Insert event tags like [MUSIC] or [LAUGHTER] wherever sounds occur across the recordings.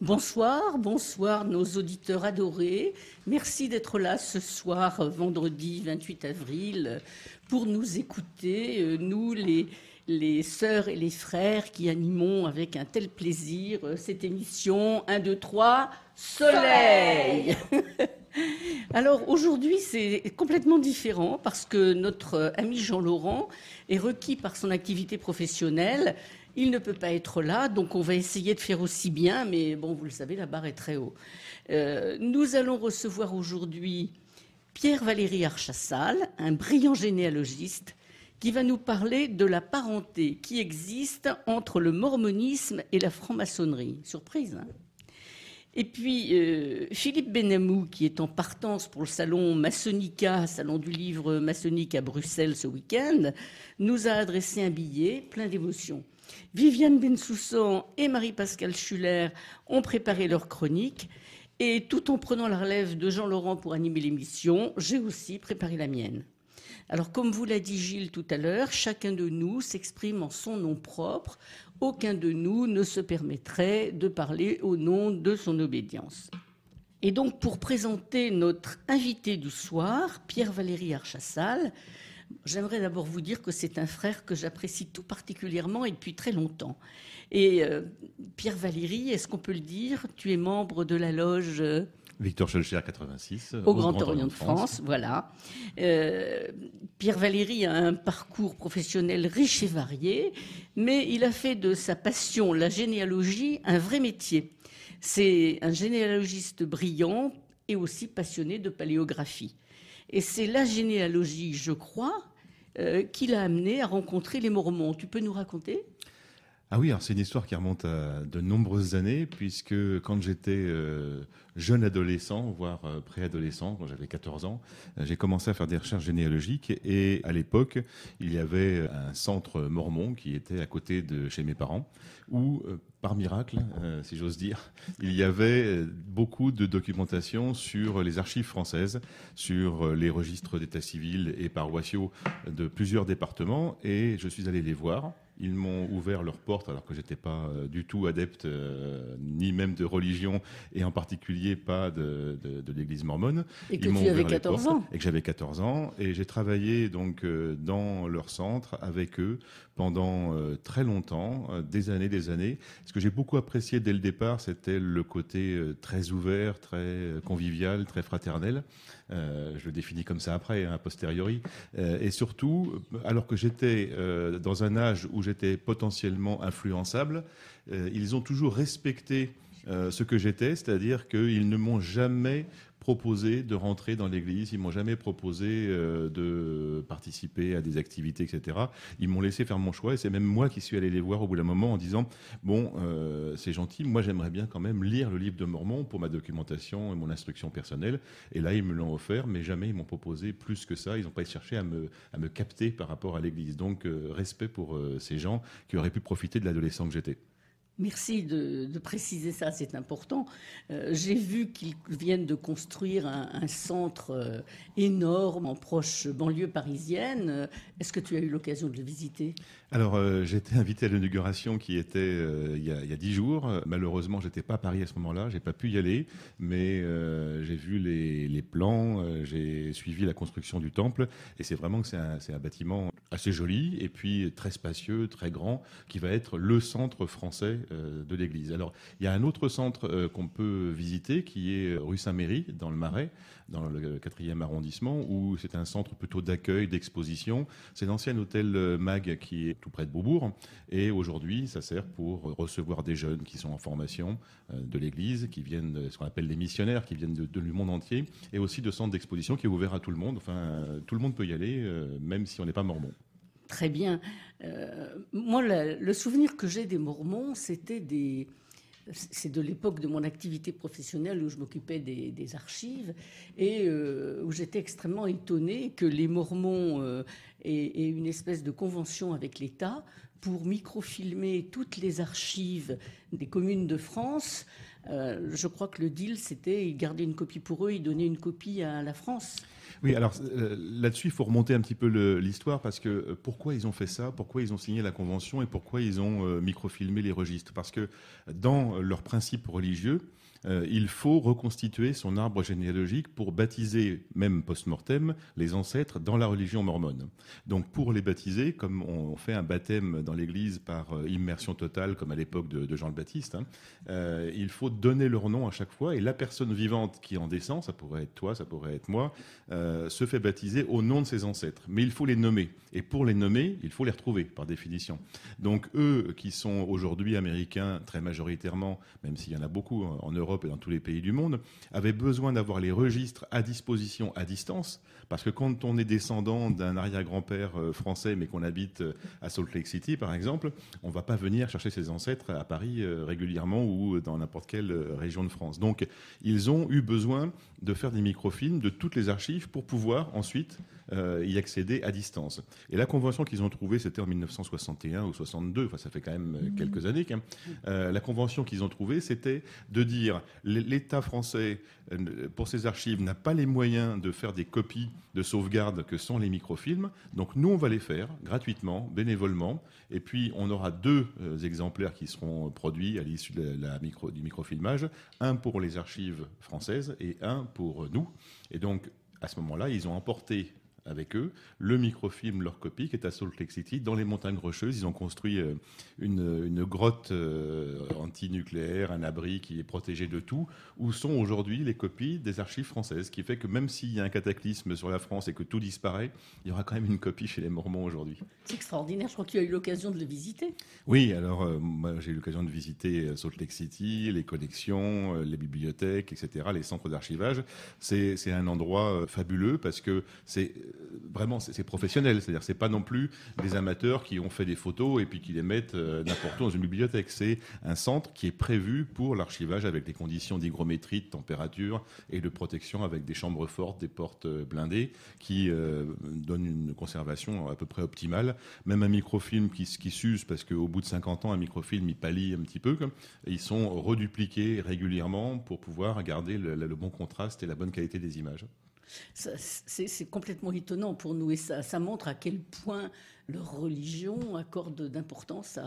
Bonsoir, bonsoir nos auditeurs adorés. Merci d'être là ce soir, vendredi 28 avril, pour nous écouter, euh, nous les, les sœurs et les frères qui animons avec un tel plaisir euh, cette émission 1, 2, 3, Soleil [LAUGHS] Alors aujourd'hui c'est complètement différent parce que notre euh, ami Jean-Laurent est requis par son activité professionnelle. Il ne peut pas être là, donc on va essayer de faire aussi bien, mais bon, vous le savez, la barre est très haut. Euh, nous allons recevoir aujourd'hui Pierre-Valéry Archassal, un brillant généalogiste, qui va nous parler de la parenté qui existe entre le mormonisme et la franc-maçonnerie. Surprise, hein et puis, euh, Philippe Benamou, qui est en partance pour le salon Masonica, salon du livre maçonnique à Bruxelles ce week-end, nous a adressé un billet plein d'émotions. Viviane Bensoussan et Marie-Pascale Schuller ont préparé leur chronique. Et tout en prenant la relève de Jean-Laurent pour animer l'émission, j'ai aussi préparé la mienne. Alors, comme vous l'a dit Gilles tout à l'heure, chacun de nous s'exprime en son nom propre. Aucun de nous ne se permettrait de parler au nom de son obédience. Et donc, pour présenter notre invité du soir, Pierre-Valéry Archassal, j'aimerais d'abord vous dire que c'est un frère que j'apprécie tout particulièrement et depuis très longtemps. Et euh, Pierre-Valéry, est-ce qu'on peut le dire? Tu es membre de la loge. euh, Victor Schulcher, 86. au Grand Orient de France, voilà. Euh, Pierre Valéry a un parcours professionnel riche et varié, mais il a fait de sa passion, la généalogie, un vrai métier. C'est un généalogiste brillant et aussi passionné de paléographie. Et c'est la généalogie, je crois, euh, qui l'a amené à rencontrer les Mormons. Tu peux nous raconter? Ah oui, alors c'est une histoire qui remonte à de nombreuses années, puisque quand j'étais euh, jeune adolescent, voire euh, préadolescent, quand j'avais 14 ans, euh, j'ai commencé à faire des recherches généalogiques. Et à l'époque, il y avait un centre mormon qui était à côté de chez mes parents, où, par miracle, si j'ose dire, il y avait beaucoup de documentation sur les archives françaises, sur les registres d'état civil et paroissiaux de plusieurs départements. Et je suis allé les voir. Ils m'ont ouvert leurs portes alors que j'étais pas euh, du tout adepte euh, ni même de religion et en particulier pas de, de- de l'Église mormone. Et que Ils tu avais ouvert les 14 portes ans. Et que j'avais 14 ans et j'ai travaillé donc euh, dans leur centre avec eux pendant euh, très longtemps, des années, des années. Ce que j'ai beaucoup apprécié dès le départ, c'était le côté très ouvert, très convivial, très fraternel. Je le définis comme ça après, hein, a posteriori. Et surtout, alors que j'étais dans un âge où j'étais potentiellement influençable, euh, ils ont toujours respecté euh, ce que j'étais, c'est-à-dire qu'ils ne m'ont jamais proposé de rentrer dans l'église, ils m'ont jamais proposé euh, de participer à des activités, etc. Ils m'ont laissé faire mon choix et c'est même moi qui suis allé les voir au bout d'un moment en disant bon, euh, c'est gentil, moi j'aimerais bien quand même lire le livre de Mormon pour ma documentation et mon instruction personnelle. Et là ils me l'ont offert, mais jamais ils m'ont proposé plus que ça. Ils n'ont pas cherché à me, à me capter par rapport à l'église. Donc respect pour ces gens qui auraient pu profiter de l'adolescent que j'étais. Merci de, préciser ça, c'est important. Euh, J'ai vu qu'ils viennent de construire un, centre euh, énorme en proche banlieue parisienne. Euh, Est-ce que tu as eu l'occasion de le visiter? Alors, j'ai été invité à l'inauguration qui était il y a- dix jours. Malheureusement, j'étais pas à Paris à ce moment-là, j'ai pas pu y aller, mais j'ai vu les, plans, j'ai suivi la construction du temple, et c'est vraiment que c'est un, un bâtiment assez joli et puis très spacieux, très grand, qui va être le centre français de l'Église. Alors, il y a un autre centre euh, qu'on peut visiter qui est rue Saint-Méry, dans le Marais, dans le 4e arrondissement, où c'est un centre plutôt d'accueil, d'exposition. C'est l'ancien hôtel euh, MAG qui est tout près de Beaubourg. Et aujourd'hui, ça sert pour recevoir des jeunes qui sont en formation euh, de l'Église, qui viennent, ce qu'on appelle les missionnaires, qui viennent de du monde entier, et aussi de centres d'exposition qui est ouvert à tout le monde. Enfin, tout le monde peut y aller, même si on n'est pas mormon. Très bien. Moi, le souvenir que j'ai des Mormons, c'était c'est de l'époque de mon activité professionnelle où je m'occupais des, archives et euh, où j'étais extrêmement étonnée que les Mormons euh, aient, une espèce de convention avec l'État pour microfilmer toutes les archives des communes de France. Euh, je crois que le deal, c'était ils gardaient une copie pour eux, ils donnaient une copie à la France. Oui, alors euh, là-dessus, il faut remonter un petit peu l'histoire parce que euh, pourquoi ils ont fait ça, pourquoi ils ont signé la convention et pourquoi ils ont euh, microfilmé les registres? Parce que dans leurs principes religieux, euh, il faut reconstituer son arbre généalogique pour baptiser, même post-mortem, les ancêtres dans la religion mormone. Donc pour les baptiser, comme on fait un baptême dans l'Église par euh, immersion totale, comme à l'époque de, Jean le Baptiste, hein, euh, il faut donner leur nom à chaque fois, et la personne vivante qui en descend, ça pourrait être toi, ça pourrait être moi, se fait baptiser au nom de ses ancêtres. Mais il faut les nommer. Et pour les nommer, il faut les retrouver, par définition. Donc eux, qui sont aujourd'hui américains très majoritairement, même s'il y en a beaucoup en Europe, et dans tous les pays du monde, avaient besoin d'avoir les registres à disposition à distance, parce que quand on est descendant d'un arrière-grand-père euh, français, mais qu'on habite euh, à Salt Lake City, par exemple, on ne va pas venir chercher ses ancêtres à Paris euh, régulièrement ou dans n'importe quelle région de France. Donc, ils ont eu besoin de faire des microfilms de toutes les archives pour pouvoir ensuite y accéder à distance. Et la convention qu'ils ont trouvée, c'était en 1961 ou 62, enfin ça fait quand même mmh. quelques années. la convention qu'ils ont trouvée, c'était de dire l'État français, euh, pour ses archives, n'a pas les moyens de faire des copies de sauvegarde que sont les microfilms. Donc nous, on va les faire gratuitement, bénévolement. Et puis, on aura deux euh, exemplaires qui seront produits à l'issue du microfilmage. Un pour les archives françaises et un pour nous. Et donc, à ce moment-là, ils ont emporté avec eux le microfilm, leur copie, qui est à Salt Lake City, dans les montagnes rocheuses. Ils ont construit euh, une, grotte euh, antinucléaire, un abri qui est protégé de tout, où sont aujourd'hui les copies des archives françaises, qui fait que même s'il y a un cataclysme sur la France et que tout disparaît, il y aura quand même une copie chez les Mormons aujourd'hui. C'est extraordinaire, je crois que tu as eu l'occasion de le visiter. Oui, alors euh, moi j'ai eu l'occasion de visiter Salt Lake City, les collections, les bibliothèques, etc., les centres d'archivage. C'est un endroit fabuleux parce que c'est vraiment, c'est professionnel. C'est-à-dire, c'est pas non plus des amateurs qui ont fait des photos et puis qui les mettent euh, n'importe où dans une bibliothèque. C'est un centre qui est prévu pour l'archivage avec des conditions d'hygrométrie, de température et de protection avec des chambres fortes, des portes euh, blindées qui euh, donnent une conservation à peu près optimale. Même un microfilm qui, s'use parce qu'au bout de 50 ans, un microfilm, il pâlit un petit peu. ils sont redupliqués régulièrement pour pouvoir garder le bon contraste et la bonne qualité des images. C'est complètement étonnant pour nous et ça, montre à quel point leur religion accorde d'importance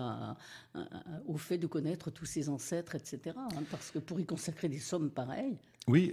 au fait de connaître tous ses ancêtres, etc. Hein, parce que pour y consacrer des sommes pareilles, oui,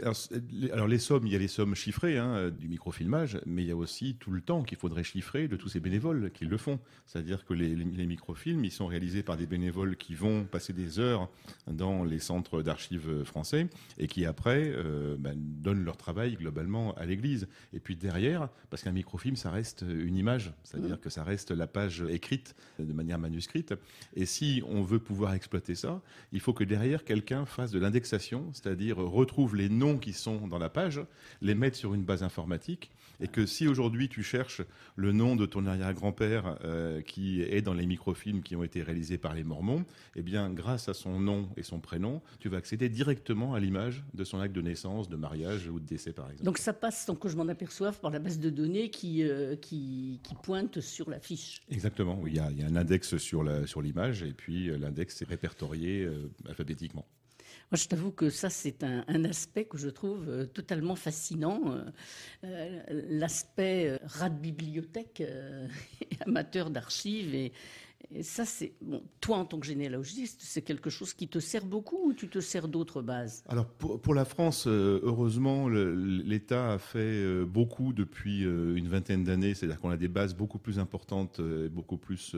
alors, les sommes, il y a les sommes chiffrées hein, du microfilmage, mais il y a aussi tout le temps qu'il faudrait chiffrer de tous ces bénévoles qui le font. C'est-à-dire que les, microfilms, ils sont réalisés par des bénévoles qui vont passer des heures dans les centres d'archives français et qui après euh, ben, donnent leur travail globalement à l'Église. Et puis derrière, parce qu'un microfilm, ça reste une image, c'est-à-dire mmh. que ça reste la page écrite de manière manuscrite. Et si on veut pouvoir exploiter ça, il faut que derrière quelqu'un fasse de l'indexation, c'est-à-dire retrouve les les noms qui sont dans la page, les mettre sur une base informatique, et que si aujourd'hui tu cherches le nom de ton arrière-grand-père euh, qui est dans les microfilms qui ont été réalisés par les Mormons, eh bien, grâce à son nom et son prénom, tu vas accéder directement à l'image de son acte de naissance, de mariage ou de décès, par exemple. Donc ça passe sans que je m'en aperçoive par la base de données qui, euh, qui, pointe sur la fiche. Exactement, il y, a, il y a un index sur l'image sur et puis euh, l'index est répertorié alphabétiquement. Moi, je t'avoue que ça, c'est un, aspect que je trouve euh, totalement fascinant. Euh, euh, l'aspect rat de bibliothèque, [LAUGHS] amateur d'archives et, et ça, c'est toi en tant que généalogiste, c'est quelque chose qui te sert beaucoup ou tu te sers d'autres bases? Alors pour, la France, euh, heureusement, l'État a fait euh, beaucoup depuis euh, une vingtaine d'années. C'est-à-dire qu'on a des bases beaucoup plus importantes, beaucoup plus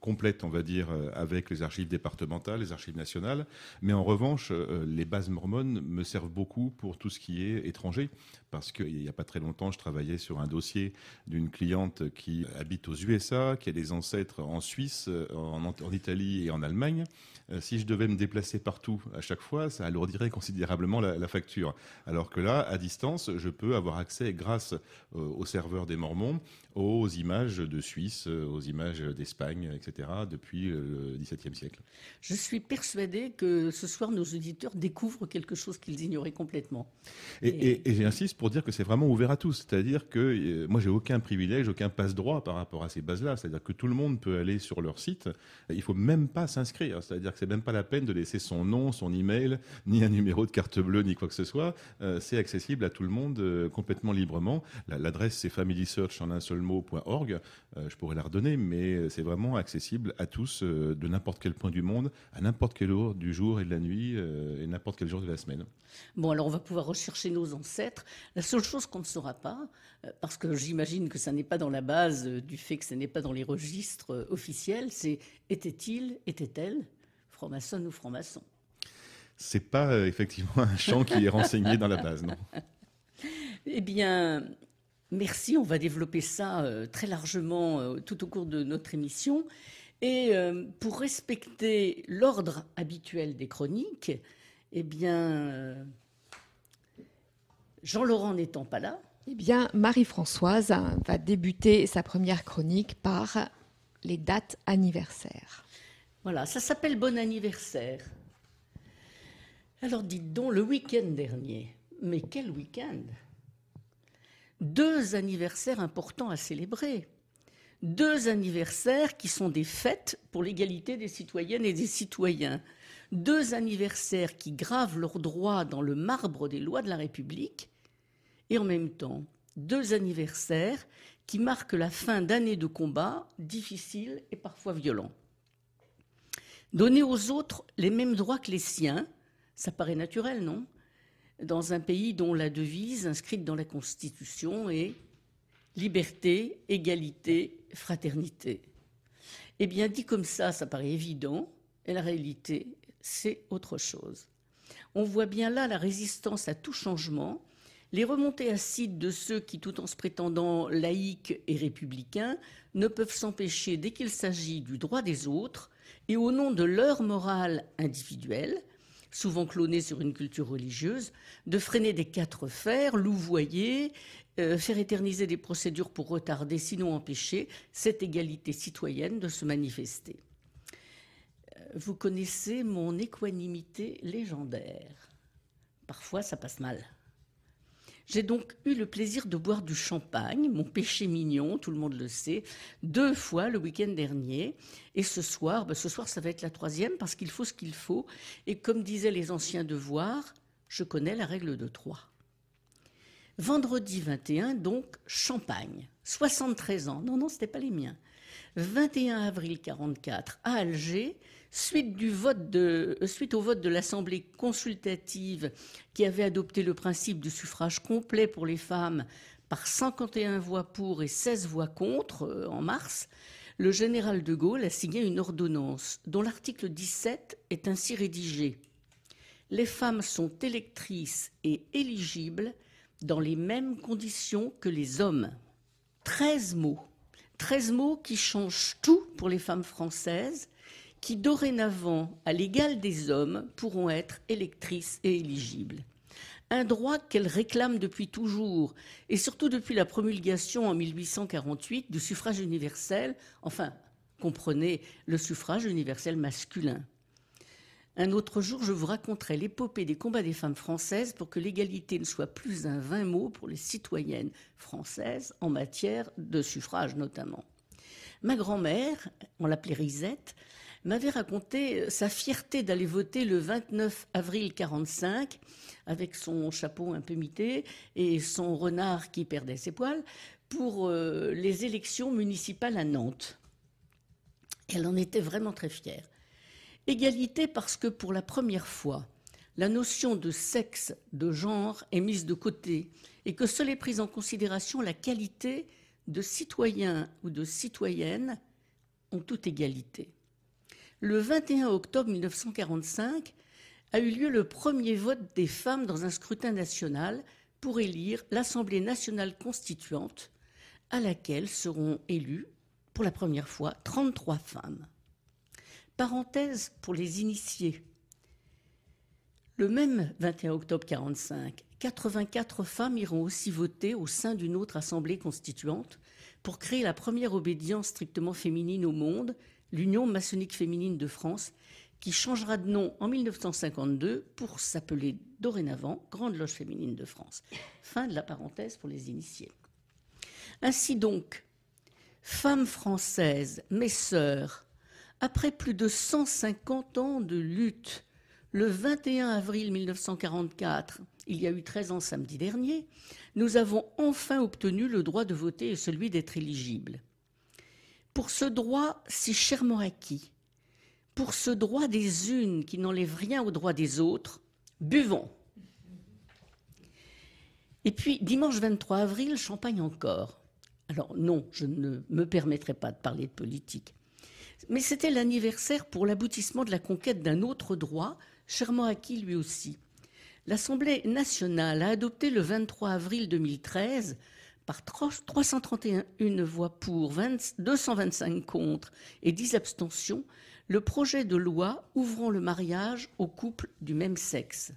complètes, on va dire, avec les archives départementales, les archives nationales. Mais en revanche, les bases mormones me servent beaucoup pour tout ce qui est étranger, parce qu'il n'y a pas très longtemps, je travaillais sur un dossier d'une cliente qui habite aux USA, qui a des ancêtres en Suisse, en, en Italie et en Allemagne, euh, si je devais me déplacer partout à chaque fois, ça alourdirait considérablement la, facture. Alors que là, à distance, je peux avoir accès grâce euh, au serveur des Mormons aux images de Suisse, euh, aux images d'Espagne, etc., depuis le XVIIe siècle. Je suis persuadé que ce soir, nos auditeurs découvrent quelque chose qu'ils ignoraient complètement. Et, j'insiste pour dire que c'est vraiment ouvert à tous. C'est-à-dire que moi, j'ai aucun privilège, aucun passe-droit par rapport à ces bases-là. C'est-à-dire que tout le monde peut aller sur leur site. Il faut même pas s'inscrire. C'est-à-dire que c'est même pas la peine de laisser son nom, son email, ni un numéro de carte bleue, ni quoi que ce soit. Euh, c'est accessible à tout le monde euh, complètement librement. L'adresse c'est familysearch en un seul mot.org. Euh, je pourrais la redonner, mais c'est vraiment accessible à tous de n'importe quel point du monde, à n'importe quelle heure du jour et de la nuit et n'importe quel jour de la semaine. Bon, alors on va pouvoir rechercher nos ancêtres. La seule chose qu'on ne saura pas, parce que j'imagine que ça n'est pas dans la base du fait que ce n'est pas dans les registres officiels, c'est était-il, était-elle franc-maçonne ou franc-maçon? C'est pas euh, effectivement un champ qui est [LAUGHS] renseigné dans la base, non Eh bien, merci. On va développer ça euh, très largement euh, tout au cours de notre émission. Et pour respecter l'ordre habituel des chroniques, eh bien, Jean-Laurent n'étant pas là. Eh bien, Marie-Françoise va débuter sa première chronique par les dates anniversaires. Voilà, ça s'appelle Bon anniversaire. Alors dites donc, le week-end dernier, mais quel week-end? Deux anniversaires importants à célébrer. Deux anniversaires qui sont des fêtes pour l'égalité des citoyennes et des citoyens. Deux anniversaires qui gravent leurs droits dans le marbre des lois de la République. Et en même temps, deux anniversaires qui marquent la fin d'années de combats difficiles et parfois violents. Donner aux autres les mêmes droits que les siens, ça paraît naturel, non? Dans un pays dont la devise inscrite dans la Constitution est liberté, égalité, fraternité. Eh bien, dit comme ça, ça paraît évident, et la réalité, c'est autre chose. On voit bien là la résistance à tout changement, les remontées acides de ceux qui, tout en se prétendant laïcs et républicains, ne peuvent s'empêcher, dès qu'il s'agit du droit des autres, et au nom de leur morale individuelle, souvent clonée sur une culture religieuse, de freiner des quatre fers, louvoyer, euh, faire éterniser des procédures pour retarder, sinon empêcher, cette égalité citoyenne de se manifester. Euh, vous connaissez mon équanimité légendaire. Parfois, ça passe mal. J'ai donc eu le plaisir de boire du champagne, mon péché mignon, tout le monde le sait, deux fois le week-end dernier. Et ce soir, ben ce soir, ça va être la troisième parce qu'il faut ce qu'il faut. Et comme disaient les anciens devoirs, je connais la règle de trois. Vendredi 21, donc, champagne. 73 ans. Non, non, ce n'était pas les miens. 21 avril 44, à Alger, Euh, suite au vote de l'Assemblée consultative qui avait adopté le principe du suffrage complet pour les femmes par 51 voix pour et 16 voix contre euh, en mars, le général de Gaulle a signé une ordonnance dont l'article 17 est ainsi rédigé. Les femmes sont électrices et éligibles dans les mêmes conditions que les hommes. 13 mots. 13 mots qui changent tout pour les femmes françaises qui dorénavant, à l'égal des hommes, pourront être électrices et éligibles. Un droit qu'elles réclament depuis toujours, et surtout depuis la promulgation en 1848 du suffrage universel, enfin, comprenez le suffrage universel masculin. Un autre jour, je vous raconterai l'épopée des combats des femmes françaises pour que l'égalité ne soit plus un vain mot pour les citoyennes françaises en matière de suffrage notamment. Ma grand-mère, on l'appelait Risette, m'avait raconté sa fierté d'aller voter le 29 avril 45 avec son chapeau un peu mité et son renard qui perdait ses poils pour euh, les élections municipales à Nantes. Elle en était vraiment très fière. Égalité parce que pour la première fois, la notion de sexe, de genre est mise de côté et que seule est prise en considération la qualité de citoyen ou de citoyenne en toute égalité le 21 octobre 1945 a eu lieu le premier vote des femmes dans un scrutin national pour élire l'Assemblée nationale constituante, à laquelle seront élus pour la première fois 33 femmes. Parenthèse pour les initiés. Le même 21 octobre 1945, 84 femmes iront aussi voter au sein d'une autre assemblée constituante pour créer la première obédience strictement féminine au monde, l'Union maçonnique féminine de France, qui changera de nom en 1952 pour s'appeler dorénavant Grande Loge féminine de France. Fin de la parenthèse pour les initiés. Ainsi donc, femmes françaises, mes sœurs, après plus de 150 ans de lutte, le 21 avril 1944, il y a eu 13 ans samedi dernier, nous avons enfin obtenu le droit de voter et celui d'être éligible. Pour ce droit si chèrement acquis, pour ce droit des unes qui n'enlève rien au droit des autres, buvons. Et puis, dimanche 23 avril, champagne encore. Alors non, je ne me permettrai pas de parler de politique. Mais c'était l'anniversaire pour l'aboutissement de la conquête d'un autre droit, chèrement acquis lui aussi. L'Assemblée nationale a adopté le 23 avril 2013 par 331 voix pour, 225 contre et 10 abstentions, le projet de loi ouvrant le mariage aux couples du même sexe.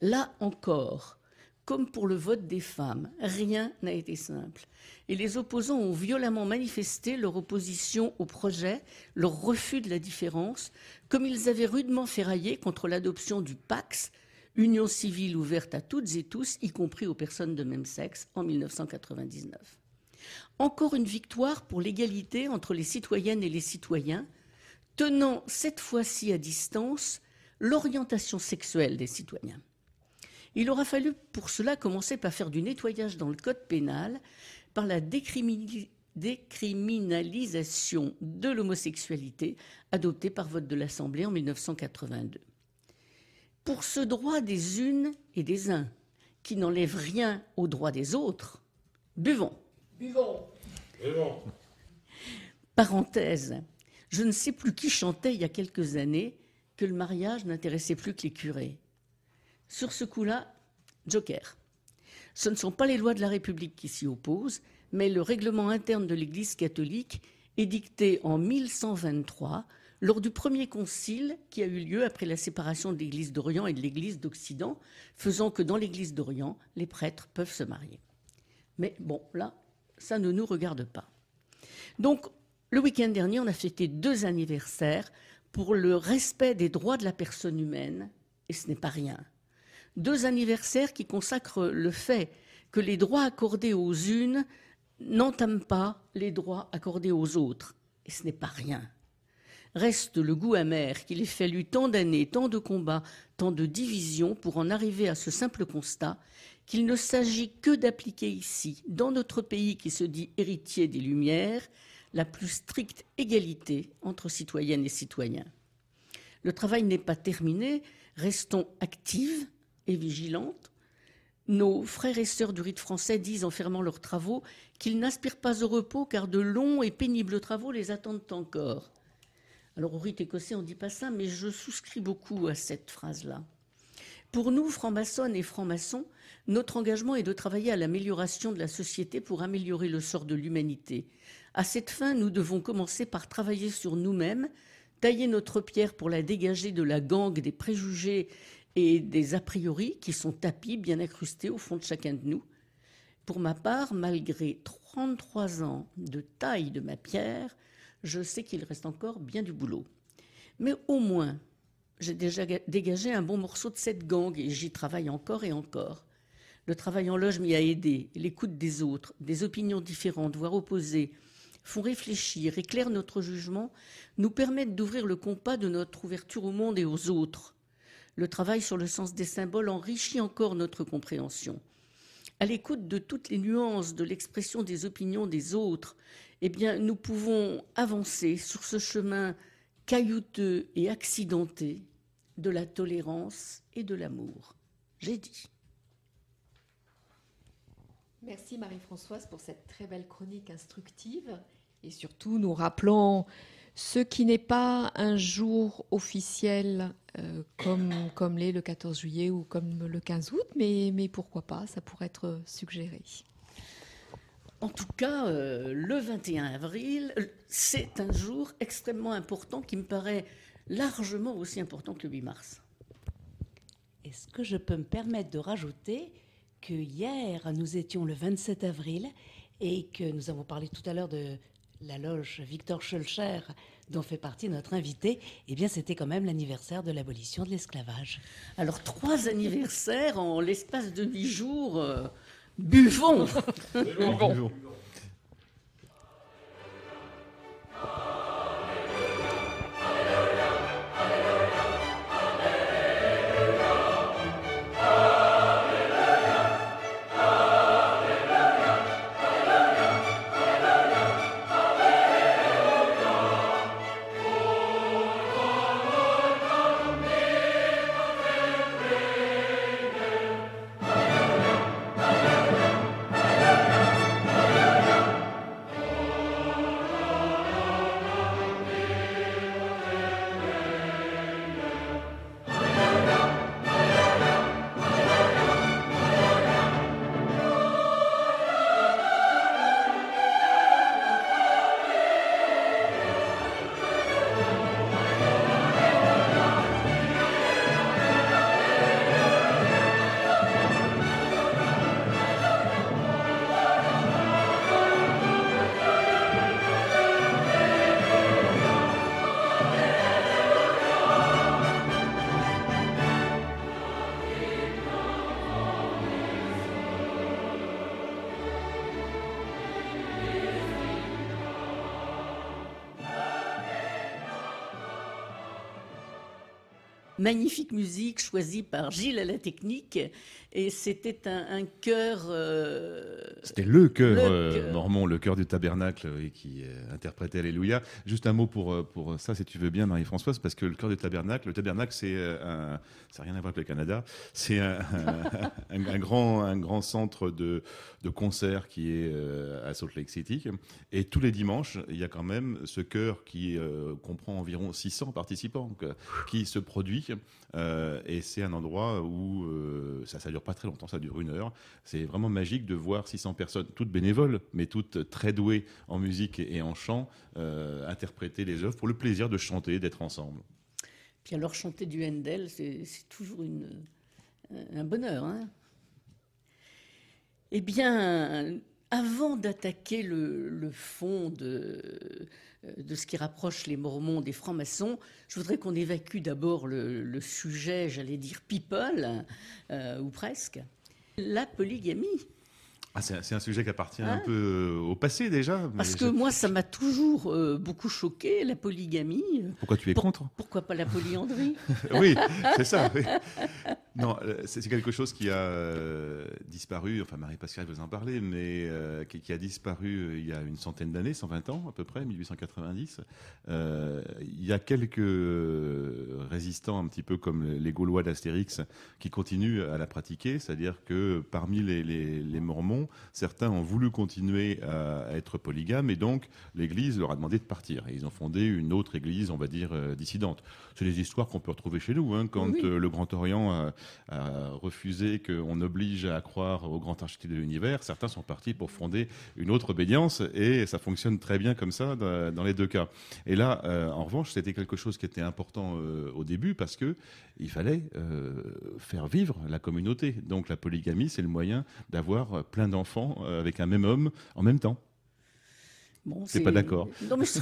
Là encore, comme pour le vote des femmes, rien n'a été simple. Et les opposants ont violemment manifesté leur opposition au projet, leur refus de la différence, comme ils avaient rudement ferraillé contre l'adoption du Pax, union civile ouverte à toutes et tous, y compris aux personnes de même sexe, en 1999. Encore une victoire pour l'égalité entre les citoyennes et les citoyens, tenant cette fois-ci à distance l'orientation sexuelle des citoyens. Il aura fallu pour cela commencer par faire du nettoyage dans le code pénal par la décriminalisation de l'homosexualité adoptée par vote de l'Assemblée en 1982 pour ce droit des unes et des uns, qui n'enlève rien au droit des autres, buvons. Buvons. Buvons. Parenthèse, je ne sais plus qui chantait il y a quelques années que le mariage n'intéressait plus que les curés. Sur ce coup-là, joker. Ce ne sont pas les lois de la République qui s'y opposent, mais le règlement interne de l'Église catholique, édicté en 1123 lors du premier concile qui a eu lieu après la séparation de l'Église d'Orient et de l'Église d'Occident, faisant que dans l'Église d'Orient, les prêtres peuvent se marier. Mais bon, là, ça ne nous regarde pas. Donc, le week-end dernier, on a fêté deux anniversaires pour le respect des droits de la personne humaine, et ce n'est pas rien. Deux anniversaires qui consacrent le fait que les droits accordés aux unes n'entament pas les droits accordés aux autres, et ce n'est pas rien reste le goût amer qu'il ait fallu tant d'années, tant de combats, tant de divisions pour en arriver à ce simple constat qu'il ne s'agit que d'appliquer ici, dans notre pays qui se dit héritier des Lumières, la plus stricte égalité entre citoyennes et citoyens. Le travail n'est pas terminé, restons actives et vigilantes. Nos frères et sœurs du rite français disent en fermant leurs travaux qu'ils n'aspirent pas au repos car de longs et pénibles travaux les attendent encore. Alors au rite écossais, on ne dit pas ça, mais je souscris beaucoup à cette phrase-là. Pour nous, francs-maçonnes et francs-maçons, notre engagement est de travailler à l'amélioration de la société pour améliorer le sort de l'humanité. À cette fin, nous devons commencer par travailler sur nous-mêmes, tailler notre pierre pour la dégager de la gangue des préjugés et des a priori qui sont tapis, bien incrustés au fond de chacun de nous. Pour ma part, malgré 33 ans de taille de ma pierre, je sais qu'il reste encore bien du boulot. Mais au moins, j'ai déjà dégagé un bon morceau de cette gangue et j'y travaille encore et encore. Le travail en loge m'y a aidé, l'écoute des autres, des opinions différentes, voire opposées, font réfléchir, éclairent notre jugement, nous permettent d'ouvrir le compas de notre ouverture au monde et aux autres. Le travail sur le sens des symboles enrichit encore notre compréhension. À l'écoute de toutes les nuances de l'expression des opinions des autres, eh bien, nous pouvons avancer sur ce chemin caillouteux et accidenté de la tolérance et de l'amour. J'ai dit. Merci Marie-Françoise pour cette très belle chronique instructive et surtout nous rappelons ce qui n'est pas un jour officiel euh, comme, comme l'est le 14 juillet ou comme le 15 août, mais, mais pourquoi pas, ça pourrait être suggéré. En tout cas, euh, le 21 avril, euh, c'est un jour extrêmement important qui me paraît largement aussi important que le 8 mars. Est-ce que je peux me permettre de rajouter que hier, nous étions le 27 avril et que nous avons parlé tout à l'heure de la loge Victor Schulcher, dont fait partie notre invité, eh bien, c'était quand même l'anniversaire de l'abolition de l'esclavage. Alors, trois anniversaires en l'espace de huit jours. euh, buvons Bonjour. Magnifique musique choisie par Gilles à la technique. Et c'était un, un chœur. C'était le chœur Le euh, mormon, le chœur du tabernacle euh, et qui euh, interprétait Alléluia. Juste un mot pour, euh, pour ça, si tu veux bien, Marie-Françoise, parce que le chœur du tabernacle, le tabernacle, c'est un, ça n'a rien à voir avec le Canada, c'est un, [LAUGHS] un- un grand, un grand centre de, de concert qui est à Salt Lake City. Et tous les dimanches, il y a quand même ce chœur qui comprend environ 600 participants qui se produit. Euh, et c'est un endroit où euh, ça ne dure pas très longtemps, ça dure une heure. C'est vraiment magique de voir 600 personnes, toutes bénévoles, mais toutes très douées en musique et en chant, euh, interpréter les œuvres pour le plaisir de chanter, d'être ensemble. Puis alors, chanter du Handel, c'est toujours un bonheur. hein. eh bien, avant d'attaquer le fond de, de ce qui rapproche les Mormons des francs-maçons, je voudrais qu'on évacue d'abord le, le sujet, j'allais dire people, euh, ou presque. La polygamie. Ah, c'est un- sujet qui appartient Hein un peu euh, au passé déjà. mais Parce que moi, ça m'a toujours euh, beaucoup choqué, la polygamie. Pourquoi tu es Pour- contre? Pourquoi pas la polyandrie? [LAUGHS] Oui, c'est ça. oui. Non, euh, c'est quelque chose qui a euh, disparu. Enfin, Marie-Pascale vous en parler, mais euh, qui, qui a disparu il y a une centaine d'années, 120 ans à peu près, 1890. Euh, il y a quelques résistants, un petit peu comme les Gaulois d'Astérix, qui continuent à la pratiquer. C'est-à-dire que parmi les, les- les Mormons, certains ont voulu continuer à, à être polygames, et donc l'Église leur a demandé de partir. Et ils ont fondé une autre Église, on va dire, dissidente. C'est des histoires qu'on peut retrouver chez nous, hein, quand Oui. le Grand Orient a, a refusé qu'on oblige à croire au grand architecte de l'univers. Certains sont partis pour fonder une autre obédience, et ça fonctionne très bien comme ça dans, les deux cas. Et là, euh, en revanche, c'était quelque chose qui était important euh, au début parce que il fallait euh, faire vivre la communauté. Donc la polygamie, c'est le moyen d'avoir plein d'enfants avec un même homme en même temps. Bon, T'es pas d'accord? Non, mais je-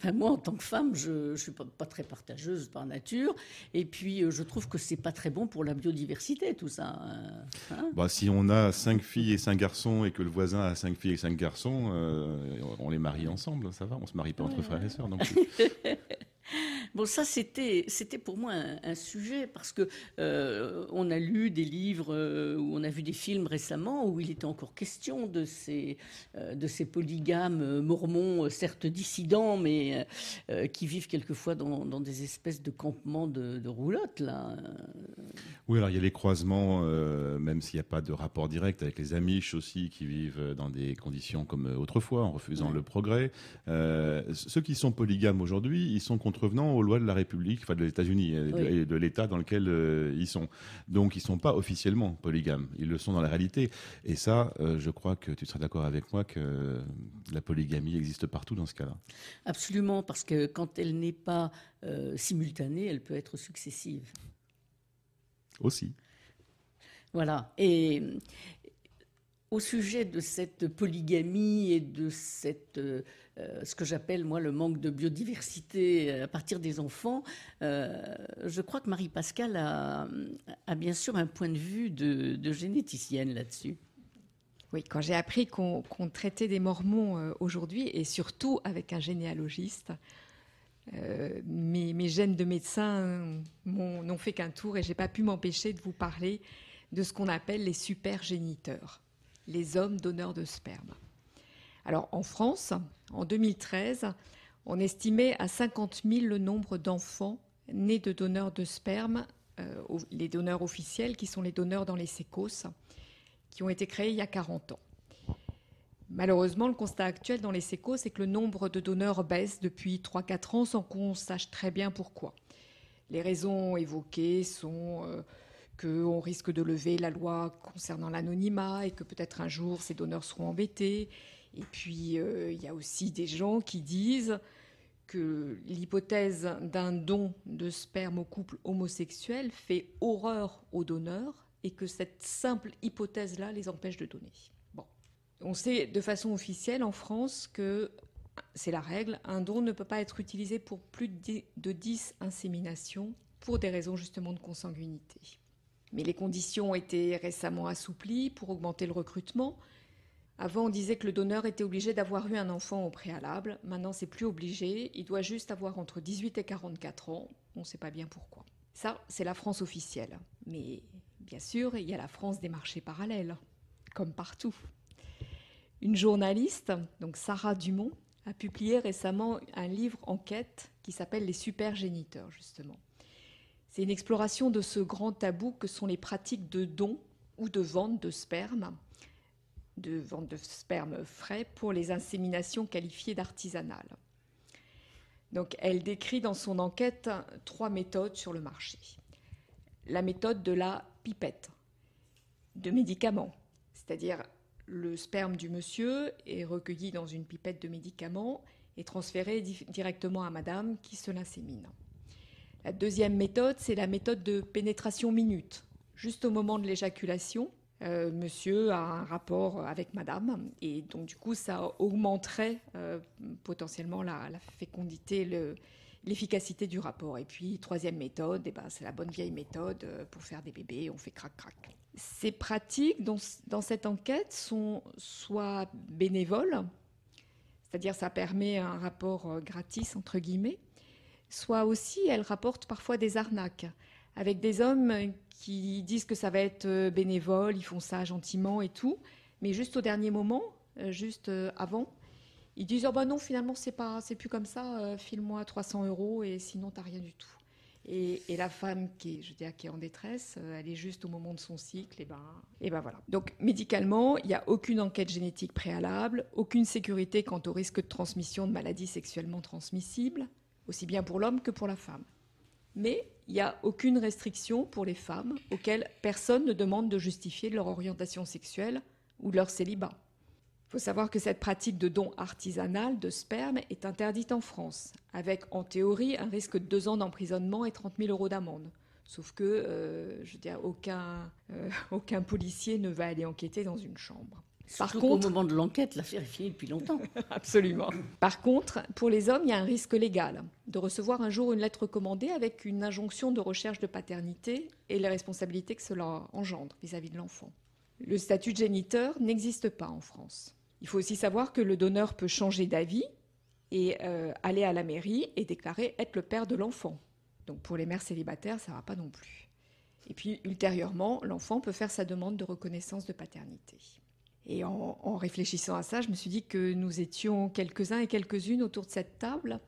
enfin, moi, en tant que femme, je ne suis pas, pas très partageuse par nature. Et puis, euh, je trouve que c'est pas très bon pour la biodiversité, tout ça. euh, hein. Bah, si on a cinq filles et cinq garçons et que le voisin a cinq filles et cinq garçons, euh, on les marie ensemble, ça va. On se marie pas entre frères et sœurs. Donc, [LAUGHS] Bon, ça, c'était, c'était pour moi un, un sujet parce que euh, on a lu des livres euh, ou on a vu des films récemment où il était encore question de ces, euh, de ces polygames euh, mormons, euh, certes dissidents, mais euh, qui vivent quelquefois dans, dans des espèces de campements de, de roulottes, là. Oui, alors il y a les croisements, même s'il n'y a pas de rapport direct avec les Amish aussi, qui vivent dans des conditions comme autrefois, en refusant Ouais. le progrès. Ceux qui sont polygames aujourd'hui, ils sont contrevenants aux lois de la République, enfin de l'États-Unis et de, l'État dans lequel ils sont. Donc ils ne sont pas officiellement polygames, ils le sont dans la réalité. Et ça, je crois que tu seras d'accord avec moi que la polygamie existe partout dans ce cas-là. Absolument, parce que quand elle n'est pas simultanée, elle peut être successive. Aussi. Voilà. Et au sujet de cette polygamie et de cette, euh, ce que j'appelle moi le manque de biodiversité à partir des enfants, euh, je crois que Marie-Pascale a, bien sûr un point de vue de, généticienne là-dessus. Oui, quand j'ai appris qu'on traitait des mormons euh, aujourd'hui, et surtout avec un généalogiste, mes, mes, gènes de médecin n'ont fait qu'un tour et j'ai pas pu m'empêcher de vous parler de ce qu'on appelle les supergéniteurs, les hommes donneurs de sperme. Alors en France, en 2013, on estimait à 50 000 le nombre d'enfants nés de donneurs de sperme, euh, les donneurs officiels qui sont les donneurs dans les sécos, qui ont été créés il y a 40 ans. Malheureusement, le constat actuel dans les sécos, c'est que le nombre de donneurs baisse depuis 3-4 ans sans qu'on sache très bien pourquoi. Les raisons évoquées sont euh, qu'on risque de lever la loi concernant l'anonymat et que peut-être un jour ces donneurs seront embêtés. Et puis, euh, il y a aussi des gens qui disent que l'hypothèse d'un don de sperme au couple homosexuel fait horreur aux donneurs et que cette simple hypothèse-là les empêche de donner. Bon. On sait de façon officielle en France que c'est la règle, un don ne peut pas être utilisé pour plus de 10 inséminations pour des raisons justement de consanguinité. Mais les conditions ont été récemment assouplies pour augmenter le recrutement. Avant, on disait que le donneur était obligé d'avoir eu un enfant au préalable. Maintenant, c'est plus obligé. Il doit juste avoir entre 18 et 44 ans. On ne sait pas bien pourquoi. Ça, c'est la France officielle. Mais bien sûr, il y a la France des marchés parallèles, comme partout. Une journaliste, donc Sarah Dumont, a publié récemment un livre enquête qui s'appelle Les supergéniteurs, justement. C'est une exploration de ce grand tabou que sont les pratiques de don ou de vente de sperme, de vente de sperme frais pour les inséminations qualifiées d'artisanales. Donc, elle décrit dans son enquête trois méthodes sur le marché. La méthode de la pipette, de médicaments, c'est-à-dire le sperme du monsieur est recueilli dans une pipette de médicaments et transféré directement à madame qui se l'insémine. La deuxième méthode, c'est la méthode de pénétration minute. Juste au moment de l'éjaculation, euh, monsieur a un rapport avec madame et donc du coup ça augmenterait euh, potentiellement la, fécondité, l'efficacité du rapport. Et puis troisième méthode, eh ben, c'est la bonne vieille méthode euh, pour faire des bébés, on fait crac crac. Ces pratiques dans, dans cette enquête sont soit bénévoles, c'est-à-dire ça permet un rapport gratis entre guillemets, soit aussi elle rapporte parfois des arnaques avec des hommes qui disent que ça va être euh, bénévole, ils font ça gentiment et tout, mais juste au dernier moment, euh, juste euh, avant, ils disent oh bah non finalement c'est pas c'est plus comme ça, file-moi 300 euros et sinon t'as rien du tout. Et, la femme qui est, je qui est en détresse, elle est juste au moment de son cycle, et ben, et ben voilà. Donc médicalement, il n'y a aucune enquête génétique préalable, aucune sécurité quant au risque de transmission de maladies sexuellement transmissibles, aussi bien pour l'homme que pour la femme. Mais il n'y a aucune restriction pour les femmes auxquelles personne ne demande de justifier leur orientation sexuelle ou leur célibat. Il faut savoir que cette pratique de don artisanal de sperme est interdite en France, avec en théorie un risque de deux ans d'emprisonnement et 30 000 euros d'amende. Sauf que, euh, je veux euh, [LAUGHS] aucun policier ne va aller enquêter dans une chambre. Par contre, au moment de l'enquête, l'affaire est finie depuis longtemps. [LAUGHS] Absolument. Par contre, pour les hommes, il y a un risque légal de recevoir un jour une lettre commandée avec une injonction de recherche de paternité et les responsabilités que cela engendre vis-à-vis de l'enfant. Le statut de géniteur n'existe pas en France. Il faut aussi savoir que le donneur peut changer d'avis et euh, aller à la mairie et déclarer être le père de l'enfant. Donc pour les mères célibataires, ça ne va pas non plus. Et puis ultérieurement, l'enfant peut faire sa demande de reconnaissance de paternité. Et en, réfléchissant à ça, je me suis dit que nous étions quelques-uns et quelques-unes autour de cette table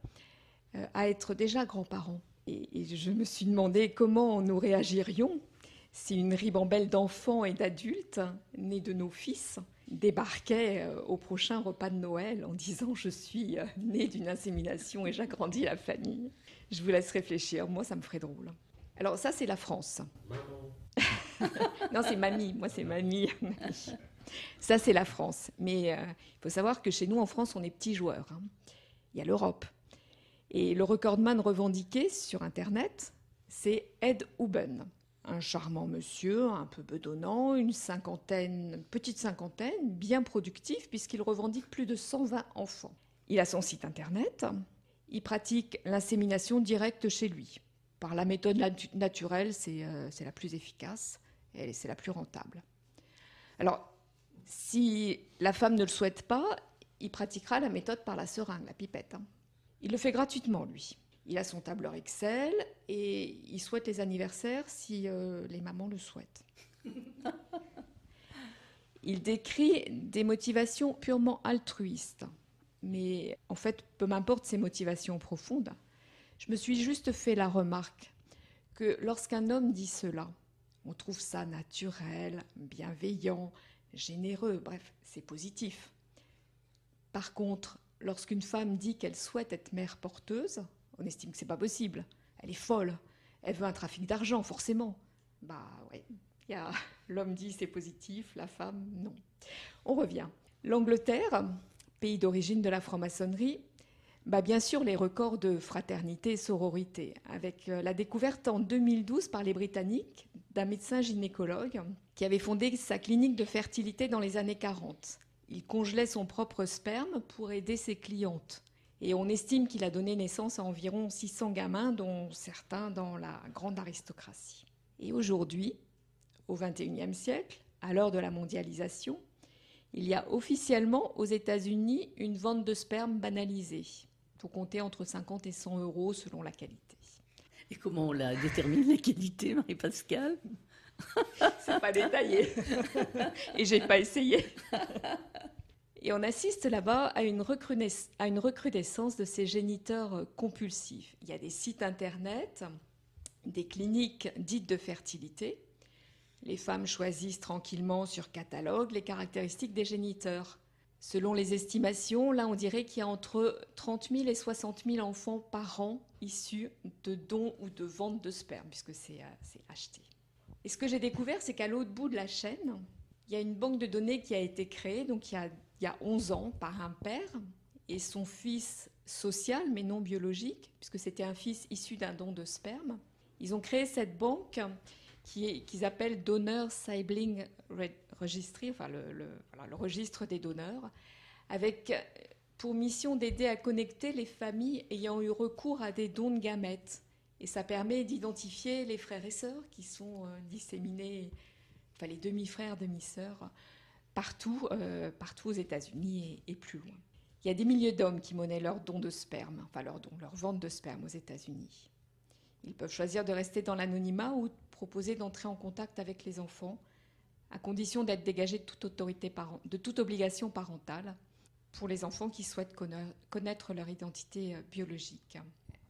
euh, à être déjà grands-parents. Et, je me suis demandé comment nous réagirions si une ribambelle d'enfants et d'adultes nés de nos fils débarquait euh, au prochain repas de Noël en disant je suis euh, né d'une insémination et j'agrandis la famille. Je vous laisse réfléchir, moi ça me ferait drôle. Alors ça c'est la France. [LAUGHS] non c'est mamie, moi c'est mamie. [LAUGHS] Ça c'est la France. Mais euh, il faut savoir que chez nous en France on est petits joueurs. hein. Il y a l'Europe. Et le recordman revendiqué sur Internet, c'est Ed Huben. Un charmant monsieur, un peu bedonnant, une cinquantaine, petite cinquantaine, bien productif puisqu'il revendique plus de 120 enfants. Il a son site internet, il pratique l'insémination directe chez lui. Par la méthode natu- naturelle, c'est euh, c'est la plus efficace et c'est la plus rentable. Alors, si la femme ne le souhaite pas, il pratiquera la méthode par la seringue, la pipette. hein. Il le fait gratuitement, lui. Il a son tableur Excel et il souhaite les anniversaires si euh, les mamans le souhaitent. [LAUGHS] Il décrit des motivations purement altruistes. Mais en fait, peu m'importe ses motivations profondes, je me suis juste fait la remarque que lorsqu'un homme dit cela, on trouve ça naturel, bienveillant, généreux, bref, c'est positif. Par contre, lorsqu'une femme dit qu'elle souhaite être mère porteuse, on estime que c'est pas possible. Elle est folle. Elle veut un trafic d'argent, forcément. Bah ouais. [LAUGHS] L'homme dit c'est positif, la femme non. On revient. L'Angleterre, pays d'origine de la franc-maçonnerie, bah bien sûr les records de fraternité et sororité, avec euh, la découverte en 2012 par les Britanniques d'un médecin gynécologue qui avait fondé sa clinique de fertilité dans les années 40. Il congelait son propre sperme pour aider ses clientes. Et on estime qu'il a donné naissance à environ 600 gamins, dont certains dans la grande aristocratie. Et aujourd'hui, au XXIe siècle, à l'heure de la mondialisation, il y a officiellement aux États-Unis une vente de sperme banalisée. Il faut compter entre 50 et 100 euros selon la qualité. Et comment on la détermine, la qualité, Marie-Pascale? C'est pas détaillé. Et j'ai pas essayé. Et on assiste là-bas à, une recrudesc- à une recrudescence de ces géniteurs compulsifs. Il y a des sites internet, des cliniques dites de fertilité. Les femmes choisissent tranquillement sur catalogue les caractéristiques des géniteurs. Selon les estimations, là, on dirait qu'il y a entre 30 000 et 60 000 enfants par an issus de dons ou de ventes de sperme, puisque c'est euh, c'est acheté. Et ce que j'ai découvert, c'est qu'à l'autre bout de la chaîne, il y a une banque de données qui a été créée, donc il y a, il y a 11 ans, par un père et son fils social, mais non biologique, puisque c'était un fils issu d'un don de sperme. Ils ont créé cette banque qu'ils appellent Donor Sibling Re- Registry, enfin le, registre des donneurs, avec euh, pour mission d'aider à connecter les familles ayant eu recours à des dons de gamètes. Et ça permet d'identifier les frères et sœurs qui sont euh, disséminés, enfin les demi-frères, demi-sœurs, partout, euh, partout aux États-Unis et, plus loin. Il y a des milliers d'hommes qui monnaient leurs dons de sperme, enfin leurs dons, leur vente de sperme aux États-Unis. Ils peuvent choisir de rester dans l'anonymat ou de proposer d'entrer en contact avec les enfants, à condition d'être dégagés de toute, de toute obligation parentale pour les enfants qui souhaitent conna- connaître leur identité euh, biologique.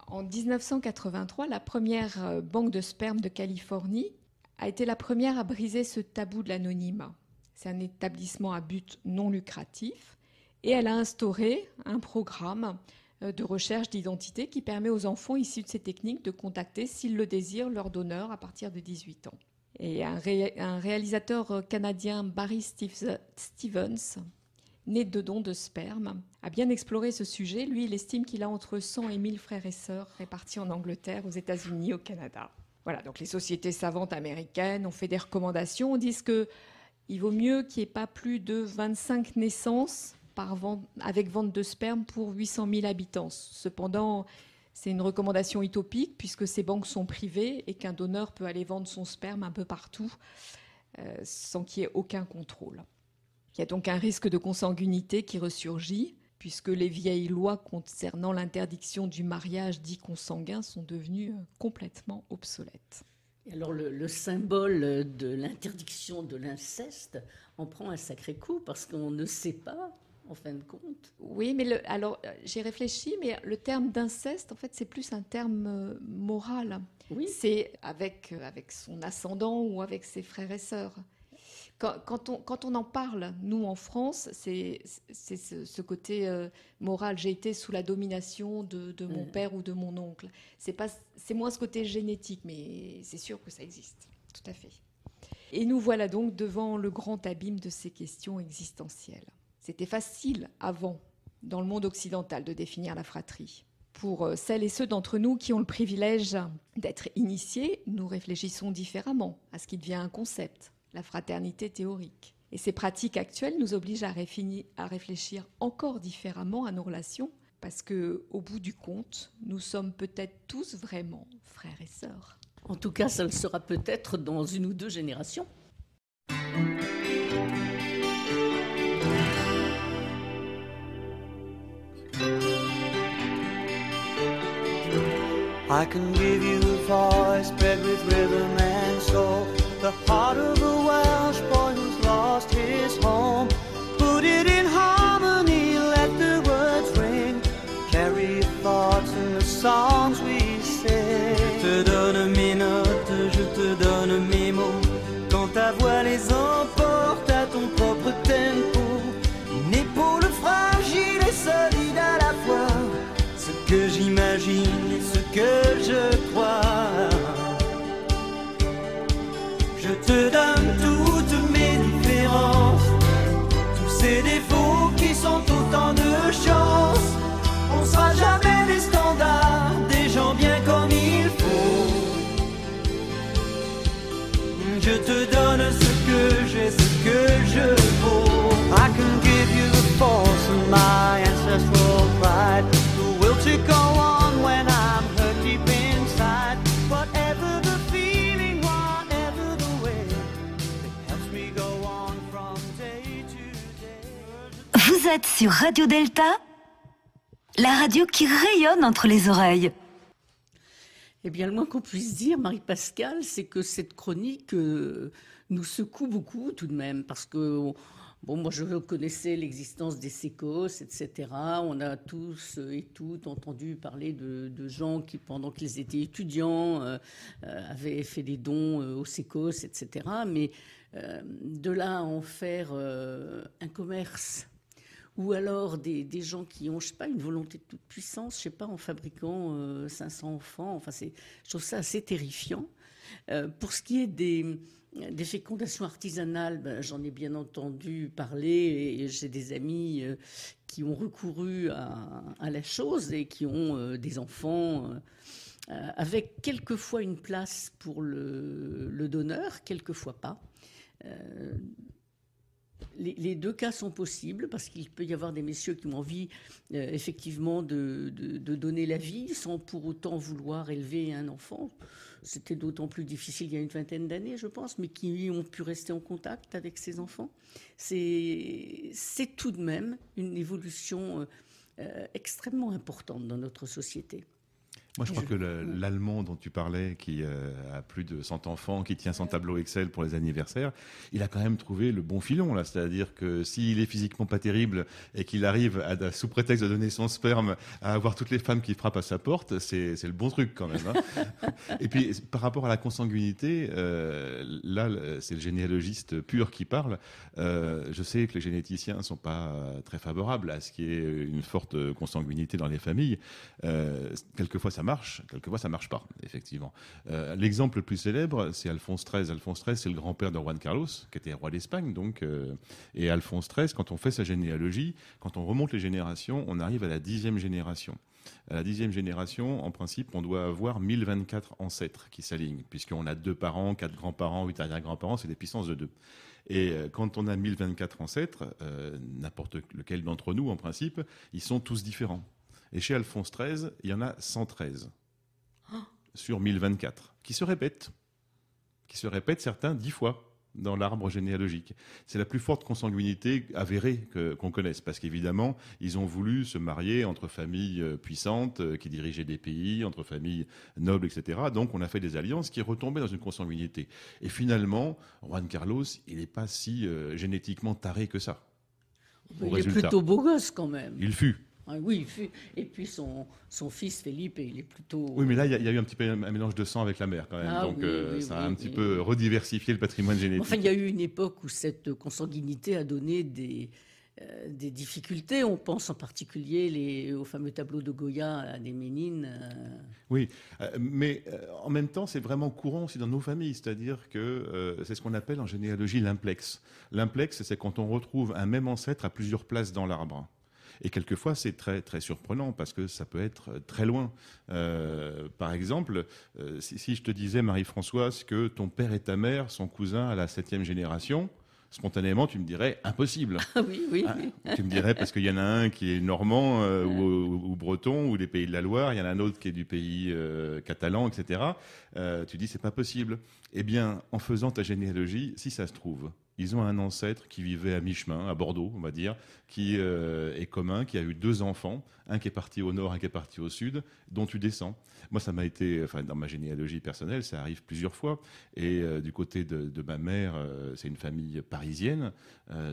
En 1983, la première euh, banque de sperme de Californie a été la première à briser ce tabou de l'anonymat. C'est un établissement à but non lucratif et elle a instauré un programme de recherche d'identité qui permet aux enfants issus de ces techniques de contacter, s'ils le désirent, leur donneur à partir de 18 ans. Et un, ré- un réalisateur euh, canadien, Barry Steve- Stevens, né de dons de sperme, a bien exploré ce sujet. Lui, il estime qu'il a entre 100 et 1000 frères et sœurs répartis en Angleterre, aux États-Unis, au Canada. Voilà, donc les sociétés savantes américaines ont fait des recommandations, disent que il vaut mieux qu'il n'y ait pas plus de 25 naissances avec vente de sperme pour 800 000 habitants. Cependant, c'est une recommandation utopique puisque ces banques sont privées et qu'un donneur peut aller vendre son sperme un peu partout euh, sans qu'il y ait aucun contrôle. Il y a donc un risque de consanguinité qui ressurgit puisque les vieilles lois concernant l'interdiction du mariage dit consanguin sont devenues euh, complètement obsolètes. Alors le symbole de l'interdiction de l'inceste en prend un sacré coup parce qu'on ne sait pas, en fin de compte. Oui, mais le- alors euh, j'ai réfléchi, mais le terme d'inceste, en fait, c'est plus un terme euh, moral. Oui. C'est avec, euh, avec son ascendant ou avec ses frères et sœurs. quand, on, quand, on, en parle, nous en France, c'est ce, ce, côté euh, moral. J'ai été sous la domination de, de mon père ou de mon oncle. C'est moins ce côté génétique, mais c'est sûr que ça existe, tout à fait. Et nous voilà donc devant le grand abîme de ces questions existentielles. C'était facile avant, dans le monde occidental, de définir la fratrie. Pour euh, celles et ceux d'entre nous qui ont le privilège d'être initiés, nous réfléchissons différemment à ce qui devient un concept, la fraternité théorique. Et ces pratiques actuelles nous obligent à, réfléchir encore différemment à nos relations, parce que, au bout du compte, nous sommes peut-être tous vraiment frères et sœurs. En tout cas, ça le sera peut-être dans une ou deux générations. I can give you a voice bred with rhythm and soul. The heart of Je te sur Radio Delta, la radio qui rayonne entre les oreilles. Eh bien, le moins qu'on puisse dire, Marie-Pascale, c'est que cette chronique euh, nous secoue beaucoup tout de même, parce que Bon, moi, je connaissais l'existence des sécos, etc. On a tous et toutes entendu parler de, gens qui, pendant qu'ils étaient étudiants, euh, euh, avaient fait des dons aux sécos, etc. Mais de là à en faire un commerce ou alors des, gens qui ont, je sais pas, une volonté de toute puissance, je sais pas, en fabriquant 500 euh, enfants. Enfin, je trouve ça assez terrifiant. Euh, pour ce qui est des, fécondations artisanales, ben, j'en ai bien entendu parler et j'ai des amis euh, qui ont recouru à, la chose et qui ont des enfants avec quelquefois une place pour le donneur, quelquefois pas les, deux cas sont possibles parce qu'il peut y avoir des messieurs qui ont envie euh, effectivement de, donner la vie sans pour autant vouloir élever un enfant. C'était d'autant plus difficile il y a une vingtaine d'années, je pense, mais qui ont pu rester en contact avec ces enfants. C'est tout de même une évolution euh, extrêmement importante dans notre société. Moi, je crois que l'Allemand dont tu parlais, qui euh, a plus de 100 enfants, qui tient son tableau Excel pour les anniversaires, il a quand même trouvé le bon filon, là. C'est-à-dire que s'il est physiquement pas terrible et qu'il arrive, à, sous prétexte de donner son sperme, à avoir toutes les femmes qui frappent à sa porte, c'est le bon truc quand même. Hein. [LAUGHS] et puis, par rapport à la consanguinité, euh, là, c'est le généalogiste pur qui parle. Euh, je sais que les généticiens ne sont pas très favorables à ce qui est une forte consanguinité dans les familles. quelquefois, ça marche, quelquefois ça marche pas, effectivement. Euh, l'exemple le plus célèbre, c'est Alphonse XIII. Alphonse XIII, c'est le grand-père de Juan Carlos, qui était roi d'Espagne. Euh, et Alphonse XIII, quand on fait sa généalogie, quand on remonte les générations, on arrive à la dixième génération. À la dixième génération, en principe, on doit avoir 1024 ancêtres qui s'alignent, puisqu'on a deux parents, quatre grands-parents, huit arrière-grands-parents, c'est des puissances de deux. Et euh, quand on a 1024 ancêtres, n'importe lequel d'entre nous, en principe, ils sont tous différents. Et chez Alphonse XIII, il y en a 113 sur 1024 qui se répètent, qui se répètent certains dix fois dans l'arbre généalogique. C'est la plus forte consanguinité avérée qu'on connaisse, parce qu'évidemment, ils ont voulu se marier entre familles euh, puissantes euh, qui dirigeaient des pays, entre familles nobles, etc. Donc on a fait des alliances qui retombaient dans une consanguinité. Et finalement, Juan Carlos, il n'est pas si euh, génétiquement taré que ça. Il est plutôt beau gosse quand même. Il fut. Ah oui, et puis son, son fils Philippe, il est plutôt. Oui, mais là, il y, a eu un petit peu un mélange de sang avec la mère quand même. Ah Donc euh, ça a un petit peu rediversifié le patrimoine génétique. Enfin, il y a eu une époque où cette consanguinité a donné des, euh, des difficultés. On pense en particulier les, au fameux tableau de Goya à des Ménines. Euh. Oui, euh, mais en même temps, c'est vraiment courant aussi dans nos familles. C'est-à-dire que c'est ce qu'on appelle en généalogie l'implex. L'implex, c'est quand on retrouve un même ancêtre à plusieurs places dans l'arbre. Et quelquefois, c'est très, très surprenant parce que ça peut être très loin. par exemple, si, si, je te disais, Marie-Françoise, que ton père et ta mère sont cousins à la septième génération, spontanément, tu me dirais impossible. Ah [LAUGHS] oui, oui. Ah, tu me dirais parce qu'il y en a un qui est normand euh, ou, breton ou des pays de la Loire, il y en a un autre qui est du pays euh, catalan, etc. Euh, tu dis c'est pas possible. Eh bien, en faisant ta généalogie, si ça se trouve, ils ont un ancêtre qui vivait à mi-chemin, à Bordeaux, on va dire, qui euh, est commun, qui a eu deux enfants, un qui est parti au nord, un qui est parti au sud, dont tu descends. Moi, ça m'a été, enfin, dans ma généalogie personnelle, ça arrive plusieurs fois. Et euh, du côté de, ma mère, euh, c'est une famille parisienne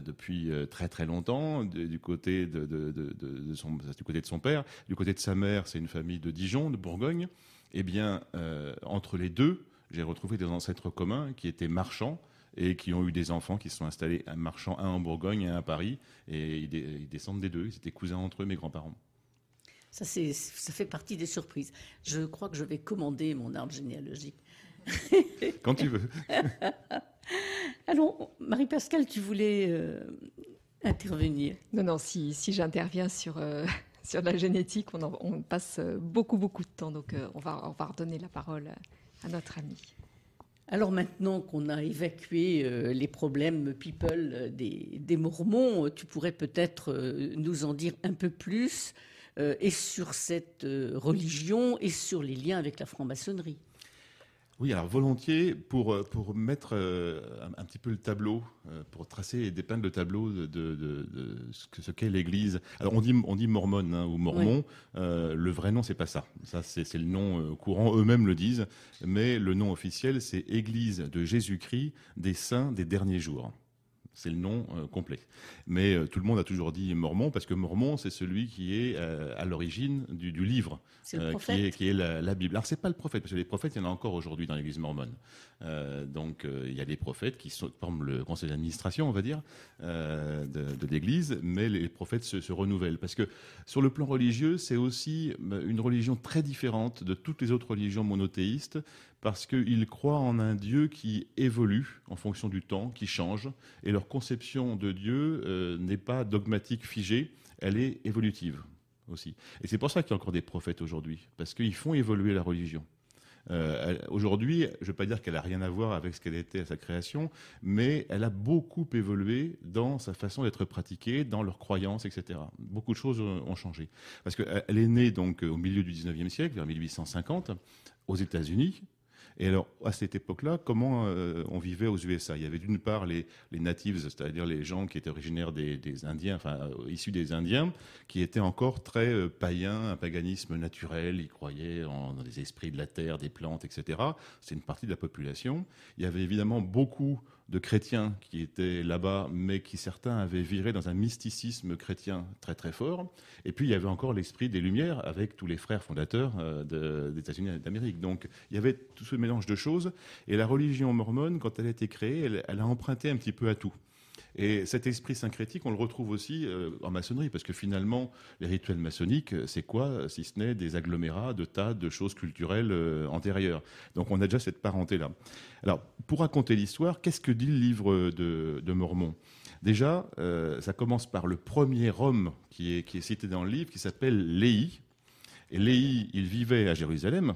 depuis très très longtemps. du côté de, son, du côté de son père, du côté de sa mère, c'est une famille de Dijon, de Bourgogne. Eh bien, entre les deux, j'ai retrouvé des ancêtres communs qui étaient marchands et qui ont eu des enfants qui se sont installés, un marchand, un en Bourgogne et un à Paris, et ils, descendent des deux, ils étaient cousins entre eux, mes grands-parents. Ça, ça fait partie des surprises. Je crois que je vais commander mon arbre généalogique. [LAUGHS] Quand tu veux. [LAUGHS] Alors, Marie-Pascale, tu voulais euh, intervenir Non, non, si, si j'interviens sur, euh, [LAUGHS] sur la génétique, on, on, passe beaucoup, beaucoup de temps, donc euh, on, va, on va redonner la parole à notre ami. Alors maintenant qu'on a évacué euh, les problèmes people euh, des, Mormons, euh, tu pourrais peut-être nous en dire un peu plus et sur cette religion et sur les liens avec la franc-maçonnerie. Oui, alors volontiers, pour, euh, pour mettre euh, un, petit peu le tableau, euh, pour tracer et dépeindre le tableau de, de, ce qu'est l'Église. Alors on dit, on dit mormone hein, ou mormon, le vrai nom c'est pas ça. Ça c'est le nom courant, eux-mêmes le disent, mais le nom officiel c'est Église de Jésus-Christ des saints des derniers jours. C'est le nom euh, complet. Mais euh, tout le monde a toujours dit Mormon parce que Mormon, c'est celui qui est euh, à l'origine du, livre, qui est, qui est la, Bible. Alors c'est pas le prophète parce que les prophètes, il y en a encore aujourd'hui dans l'Église mormone. donc il y a des prophètes qui forment le conseil d'administration, on va dire, de, l'Église, mais les prophètes se, se, renouvellent parce que sur le plan religieux, c'est aussi une religion très différente de toutes les autres religions monothéistes parce qu'ils croient en un Dieu qui évolue en fonction du temps, qui change, et leur conception de Dieu euh, n'est pas dogmatique, figée, elle est évolutive aussi. Et c'est pour ça qu'il y a encore des prophètes aujourd'hui, parce qu'ils font évoluer la religion. Euh, aujourd'hui, je ne veux pas dire qu'elle n'a rien à voir avec ce qu'elle était à sa création, mais elle a beaucoup évolué dans sa façon d'être pratiquée, dans leurs croyances, etc. Beaucoup de choses ont changé. Parce qu'elle est née donc au milieu du 19e siècle, vers 1850, aux États-Unis, et alors, à cette époque-là, comment euh, on vivait aux USA Il y avait d'une part les, les natives, c'est-à-dire les gens qui étaient originaires des, Indiens, enfin euh, issus des Indiens, qui étaient encore très euh, païens, un paganisme naturel. Ils croyaient en, dans les esprits de la terre, des plantes, etc. C'est une partie de la population. Il y avait évidemment beaucoup de chrétiens qui étaient là-bas, mais qui certains avaient viré dans un mysticisme chrétien très très fort. Et puis il y avait encore l'esprit des Lumières avec tous les frères fondateurs euh, des États-Unis d'Amérique. Donc il y avait tout ce mélange de choses. Et la religion mormone, quand elle a été créée, elle a emprunté un petit peu à tout. Et cet esprit syncrétique, on le retrouve aussi euh, en maçonnerie, parce que finalement, les rituels maçonniques, c'est quoi, si ce n'est des agglomérats de tas de choses culturelles euh, antérieures. Donc on a déjà cette parenté-là. Alors, pour raconter l'histoire, qu'est-ce que dit le livre de, Mormon? Déjà, euh, ça commence par le premier homme qui est, qui est cité dans le livre, qui s'appelle Léhi. Et Léhi, il vivait à Jérusalem,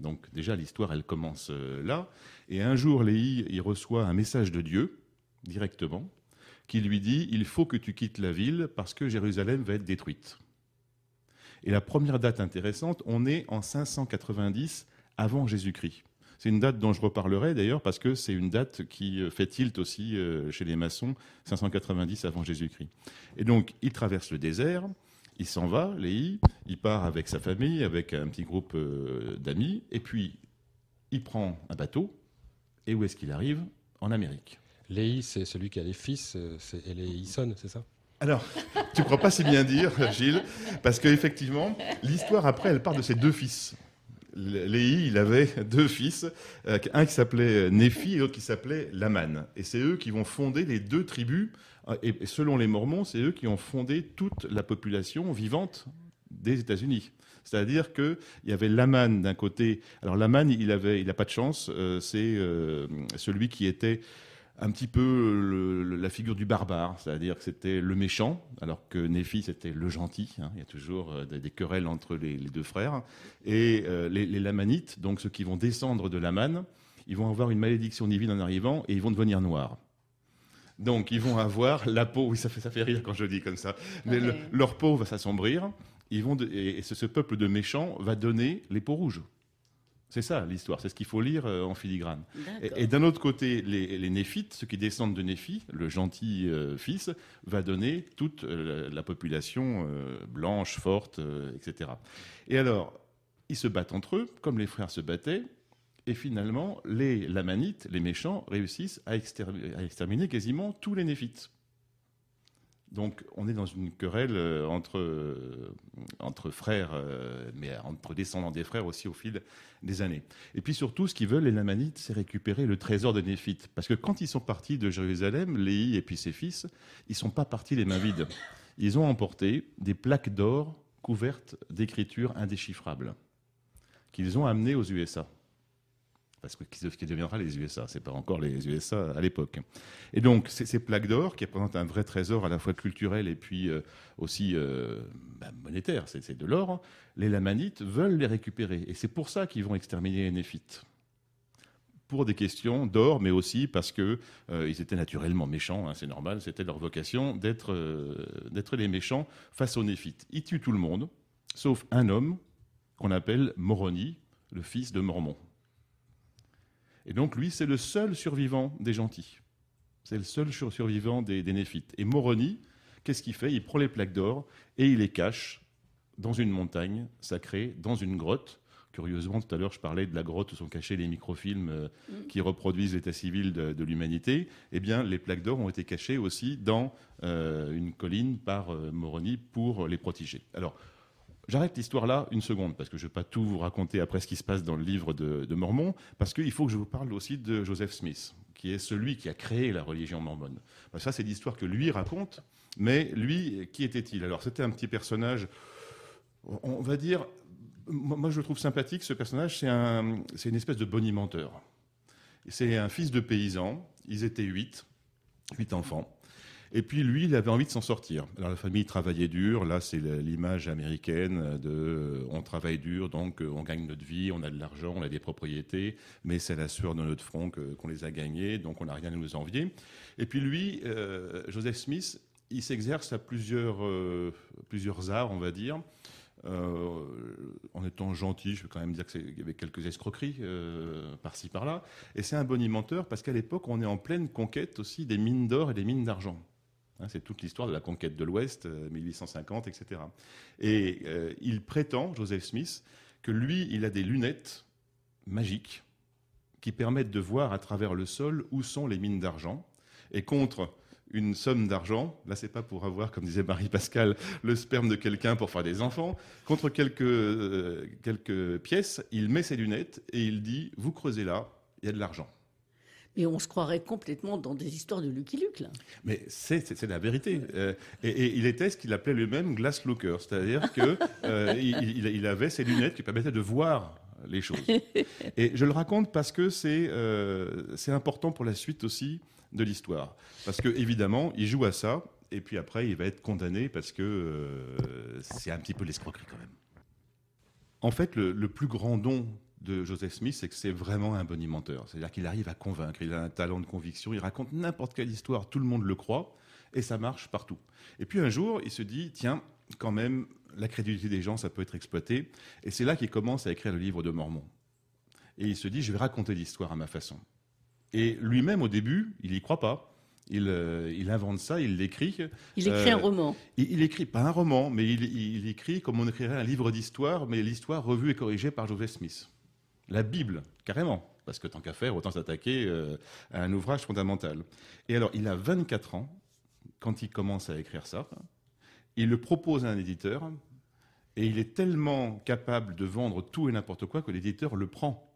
donc déjà l'histoire, elle commence là. Et un jour, Léhi, il reçoit un message de Dieu directement qui lui dit Il faut que tu quittes la ville parce que Jérusalem va être détruite. Et la première date intéressante, on est en 590 avant Jésus-Christ. C'est une date dont je reparlerai d'ailleurs parce que c'est une date qui euh, fait tilt aussi euh, chez les maçons, 590 avant Jésus-Christ. Et donc, il traverse le désert, il s'en va, Léhi, il part avec sa famille, avec un petit groupe euh, d'amis, et puis il prend un bateau, et où est-ce qu'il arrive? En Amérique. Léhi, c'est celui qui a les fils, euh, c'est Eléison, c'est ça? Alors, tu ne crois pas si bien dire, [LAUGHS] Gilles, parce qu'effectivement, l'histoire après, elle part de ses deux fils. Léhi, il avait deux fils, euh, un qui s'appelait Néphi et l'autre qui s'appelait Laman. Et c'est eux qui vont fonder les deux tribus. Et selon les Mormons, c'est eux qui ont fondé toute la population vivante des États-Unis. C'est-à-dire qu'il y avait Laman d'un côté. Alors Laman, il n'a pas de chance. Euh, c'est celui qui était un petit peu la figure du barbare, c'est-à-dire que c'était le méchant, alors que Néphi c'était le gentil. Hein. il y a toujours euh, des, querelles entre les, deux frères. Et euh, les, Lamanites, donc ceux qui vont descendre de Laman, ils vont avoir une malédiction divine en arrivant et ils vont devenir noirs. Donc ils vont avoir la peau, oui ça fait, ça fait rire quand je dis comme ça, mais leur peau va s'assombrir, ils vont et ce, ce peuple de méchants va donner les peaux rouges. C'est ça l'histoire, c'est ce qu'il faut lire euh, en filigrane. Et, d'un autre côté, les, Néphites, ceux qui descendent de Néphi, le gentil euh, fils, va donner toute euh, la population blanche, forte, etc. Et alors, ils se battent entre eux, comme les frères se battaient, et finalement, les Lamanites, les méchants, réussissent à exterminer quasiment tous les Néphites. Donc on est dans une querelle euh, entre, euh, entre frères, euh, mais entre descendants des frères aussi au fil des années. Et puis surtout, ce qu'ils veulent, les Lamanites, c'est récupérer le trésor de Néphite. Parce que quand ils sont partis de Jérusalem, Léhi et puis ses fils, ils ne sont pas partis les mains vides. Ils ont emporté des plaques d'or couvertes d'écritures indéchiffrables qu'ils ont amenées aux USA parce que qui deviendra les USA, c'est pas encore les USA à l'époque. Et donc ces, plaques d'or qui représentent un vrai trésor à la fois culturel et puis euh, aussi euh, bah, monétaire, c'est de l'or. Les Lamanites veulent les récupérer et c'est pour ça qu'ils vont exterminer les Néphites. Pour des questions d'or, mais aussi parce que euh, ils étaient naturellement méchants, hein, c'est normal, c'était leur vocation d'être d'être les méchants face aux Néphites. Ils tuent tout le monde, sauf un homme qu'on appelle Moroni, le fils de Mormon. Et donc lui, c'est le seul survivant des gentils. C'est le seul survivant des, néphites. Et Moroni, qu'est-ce qu'il fait? Il prend les plaques d'or et il les cache dans une montagne sacrée, dans une grotte. Curieusement, tout à l'heure, je parlais de la grotte où sont cachés les microfilms euh, mm. qui reproduisent l'état civil de, l'humanité. Eh bien, les plaques d'or ont été cachées aussi dans euh, une colline par euh, Moroni pour les protéger. Alors, J'arrête l'histoire là une seconde, parce que je ne vais pas tout vous raconter après ce qui se passe dans le livre de, Mormon, parce qu'il faut que je vous parle aussi de Joseph Smith, qui est celui qui a créé la religion mormone. ça, c'est l'histoire que lui raconte, mais lui, qui était-il? Alors, c'était un petit personnage, on va dire, moi je le trouve sympathique, ce personnage, c'est un, une espèce de bonimenteur. C'est un fils de paysan, ils étaient huit, huit enfants. Et puis lui, il avait envie de s'en sortir. Alors la famille travaillait dur. Là, c'est l'image américaine de euh, on travaille dur, donc euh, on gagne notre vie, on a de l'argent, on a des propriétés, mais c'est la sueur de notre front qu'on les a gagnés, donc on n'a rien à nous envier. Et puis lui, euh, Joseph Smith, il s'exerce à plusieurs, plusieurs arts, on va dire. en étant gentil, je veux quand même dire qu'il y avait quelques escroqueries par-ci par-là. Et c'est un bonimenteur parce qu'à l'époque, on est en pleine conquête aussi des mines d'or et des mines d'argent. Hein, c'est toute l'histoire de la conquête de l'Ouest, 1850, euh, etc. Et euh, il prétend, Joseph Smith, que lui, il a des lunettes magiques qui permettent de voir à travers le sol où sont les mines d'argent. Et contre une somme d'argent, là c'est pas pour avoir, comme disait Marie-Pascal, le sperme de quelqu'un pour faire des enfants, contre euh, quelques pièces, il met ses lunettes et il dit, vous creusez là, il y a de l'argent. Et on se croirait complètement dans des histoires de Lucky Luke, là. Mais c'est la vérité. Euh, et, il était ce qu'il appelait lui-même glass looker, c'est-à-dire qu'il euh, [LAUGHS] il, avait ces lunettes qui permettaient de voir les choses. [LAUGHS] Et je le raconte parce que c'est euh, important pour la suite aussi de l'histoire. Parce que évidemment, il joue à ça, et puis après, il va être condamné parce que c'est un petit peu l'escroquerie quand même. En fait, le, le plus grand don de Joseph Smith, c'est que c'est vraiment un bonimenteur. C'est-à-dire qu'il arrive à convaincre, il a un talent de conviction, il raconte n'importe quelle histoire, tout le monde le croit, et ça marche partout. Et puis un jour, il se dit, tiens, quand même, la crédulité des gens, ça peut être exploité. Et c'est là qu'il commence à écrire le livre de Mormon. Et il se dit, je vais raconter l'histoire à ma façon. Et lui-même, au début, il n'y croit pas. Il, euh, il, invente ça, il l'écrit. Il écrit un euh, roman. Il, il, écrit, pas un roman, mais il, il écrit comme on écrirait un livre d'histoire, mais l'histoire revue et corrigée par Joseph Smith la Bible, carrément, parce que tant qu'à faire, autant s'attaquer euh, à un ouvrage fondamental. Et alors, il a 24 ans, quand il commence à écrire ça, il le propose à un éditeur, et il est tellement capable de vendre tout et n'importe quoi que l'éditeur le prend,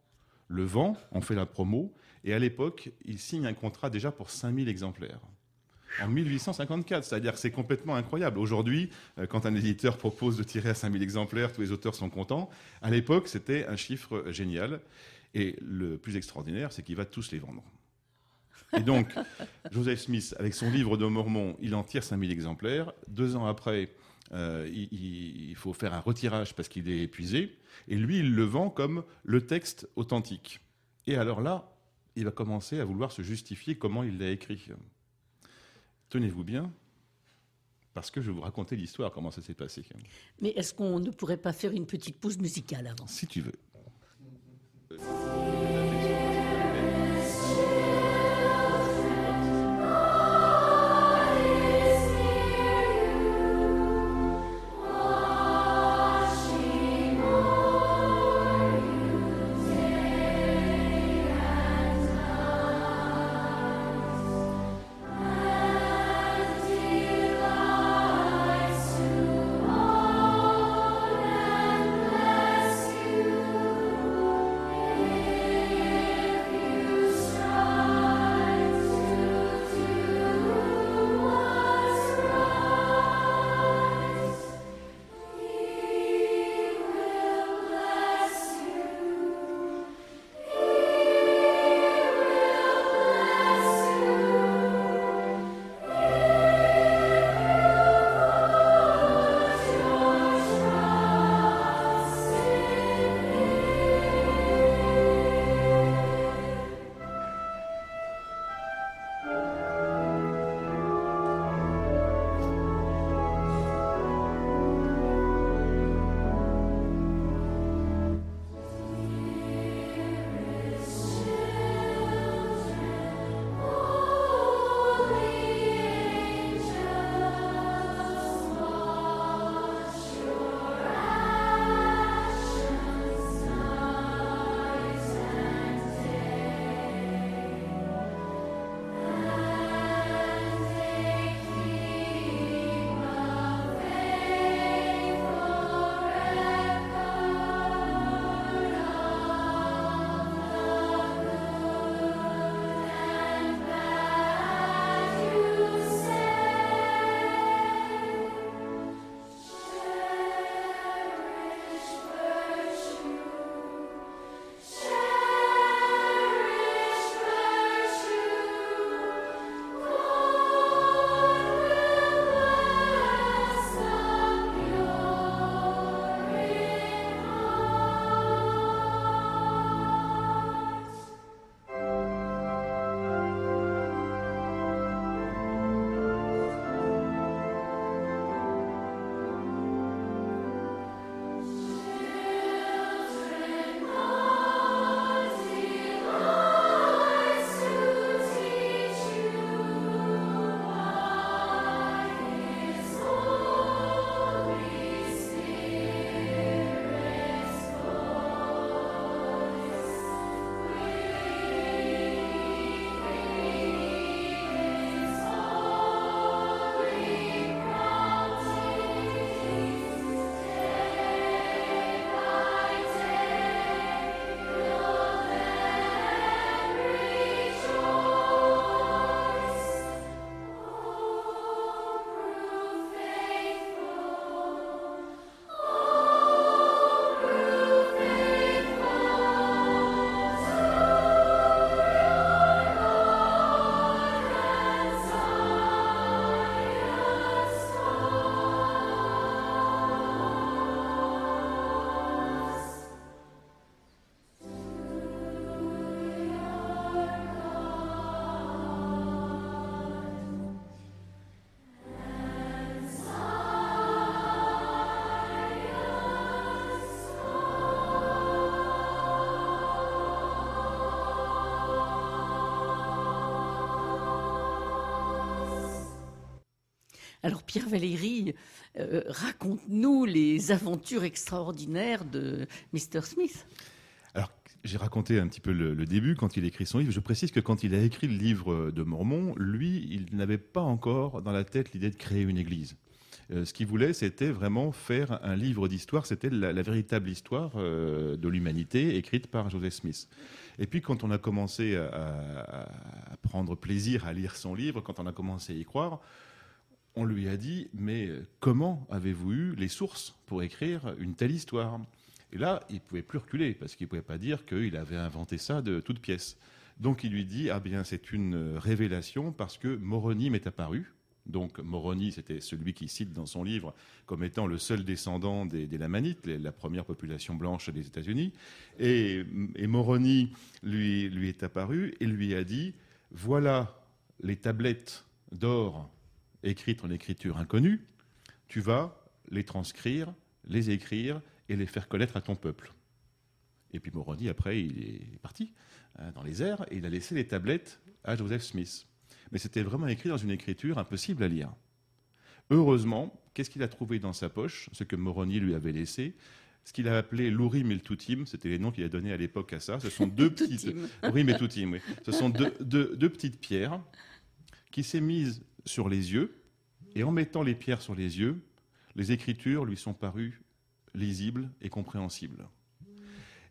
le vend, on fait la promo, et à l'époque, il signe un contrat déjà pour 5000 exemplaires. En 1854, c'est-à-dire que c'est complètement incroyable. Aujourd'hui, euh, quand un éditeur propose de tirer à 5000 exemplaires, tous les auteurs sont contents. À l'époque, c'était un chiffre génial. Et le plus extraordinaire, c'est qu'il va tous les vendre. Et donc, [LAUGHS] Joseph Smith, avec son livre de Mormon, il en tire 5000 exemplaires. Deux ans après, euh, il, faut faire un retirage parce qu'il est épuisé. Et lui, il le vend comme le texte authentique. Et alors là, il va commencer à vouloir se justifier comment il l'a écrit. Tenez-vous bien, parce que je vais vous raconter l'histoire, comment ça s'est passé. Mais est-ce qu'on ne pourrait pas faire une petite pause musicale avant? Si tu veux. Pierre Valéry, euh, raconte-nous les aventures extraordinaires de Mr. Smith. Alors, j'ai raconté un petit peu le, début quand il écrit son livre. Je précise que quand il a écrit le livre de Mormon, lui, il n'avait pas encore dans la tête l'idée de créer une église. Euh, ce qu'il voulait, c'était vraiment faire un livre d'histoire. C'était la, véritable histoire euh, de l'humanité écrite par Joseph Smith. Et puis, quand on a commencé à, prendre plaisir à lire son livre, quand on a commencé à y croire, on lui a dit Mais comment avez-vous eu les sources pour écrire une telle histoire? Et là, il ne pouvait plus reculer, parce qu'il ne pouvait pas dire qu'il avait inventé ça de toutes pièces. Donc il lui dit Ah bien, c'est une révélation parce que Moroni m'est apparu. Donc Moroni, c'était celui qui cite dans son livre comme étant le seul descendant des, Lamanites, la première population blanche des États-Unis. Et, Moroni lui, lui est apparu et lui a dit, voilà les tablettes d'or écrites en écriture inconnue, tu vas les transcrire, les écrire et les faire connaître à ton peuple. Et puis Moroni, après, il est parti hein, dans les airs et il a laissé les tablettes à Joseph Smith mais c'était vraiment écrit dans une écriture impossible à lire. Heureusement, qu'est-ce qu'il a trouvé dans sa poche Ce que Moroni lui avait laissé, ce qu'il a appelé l'Urim et le Toutim, c'était les noms qu'il a donnés à l'époque à ça. Ce sont [LAUGHS] deux petites Urim et Toutim, oui. Ce sont deux, deux petites pierres qui s'est mise sur les yeux, et en mettant les pierres sur les yeux, les écritures lui sont parues lisibles et compréhensibles.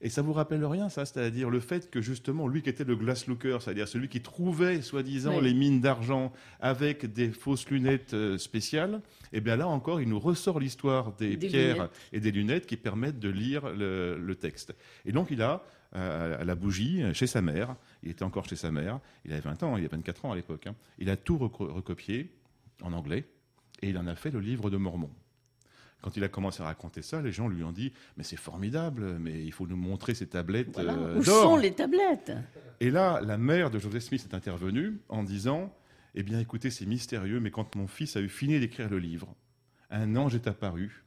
Et ça vous rappelle rien, ça C'est-à-dire le fait que justement, lui qui était le glass looker, c'est-à-dire celui qui trouvait, soi-disant, les mines d'argent avec des fausses lunettes euh, spéciales, et eh bien là encore, il nous ressort l'histoire des, pierres et des lunettes qui permettent de lire le, texte. Et donc, il a, euh, à la bougie, chez sa mère, il était encore chez sa mère, il avait 20 ans, il avait 24 ans à l'époque, hein, il a tout recopié en anglais, et il en a fait le livre de Mormon. Quand il a commencé à raconter ça, les gens lui ont dit Mais c'est formidable, mais il faut nous montrer ces tablettes euh, Où sont les tablettes? Et là, la mère de Joseph Smith est intervenue en disant Eh bien, écoutez, c'est mystérieux, mais quand mon fils a eu fini d'écrire le livre, un ange est apparu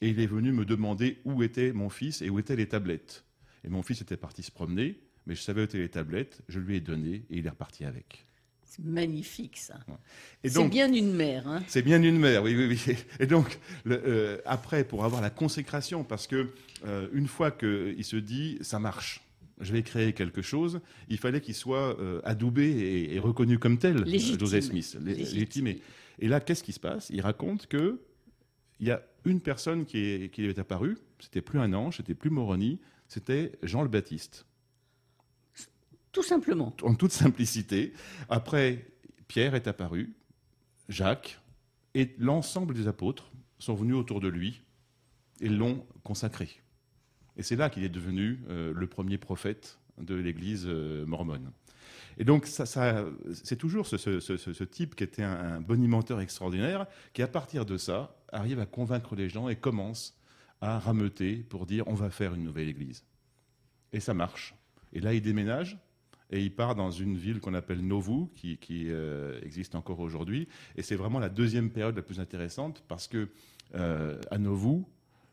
et il est venu me demander où était mon fils et où étaient les tablettes. Et mon fils était parti se promener, mais je savais où étaient les tablettes, je lui ai donné et il est reparti avec. C'est magnifique, ça. C'est bien une mère. Hein. c'est bien une mère, oui, oui, oui. Et donc, euh, après, pour avoir la consécration, parce que euh, une fois qu'il se dit, ça marche, je vais créer quelque chose, il fallait qu'il soit euh, adoubé et, reconnu comme tel, Joseph Smith, légitimé. Et là, qu'est-ce qui se passe? Il raconte que il y a une personne qui, est, qui est apparue, c'était plus un ange, c'était plus Moroni, c'était Jean le Baptiste. Tout simplement. En toute simplicité. Après, Pierre est apparu, Jacques, et l'ensemble des apôtres sont venus autour de lui et l'ont consacré. Et c'est là qu'il est devenu euh, le premier prophète de l'Église euh, mormone. Et donc, c'est toujours ce, type qui était un, un, bonimenteur extraordinaire, qui à partir de ça arrive à convaincre les gens et commence à rameuter pour dire on va faire une nouvelle Église. Et ça marche. Et là, il déménage et il part dans une ville qu'on appelle Nauvoo, qui, euh, existe encore aujourd'hui. Et c'est vraiment la deuxième période la plus intéressante parce que euh, à Nauvoo,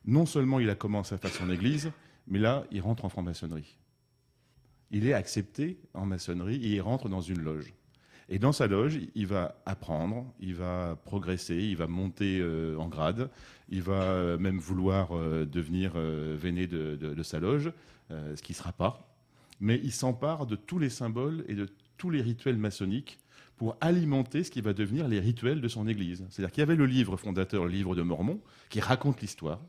non seulement il a commencé à faire son église, mais là, il rentre en franc-maçonnerie. Il est accepté en maçonnerie il rentre dans une loge. Et dans sa loge, il va apprendre, il va progresser, il va monter euh, en grade, il va même vouloir devenir véné de, de, sa loge, ce qui ne sera pas mais il s'empare de tous les symboles et de tous les rituels maçonniques pour alimenter ce qui va devenir les rituels de son Église. C'est-à-dire qu'il y avait le livre fondateur, le livre de Mormon, qui raconte l'histoire.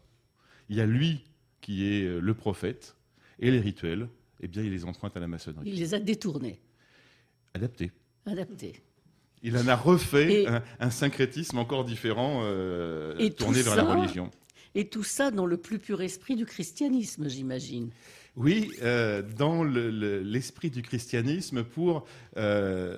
Il y a lui qui est euh, le prophète, et les rituels, eh bien, il les emprunte à la maçonnerie. Il les a détournés. Adaptés. Adaptés. Il en a refait un, syncrétisme encore différent, euh, tourné vers la religion. Et tout ça dans le plus pur esprit du christianisme, j'imagine. Oui, euh, dans l'esprit du christianisme pour euh,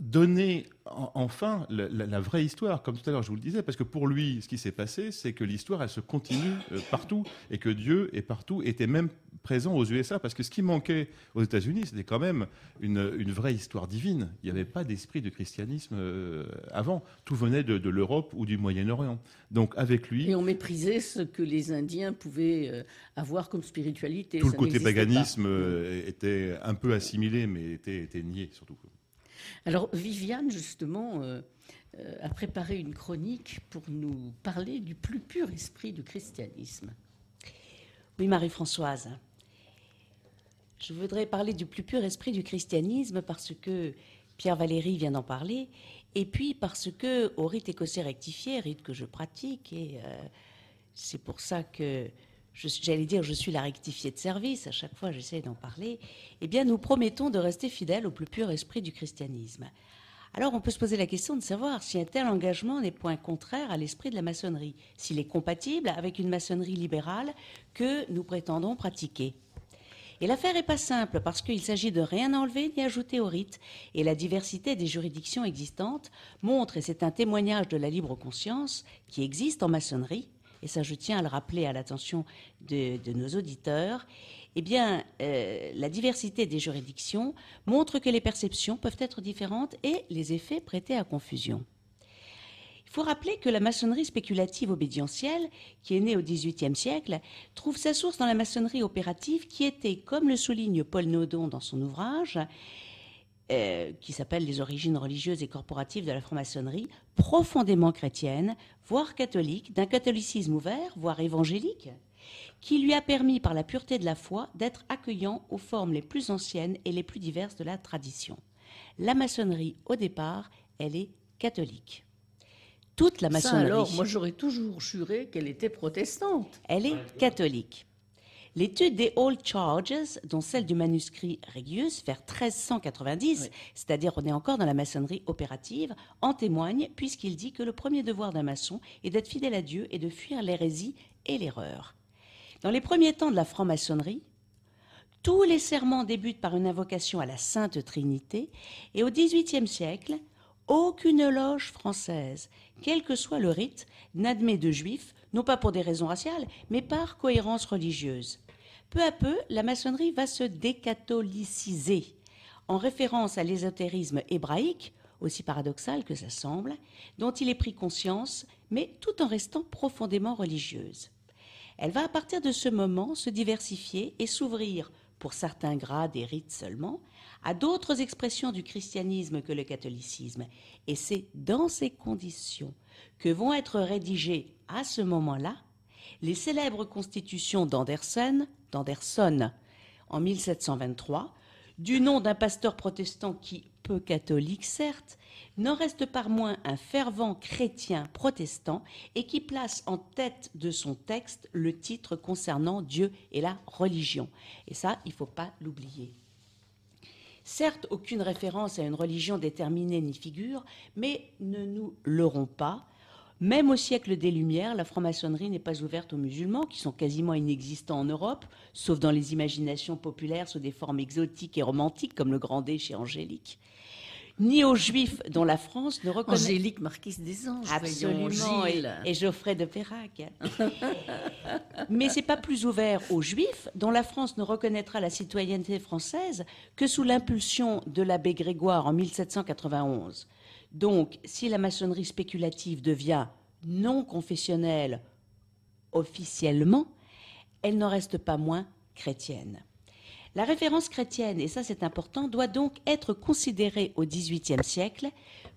donner enfin la, vraie histoire, comme tout à l'heure je vous le disais, parce que pour lui, ce qui s'est passé, c'est que l'histoire, elle se continue euh, partout, et que Dieu est partout, était même présent aux USA, parce que ce qui manquait aux États-Unis, c'était quand même une, vraie histoire divine. Il n'y avait pas d'esprit de christianisme euh, avant. Tout venait de, l'Europe ou du Moyen-Orient. Donc avec lui... Et on méprisait ce que les Indiens pouvaient euh, avoir comme spiritualité. Tout le côté paganisme était un peu assimilé, mais était, était nié surtout. Alors Viviane, justement, euh, euh, a préparé une chronique pour nous parler du plus pur esprit du christianisme. Oui, Marie-Françoise. je voudrais parler du plus pur esprit du christianisme parce que Pierre Valéry vient d'en parler, et puis parce que au rite écossais rectifié, rite que je pratique, et euh, c'est pour ça que j'allais dire je suis la rectifiée de service, à chaque fois j'essaie d'en parler, eh bien nous promettons de rester fidèles au plus pur esprit du christianisme. Alors on peut se poser la question de savoir si un tel engagement n'est point contraire à l'esprit de la maçonnerie, s'il est compatible avec une maçonnerie libérale que nous prétendons pratiquer. Et l'affaire n'est pas simple parce qu'il s'agit de rien enlever ni ajouter au rite. Et la diversité des juridictions existantes montre, et c'est un témoignage de la libre conscience qui existe en maçonnerie, et ça je tiens à le rappeler à l'attention de, nos auditeurs, eh euh, la diversité des juridictions montre que les perceptions peuvent être différentes et les effets prêtés à confusion. Il faut rappeler que la maçonnerie spéculative obédientielle, qui est née au XVIIIe siècle, trouve sa source dans la maçonnerie opérative qui était, comme le souligne Paul Naudon dans son ouvrage, euh, qui s'appelle Les origines religieuses et corporatives de la franc-maçonnerie, profondément chrétienne, voire catholique, d'un catholicisme ouvert, voire évangélique, qui lui a permis, par la pureté de la foi, d'être accueillant aux formes les plus anciennes et les plus diverses de la tradition. La maçonnerie, au départ, elle est catholique toute la maçonnerie. alors, moi j'aurais toujours juré qu'elle était protestante. Elle est catholique. L'étude des Old Charges, dont celle du manuscrit Regius, vers 1390, c'est-à-dire on est encore dans la maçonnerie opérative, en témoigne puisqu'il dit que le premier devoir d'un maçon est d'être fidèle à Dieu et de fuir l'hérésie et l'erreur. Dans les premiers temps de la franc-maçonnerie, tous les serments débutent par une invocation à la Sainte Trinité et au XVIIIe siècle, aucune loge française, quel que soit le rite, n'admet de juifs, non pas pour des raisons raciales, mais par cohérence religieuse. Peu à peu, la maçonnerie va se décatholiciser, en référence à l'ésotérisme hébraïque, aussi paradoxal que ça semble, dont il est pris conscience, mais tout en restant profondément religieuse. Elle va à partir de ce moment se diversifier et s'ouvrir, pour certains grades et rites seulement, à d'autres expressions du christianisme que le catholicisme. Et c'est dans ces conditions que vont être rédigées à ce moment-là les célèbres constitutions d'Anderson, d'Anderson en 1723, du nom d'un pasteur protestant qui, peu catholique certes, n'en reste pas moins un fervent chrétien protestant et qui place en tête de son texte le titre concernant Dieu et la religion. Et ça, il ne faut pas l'oublier. Certes, aucune référence à une religion déterminée n'y figure, mais ne nous leurrons pas. Même au siècle des Lumières, la franc-maçonnerie n'est pas ouverte aux musulmans, qui sont quasiment inexistants en Europe, sauf dans les imaginations populaires sous des formes exotiques et romantiques, comme le Grand D chez Angélique ni aux Juifs dont la France ne reconnaît. Angélique Marquise des Anges. Absolument, et, Geoffrey de Perrac. Mais c'est pas plus ouvert aux Juifs dont la France ne reconnaîtra la citoyenneté française que sous l'impulsion de l'abbé Grégoire en 1791. Donc, si la maçonnerie spéculative devient non confessionnelle officiellement, elle n'en reste pas moins chrétienne. La référence chrétienne, et ça c'est important, doit donc être considérée au XVIIIe siècle,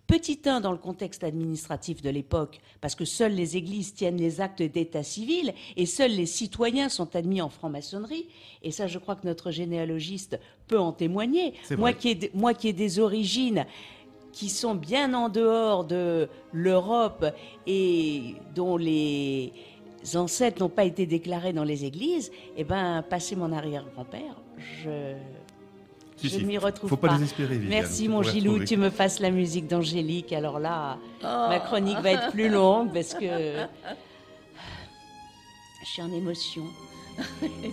petit 1 dans le contexte administratif de l'époque, parce que seules les églises tiennent les actes d'état civil et seuls les citoyens sont admis en franc-maçonnerie, et ça je crois que notre généalogiste peut en témoigner. Moi qui, ai, moi qui ai des origines qui sont bien en dehors de l'Europe et dont les ancêtres n'ont pas été déclarés dans les églises, eh ben, passé mon arrière-grand-père, je ne m'y retrouve faut pas. Désespérer, Merci mon Gilou, tu me fasses la musique d'Angélique. Alors là, ma oh. chronique va être plus longue parce que je suis en émotion.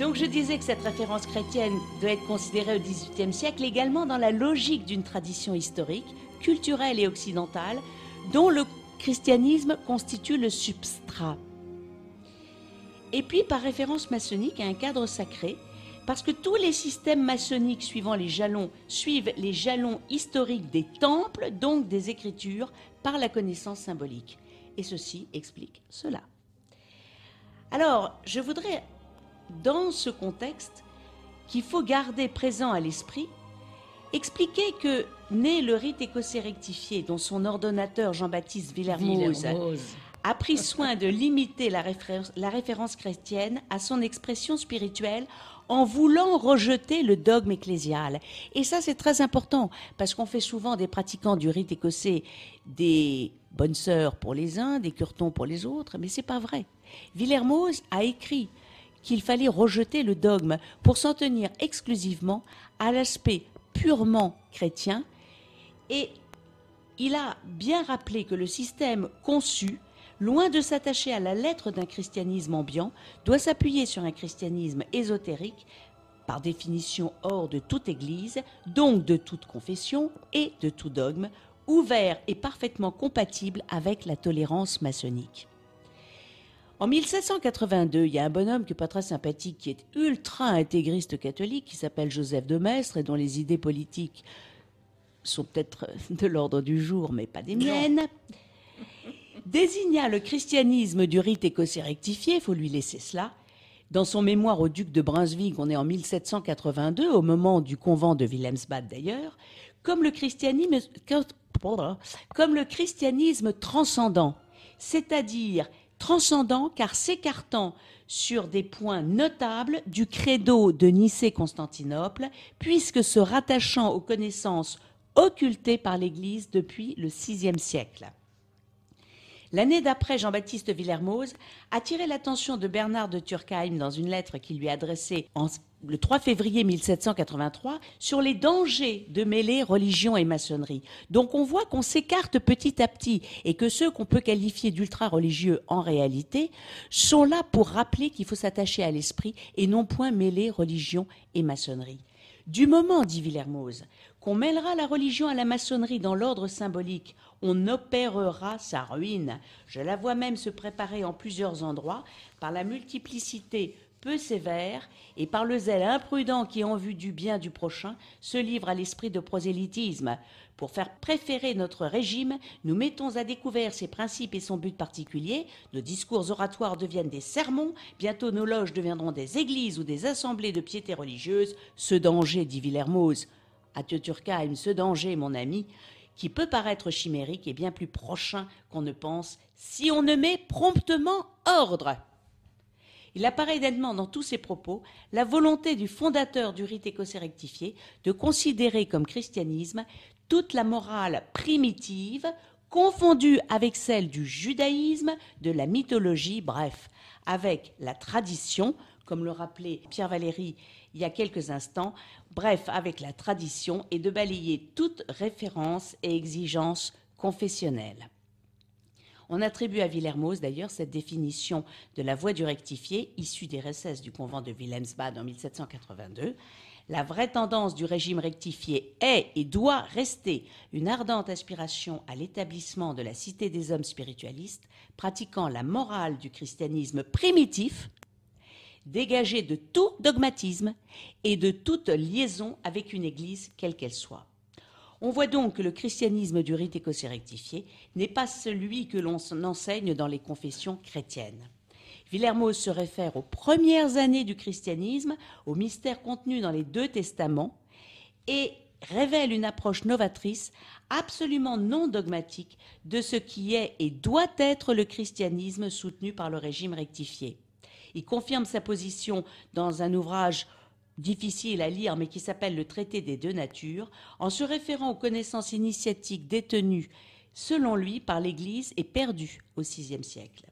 Donc je disais que cette référence chrétienne doit être considérée au XVIIIe siècle également dans la logique d'une tradition historique, culturelle et occidentale, dont le christianisme constitue le substrat. Et puis par référence maçonnique à un cadre sacré parce que tous les systèmes maçonniques suivant les jalons suivent les jalons historiques des temples, donc des écritures, par la connaissance symbolique. Et ceci explique cela. Alors, je voudrais, dans ce contexte, qu'il faut garder présent à l'esprit, expliquer que, né le rite écossais rectifié, dont son ordonnateur Jean-Baptiste Villermoz a pris soin de limiter la référence, la référence chrétienne à son expression spirituelle en voulant rejeter le dogme ecclésial. Et ça, c'est très important, parce qu'on fait souvent des pratiquants du rite écossais des bonnes sœurs pour les uns, des curtons pour les autres, mais c'est pas vrai. Villermoz a écrit qu'il fallait rejeter le dogme pour s'en tenir exclusivement à l'aspect purement chrétien et il a bien rappelé que le système conçu, loin de s'attacher à la lettre d'un christianisme ambiant, doit s'appuyer sur un christianisme ésotérique, par définition hors de toute église, donc de toute confession et de tout dogme, ouvert et parfaitement compatible avec la tolérance maçonnique. En 1782, il y a un bonhomme qui est pas très sympathique, qui est ultra intégriste catholique, qui s'appelle Joseph de Maistre, et dont les idées politiques sont peut-être [LAUGHS] de l'ordre du jour, mais pas des miennes, désigna le christianisme du rite écossais rectifié, il faut lui laisser cela, dans son mémoire au duc de Brunswick, on est en 1782, au moment du convent de Wilhelmsbad d'ailleurs, comme le christianisme, comme le christianisme transcendant, c'est-à-dire transcendant car s'écartant sur des points notables du credo de Nicée-Constantinople, puisque se rattachant aux connaissances occultées par l'Église depuis le VIe siècle. L'année d'après, Jean-Baptiste Villermoz a tiré l'attention de Bernard de Turckheim dans une lettre qu'il lui a adressée le 3 février 1783 sur les dangers de mêler religion et maçonnerie. Donc on voit qu'on s'écarte petit à petit et que ceux qu'on peut qualifier d'ultra-religieux en réalité sont là pour rappeler qu'il faut s'attacher à l'esprit et non point mêler religion et maçonnerie. Du moment, dit Villermoz, qu'on mêlera la religion à la maçonnerie dans l'ordre symbolique, on opérera sa ruine. Je la vois même se préparer en plusieurs endroits par la multiplicité peu sévère et par le zèle imprudent qui, en vue du bien du prochain, se livre à l'esprit de prosélytisme. Pour faire préférer notre régime, nous mettons à découvert ses principes et son but particulier. Nos discours oratoires deviennent des sermons. Bientôt, nos loges deviendront des églises ou des assemblées de piété religieuse. Ce danger, dit Villermoz, à Turckheim, ce danger, mon ami, qui peut paraître chimérique, est bien plus prochain qu'on ne pense si on ne met promptement ordre. Il apparaît nettement dans tous ses propos la volonté du fondateur du rite écossais rectifié de considérer comme christianisme toute la morale primitive, confondue avec celle du judaïsme, de la mythologie, bref, avec la tradition, comme le rappelait Pierre Valéry il y a quelques instants, bref, avec la tradition, et de balayer toute référence et exigence confessionnelle. On attribue à Villermoz d'ailleurs cette définition de la voie du rectifié, issue des recesses du convent de Wilhelmsbad en 1782. La vraie tendance du régime rectifié est et doit rester une ardente aspiration à l'établissement de la cité des hommes spiritualistes, pratiquant la morale du christianisme primitif, dégagé de tout dogmatisme et de toute liaison avec une église quelle qu'elle soit. On voit donc que le christianisme du rite écossais rectifié n'est pas celui que l'on enseigne dans les confessions chrétiennes. Villermoz se réfère aux premières années du christianisme, aux mystères contenus dans les deux testaments, et révèle une approche novatrice, absolument non dogmatique, de ce qui est et doit être le christianisme soutenu par le régime rectifié. Il confirme sa position dans un ouvrage difficile à lire, mais qui s'appelle le traité des deux natures, en se référant aux connaissances initiatiques détenues, selon lui, par l'Église et perdues au VIe siècle.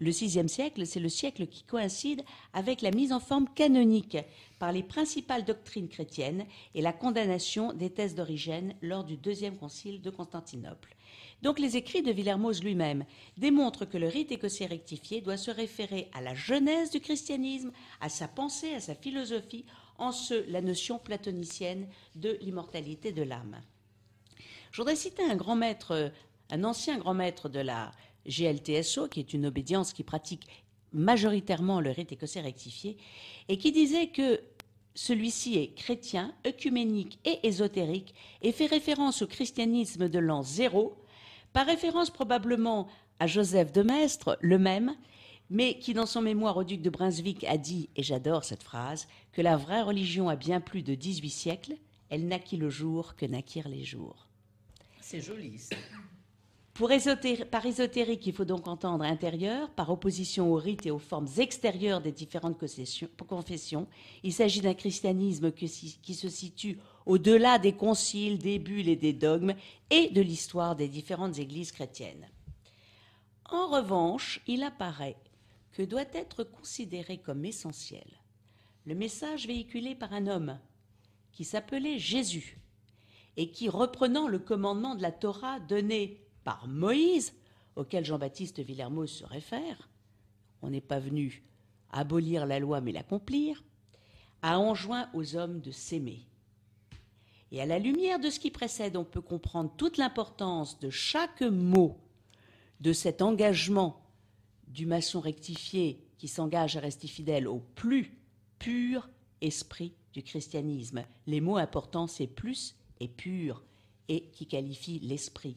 Le VIe siècle, c'est le siècle qui coïncide avec la mise en forme canonique par les principales doctrines chrétiennes et la condamnation des thèses d'origine lors du deuxième concile de Constantinople. Donc les écrits de Villermoz lui-même démontrent que le rite écossais rectifié doit se référer à la genèse du christianisme, à sa pensée, à sa philosophie, en ce la notion platonicienne de l'immortalité de l'âme. Je voudrais citer un grand maître, un ancien grand maître de la GLTSO, qui est une obédience qui pratique majoritairement le rite écossais rectifié, et qui disait que celui-ci est chrétien, œcuménique et ésotérique, et fait référence au christianisme de l'an zéro, par référence probablement à Joseph de Maistre, le même, mais qui dans son mémoire au duc de Brunswick a dit, et j'adore cette phrase, que la vraie religion a bien plus de 18 siècles, elle naquit le jour que naquirent les jours. C'est joli ça. Par ésotérique, il faut donc entendre intérieur, par opposition aux rites et aux formes extérieures des différentes confessions. Il s'agit d'un christianisme qui se situe au-delà des conciles, des bulles et des dogmes et de l'histoire des différentes églises chrétiennes. En revanche, il apparaît que doit être considéré comme essentiel le message véhiculé par un homme qui s'appelait Jésus et qui, reprenant le commandement de la Torah donné par Moïse, auquel Jean-Baptiste Villermoz se réfère, on n'est pas venu abolir la loi mais l'accomplir, a enjoint aux hommes de s'aimer. Et à la lumière de ce qui précède, on peut comprendre toute l'importance de chaque mot de cet engagement du maçon rectifié qui s'engage à rester fidèle au plus pur esprit du christianisme. Les mots importants, c'est plus et pur, et qui qualifie l'esprit.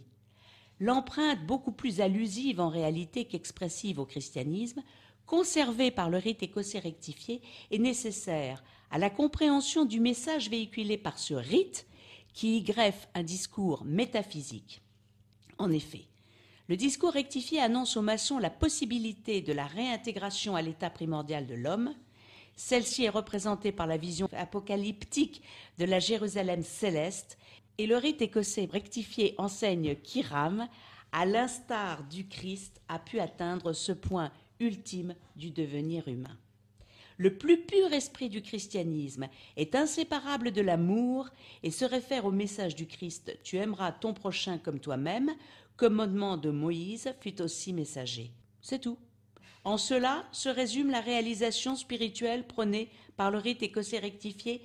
L'empreinte beaucoup plus allusive en réalité qu'expressive au christianisme, conservée par le rite écossais rectifié, est nécessaire à la compréhension du message véhiculé par ce rite qui y greffe un discours métaphysique. En effet, le discours rectifié annonce aux maçons la possibilité de la réintégration à l'état primordial de l'homme. Celle-ci est représentée par la vision apocalyptique de la Jérusalem céleste et le rite écossais rectifié enseigne qu'Iram, à l'instar du Christ, a pu atteindre ce point ultime du devenir humain. Le plus pur esprit du christianisme est inséparable de l'amour et se réfère au message du Christ Tu aimeras ton prochain comme toi-même, commandement de Moïse fut aussi messager. C'est tout. En cela se résume la réalisation spirituelle prônée par le rite écossais rectifié,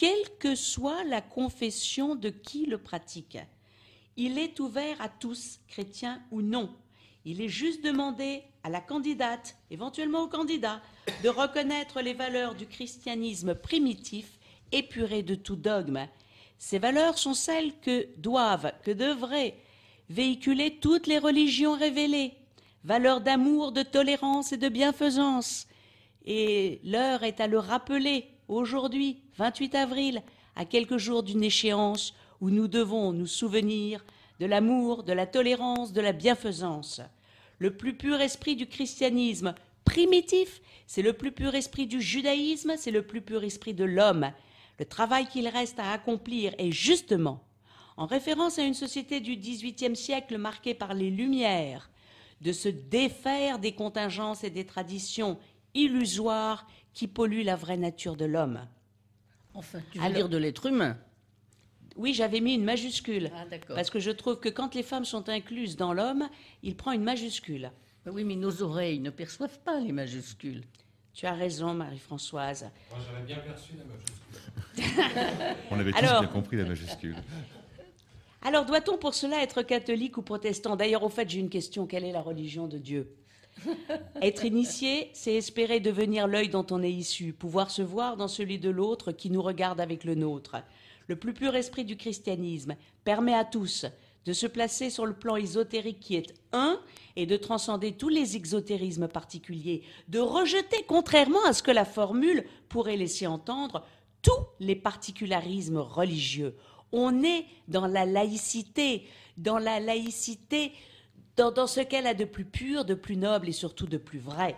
quelle que soit la confession de qui le pratique. Il est ouvert à tous, chrétiens ou non. Il est juste demandé à la candidate, éventuellement au candidat, de reconnaître les valeurs du christianisme primitif, épuré de tout dogme. Ces valeurs sont celles que doivent, que devraient véhiculer toutes les religions révélées, valeurs d'amour, de tolérance et de bienfaisance. Et l'heure est à le rappeler aujourd'hui, 28 avril, à quelques jours d'une échéance où nous devons nous souvenir de l'amour, de la tolérance, de la bienfaisance. Le plus pur esprit du christianisme primitif, c'est le plus pur esprit du judaïsme, c'est le plus pur esprit de l'homme. Le travail qu'il reste à accomplir est justement, en référence à une société du XVIIIe siècle marquée par les Lumières, de se défaire des contingences et des traditions illusoires qui polluent la vraie nature de l'homme. Enfin, tu veux Alors- dire de l'être humain Oui, j'avais mis une majuscule. Ah, d'accord. Parce que je trouve que quand les femmes sont incluses dans l'homme, il prend une majuscule. Ben Oui, mais nos oreilles ne perçoivent pas les majuscules. Tu as raison, Marie-Françoise. Moi, j'avais bien perçu la majuscule. [LAUGHS] On avait tous Alors- bien compris la majuscule. Alors, doit-on pour cela être catholique ou protestant? D'ailleurs, au fait, j'ai une question. Quelle est la religion de Dieu? [LAUGHS] Être initié, c'est espérer devenir l'œil dont on est issu, pouvoir se voir dans celui de l'autre qui nous regarde avec le nôtre. Le plus pur esprit du christianisme permet à tous de se placer sur le plan ésotérique qui est un et de transcender tous les exotérismes particuliers, de rejeter, contrairement à ce que la formule pourrait laisser entendre, tous les particularismes religieux. On est dans la laïcité, dans la laïcité, dans, dans ce qu'elle a de plus pur, de plus noble et surtout de plus vrai.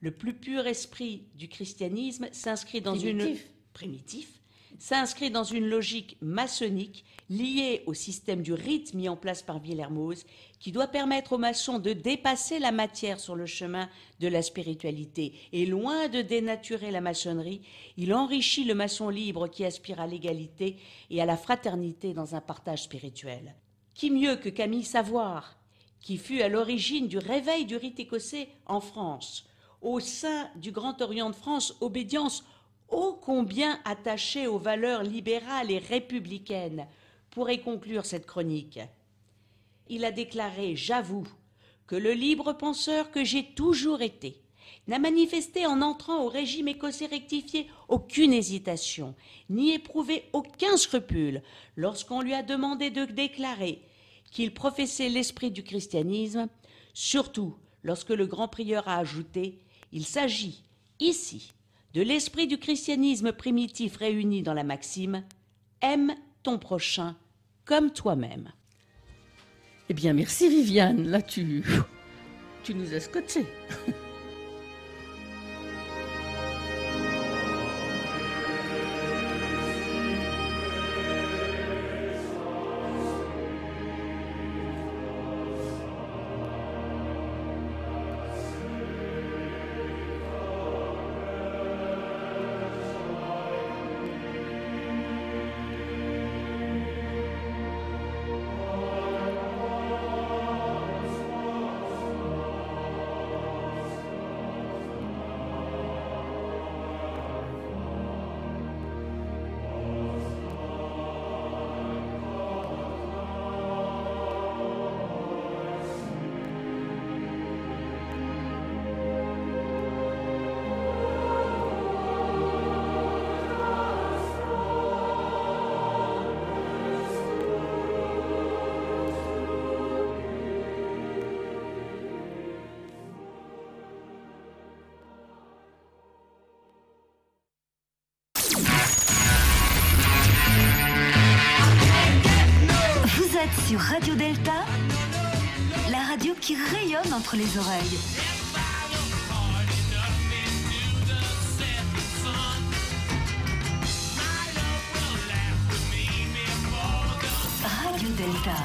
Le plus pur esprit du christianisme s'inscrit dans une primitif s'inscrit dans une logique maçonnique liée au système du rite mis en place par Villermoz, qui doit permettre aux maçons de dépasser la matière sur le chemin de la spiritualité. Et loin de dénaturer la maçonnerie, il enrichit le maçon libre qui aspire à l'égalité et à la fraternité dans un partage spirituel. Qui mieux que Camille Savoir, qui fut à l'origine du réveil du rite écossais en France, au sein du Grand Orient de France, obédience ô combien attachée aux valeurs libérales et républicaines, pourrait conclure cette chronique. Il a déclaré J'avoue que le libre penseur que j'ai toujours été n'a manifesté en entrant au régime écossais rectifié aucune hésitation, ni éprouvé aucun scrupule lorsqu'on lui a demandé de déclarer qu'il professait l'esprit du christianisme, surtout lorsque le grand prieur a ajouté Il s'agit ici de l'esprit du christianisme primitif réuni dans la maxime Aime ton prochain comme toi-même. Eh bien, merci Viviane. Là, tu, tu nous as scotché. [LAUGHS] Delta, la radio qui rayonne entre les oreilles. Radio Delta.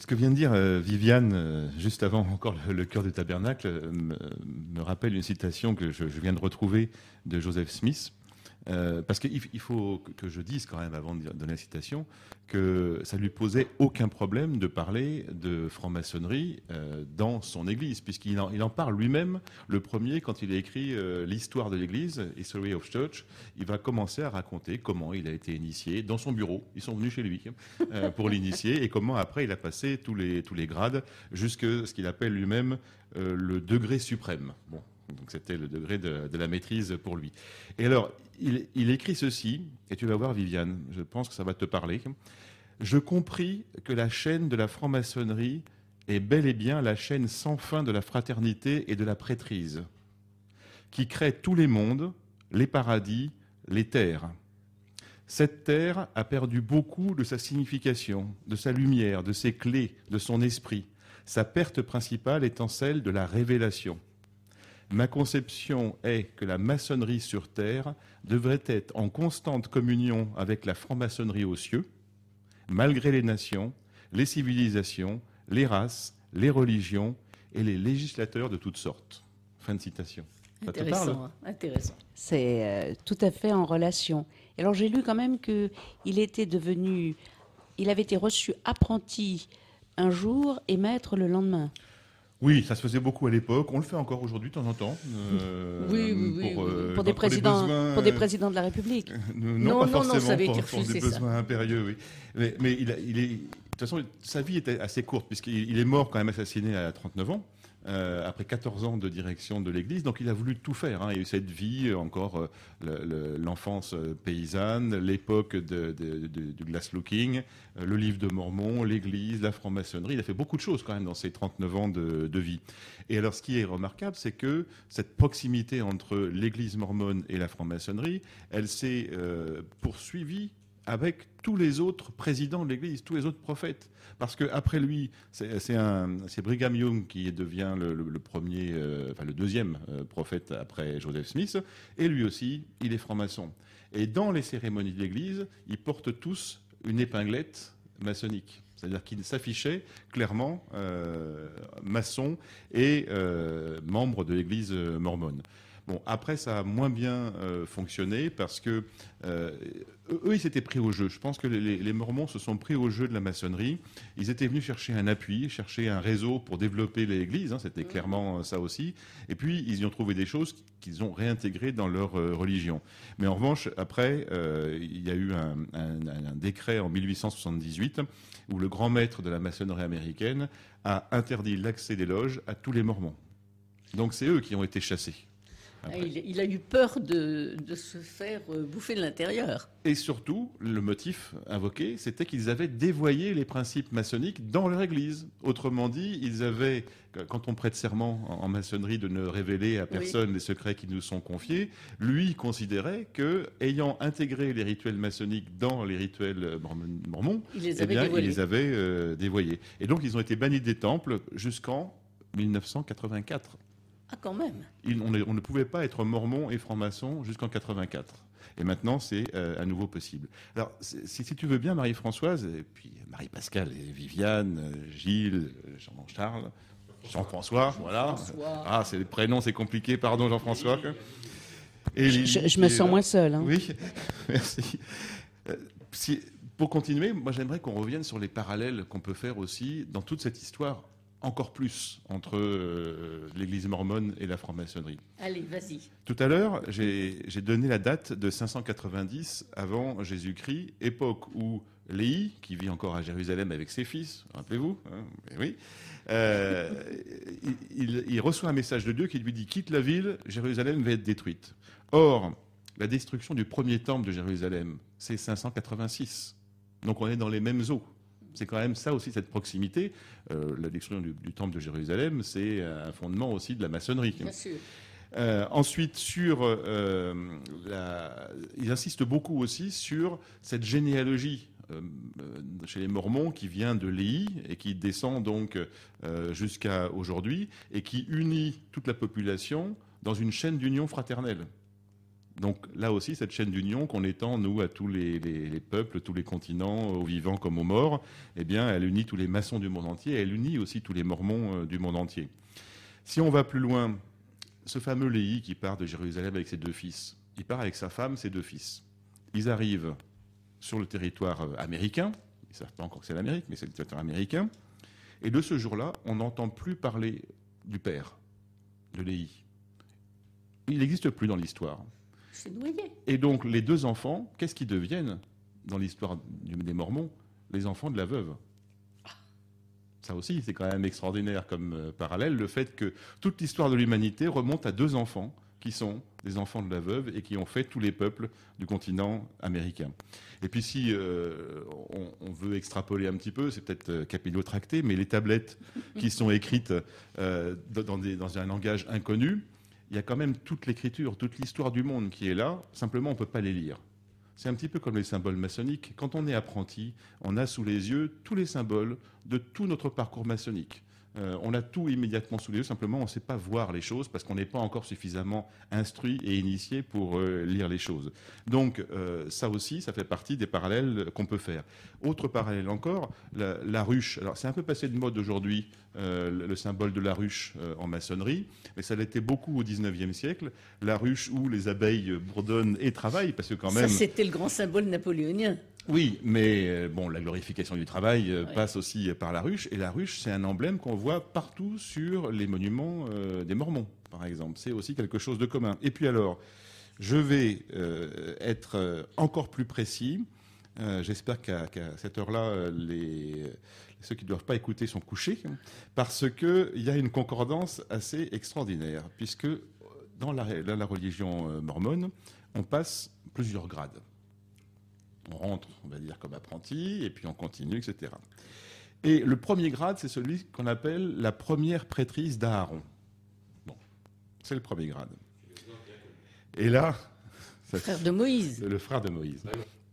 Ce que vient de dire euh, Viviane, euh, juste avant encore le, cœur du tabernacle, euh, me, rappelle une citation que je viens de retrouver de Joseph Smith. Euh, parce qu'il il faut que- je dise quand même, avant de donner la citation, que ça lui posait aucun problème de parler de franc-maçonnerie euh, dans son église, puisqu'il en, parle lui-même, le premier, quand il a écrit euh, l'histoire de l'église, History of Church, il va commencer à raconter comment il a été initié dans son bureau. Ils sont venus chez lui euh, pour l'initier, et comment après il a passé tous les, grades jusque ce qu'il appelle lui-même le degré suprême. Bon, donc c'était le degré de, de la maîtrise pour lui. Et alors, il, écrit ceci, et tu vas voir Viviane, je pense que ça va te parler. Je compris que la chaîne de la franc-maçonnerie est bel et bien la chaîne sans fin de la fraternité et de la prêtrise, qui crée tous les mondes, les paradis, les terres. Cette terre a perdu beaucoup de sa signification, de sa lumière, de ses clés, de son esprit, sa perte principale étant celle de la révélation. Ma conception est que la maçonnerie sur Terre devrait être en constante communion avec la franc-maçonnerie aux cieux, malgré les nations, les civilisations, les races, les religions et les législateurs de toutes sortes. Fin de citation. Ça te parle Intéressant, hein, intéressant. C'est euh, tout à fait en relation. Alors j'ai lu quand même que il était devenu, il avait été reçu apprenti un jour et maître le lendemain. Oui, ça se faisait beaucoup à l'époque. On le fait encore aujourd'hui de temps en temps. euh, Oui, oui, oui, pour, oui. euh, pour des présidents, besoins- pour des présidents de la République. Non, Non, pas non, non, forcément ça avait été pour, des ça. besoins impérieux, oui. Mais, mais il, a- il est, de toute façon, sa vie était assez courte, puisqu'il il est mort quand même assassiné à 39 ans, euh, après 14 ans de direction de l'Église. Donc il a voulu tout faire. Il y a eu cette vie, encore euh, le- le- l'enfance euh, paysanne, l'époque du glass-looking, le livre de Mormon, l'Église, la franc-maçonnerie. Il a fait beaucoup de choses quand même dans ses 39 ans de, vie. Et alors, ce qui est remarquable, c'est que cette proximité entre l'Église mormone et la franc-maçonnerie, elle s'est poursuivie avec tous les autres présidents de l'Église, tous les autres prophètes. Parce que après lui, c'est Brigham Young qui devient le, premier, euh, enfin le deuxième euh, prophète après Joseph Smith, et lui aussi, il est franc-maçon. Et dans les cérémonies de l'Église, ils portent tous une épinglette maçonnique. C'est-à-dire qu'ils s'affichaient clairement euh, maçons et euh, membres de l'Église mormone. Bon, après, ça a moins bien euh, fonctionné parce que euh, eux, ils s'étaient pris au jeu. Je pense que les, les Mormons se sont pris au jeu de la maçonnerie. Ils étaient venus chercher un appui, chercher un réseau pour développer l'Église. hein, C'était clairement euh, ça aussi. Et puis, ils y ont trouvé des choses qu'ils ont réintégrées dans leur religion. Mais en revanche, après, euh, il y a eu un, un- un décret en 1878 où le grand maître de la maçonnerie américaine a interdit l'accès des loges à tous les Mormons. Donc, c'est eux qui ont été chassés. Ah, il, il a eu peur de, de se faire euh, bouffer de l'intérieur. Et surtout, le motif invoqué, c'était qu'ils avaient dévoyé les principes maçonniques dans leur église. Autrement dit, ils avaient, quand on prête serment en maçonnerie de ne révéler à personne les secrets qui nous sont confiés, lui considérait que, ayant intégré les rituels maçonniques dans les rituels mormon- mormons, Il les eh avait bien, il dévoilés. les avait euh, dévoyés. Et donc, ils ont été bannis des temples jusqu'en 1984. Ah, quand même. Il- on, ne pouvait pas être mormon et franc-maçon jusqu'en 84. Et maintenant, c'est euh, à nouveau possible. Alors, si, si tu veux bien, Marie-Françoise, et puis Marie-Pascale et Viviane, euh, Gilles, euh, Jean-Charles, Jean-François, voilà. François. Ah, c'est les prénoms, c'est compliqué, pardon Jean-François. Et Je, je- me sens moins seule. hein. Oui, [LAUGHS] merci. Euh, si- pour continuer, moi j'aimerais qu'on revienne sur les parallèles qu'on peut faire aussi dans toute cette histoire, encore plus, entre euh, l'Église mormone et la franc-maçonnerie. Allez, vas-y. Tout à l'heure, j'ai donné la date de 590 avant Jésus-Christ, époque où Léhi, qui vit encore à Jérusalem avec ses fils, rappelez-vous, hein, eh oui, euh, il reçoit un message de Dieu qui lui dit quitte la ville, Jérusalem va être détruite. Or, la destruction du premier temple de Jérusalem, c'est 586. Donc on est dans les mêmes eaux. C'est quand même ça aussi, cette proximité. Euh, la destruction du, du temple de Jérusalem, c'est un fondement aussi de la maçonnerie. Bien sûr. Euh, ensuite, sur, euh, la- ils insistent beaucoup aussi sur cette généalogie euh, chez les Mormons qui vient de Léhi et qui descend donc jusqu'à aujourd'hui et qui unit toute la population dans une chaîne d'union fraternelle. Donc là aussi, cette chaîne d'union qu'on étend, nous, à tous les, les- les peuples, tous les continents, aux vivants comme aux morts, eh bien, elle unit tous les maçons du monde entier, elle unit aussi tous les mormons euh, du monde entier. Si on va plus loin, ce fameux Léhi qui part de Jérusalem avec ses deux fils, il part avec sa femme, ses deux fils. Ils arrivent sur le territoire euh, américain, ils ne savent pas encore que c'est l'Amérique, mais c'est le territoire américain, et de ce jour-là, on n'entend plus parler du père, de Léhi. Il n'existe plus dans l'histoire. Et donc, les deux enfants, qu'est-ce qu'ils deviennent dans l'histoire des Mormons? Les enfants de la veuve. Ça aussi, c'est quand même extraordinaire comme euh, parallèle, le fait que toute l'histoire de l'humanité remonte à deux enfants qui sont des enfants de la veuve et qui ont fait tous les peuples du continent américain. Et puis si euh, on, veut extrapoler un petit peu, c'est peut-être euh, capillotracté, mais les tablettes qui sont écrites dans un langage inconnu, il y a quand même toute l'écriture, toute l'histoire du monde qui est là, simplement on ne peut pas les lire. C'est un petit peu comme les symboles maçonniques. Quand on est apprenti, on a sous les yeux tous les symboles de tout notre parcours maçonnique. Euh, on a tout immédiatement sous les yeux, simplement on ne sait pas voir les choses parce qu'on n'est pas encore suffisamment instruit et initié pour euh, lire les choses. Donc euh, ça aussi, ça fait partie des parallèles qu'on peut faire. Autre parallèle encore, la, la ruche. Alors c'est un peu passé de mode aujourd'hui, le, le symbole de la ruche en maçonnerie, mais ça l'était beaucoup au 19e siècle. La ruche où les abeilles bourdonnent et travaillent, parce que quand Ça, même... c'était le grand symbole napoléonien. Oui, mais euh, bon, la glorification du travail euh, passe aussi par la ruche, et la ruche, c'est un emblème qu'on voit partout sur les monuments euh, des Mormons, par exemple. C'est aussi quelque chose de commun. Et puis alors, je vais euh, être encore plus précis. Euh, J'espère qu'à cette heure-là, les ceux qui ne doivent pas écouter sont couchés, hein, parce qu'il y a une concordance assez extraordinaire, puisque dans la, dans la religion mormone, on passe plusieurs grades. On rentre, on va dire, comme apprenti, et puis on continue, etc. Et le premier grade, c'est celui qu'on appelle la première prêtrise d'Aaron. Bon, c'est le premier grade. Et là, [LAUGHS] ça- Frère de Moïse. le frère de Moïse.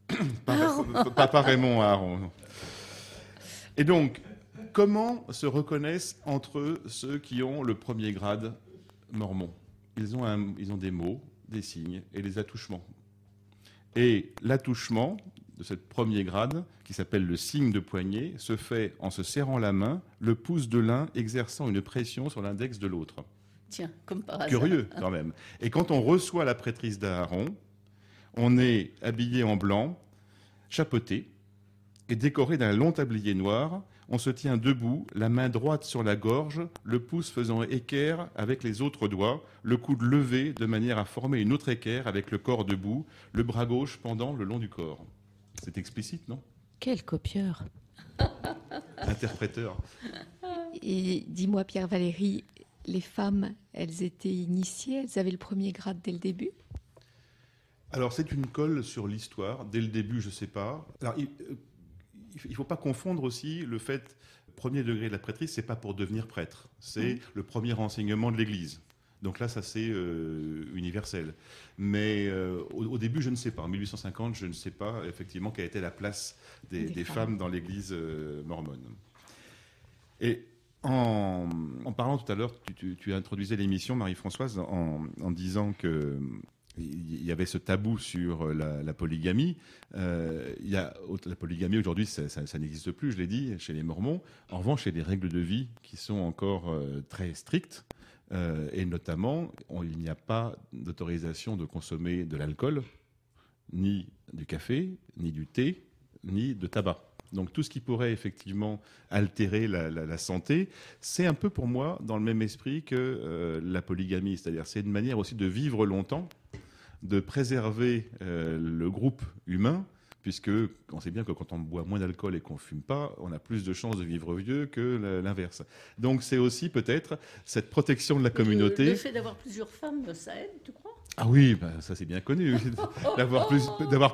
[COUGHS] pas, pas- pas Raymond Aaron. Et donc, comment se reconnaissent entre eux ceux qui ont le premier grade mormon? Ils ont, un- ils ont des mots, des signes et des attouchements. Et l'attouchement de ce premier grade, qui s'appelle le signe de poignet, se fait en se serrant la main, le pouce de l'un exerçant une pression sur l'index de l'autre. Tiens, comme par hasard. Curieux quand même. Et quand on reçoit la prêtrise d'Aaron, on est habillé en blanc, chapeauté et décoré d'un long tablier noir. On se tient debout, la main droite sur la gorge, le pouce faisant équerre avec les autres doigts, le coude levé de manière à former une autre équerre avec le corps debout, le bras gauche pendant le long du corps. C'est explicite, non? Quel copieur. Interpréteur. Et dis-moi, Pierre Valéry, les femmes, elles étaient initiées, elles avaient le premier grade dès le début? Alors c'est une colle sur l'histoire. Dès le début, je ne sais pas. Alors, il ne faut pas confondre aussi le fait, premier degré de la prêtrise, c'est pas pour devenir prêtre. C'est le premier enseignement de l'Église. Donc là, ça c'est euh, universel. Mais euh, au, début, je ne sais pas. En 1850, je ne sais pas effectivement quelle était la place des, femmes. dans l'Église euh, mormone. Et en, parlant tout à l'heure, tu, tu, introduisais l'émission, Marie-Françoise, en, disant que il y avait ce tabou sur la, polygamie. a, la polygamie aujourd'hui, ça, n'existe plus, je l'ai dit, chez les Mormons. En revanche, il y a des règles de vie qui sont encore très strictes. Euh, et notamment, il n'y a pas d'autorisation de consommer de l'alcool, ni du café, ni du thé, ni de tabac. Donc tout ce qui pourrait effectivement altérer la, santé, c'est un peu pour moi dans le même esprit que euh, la polygamie, c'est-à-dire c'est une manière aussi de vivre longtemps, de préserver euh, le groupe humain puisque on sait bien que quand on boit moins d'alcool et qu'on fume pas, on a plus de chances de vivre vieux que l'inverse. Donc c'est aussi peut-être cette protection de la communauté. Le, fait d'avoir plusieurs femmes, ça aide, tu crois? Ah oui, bah, ça c'est bien connu. [LAUGHS] D'avoir plus,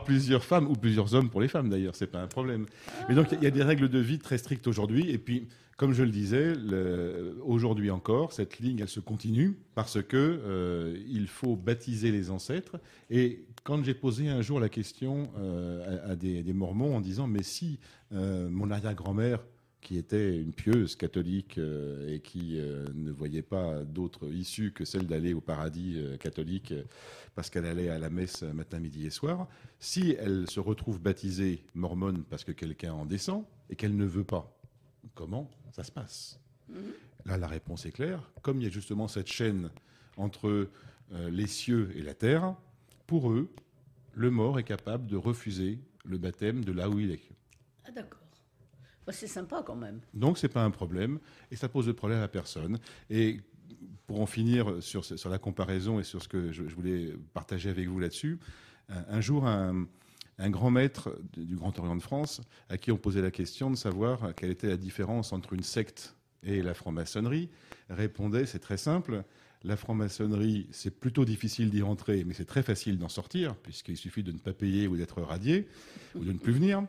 plusieurs femmes, ou plusieurs hommes pour les femmes d'ailleurs, c'est pas un problème. Mais donc il y a des règles de vie très strictes aujourd'hui. Et puis, comme je le disais, aujourd'hui encore, cette ligne, elle se continue parce que euh, il faut baptiser les ancêtres. Et quand j'ai posé un jour la question euh, à, des, Mormons en disant, mais si euh, mon arrière-grand-mère qui était une pieuse catholique et qui ne voyait pas d'autre issue que celle d'aller au paradis catholique parce qu'elle allait à la messe matin, midi et soir, si elle se retrouve baptisée mormone parce que quelqu'un en descend et qu'elle ne veut pas, comment ça se passe? Là, la réponse est claire. Comme il y a justement cette chaîne entre euh, les cieux et la terre, pour eux, le mort est capable de refuser le baptême de là où il est. Ah d'accord. Bah, c'est sympa quand même. Donc c'est pas un problème et ça pose de problème à personne. Et pour en finir sur, la comparaison et sur ce que je, voulais partager avec vous là-dessus, un, jour un, un grand maître du Grand Orient de France, à qui on posait la question de savoir quelle était la différence entre une secte et la franc-maçonnerie, répondait c'est très simple. La franc-maçonnerie, c'est plutôt difficile d'y rentrer, mais c'est très facile d'en sortir, puisqu'il suffit de ne pas payer ou d'être radié, ou de ne plus venir.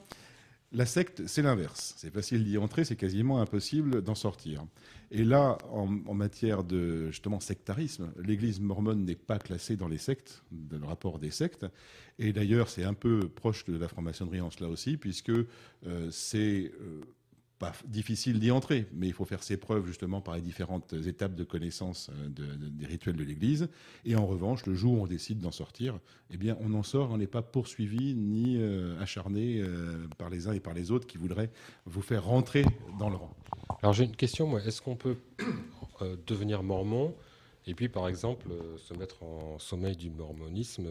La secte, c'est l'inverse. C'est facile d'y entrer, c'est quasiment impossible d'en sortir. Et là, en, matière de justement sectarisme, l'Église mormone n'est pas classée dans les sectes, dans le rapport des sectes. Et d'ailleurs, c'est un peu proche de la franc-maçonnerie en cela aussi, puisque euh, c'est euh, pas difficile d'y entrer, mais il faut faire ses preuves justement par les différentes étapes de connaissance euh, des rituels de l'Église. Et en revanche, le jour où on décide d'en sortir, eh bien, on en sort, on n'est pas poursuivi ni euh, acharné euh, par les uns et par les autres qui voudraient vous faire rentrer dans le rang. Alors j'ai une question, moi. Est-ce qu'on peut devenir mormon et puis, par exemple, se mettre en sommeil du mormonisme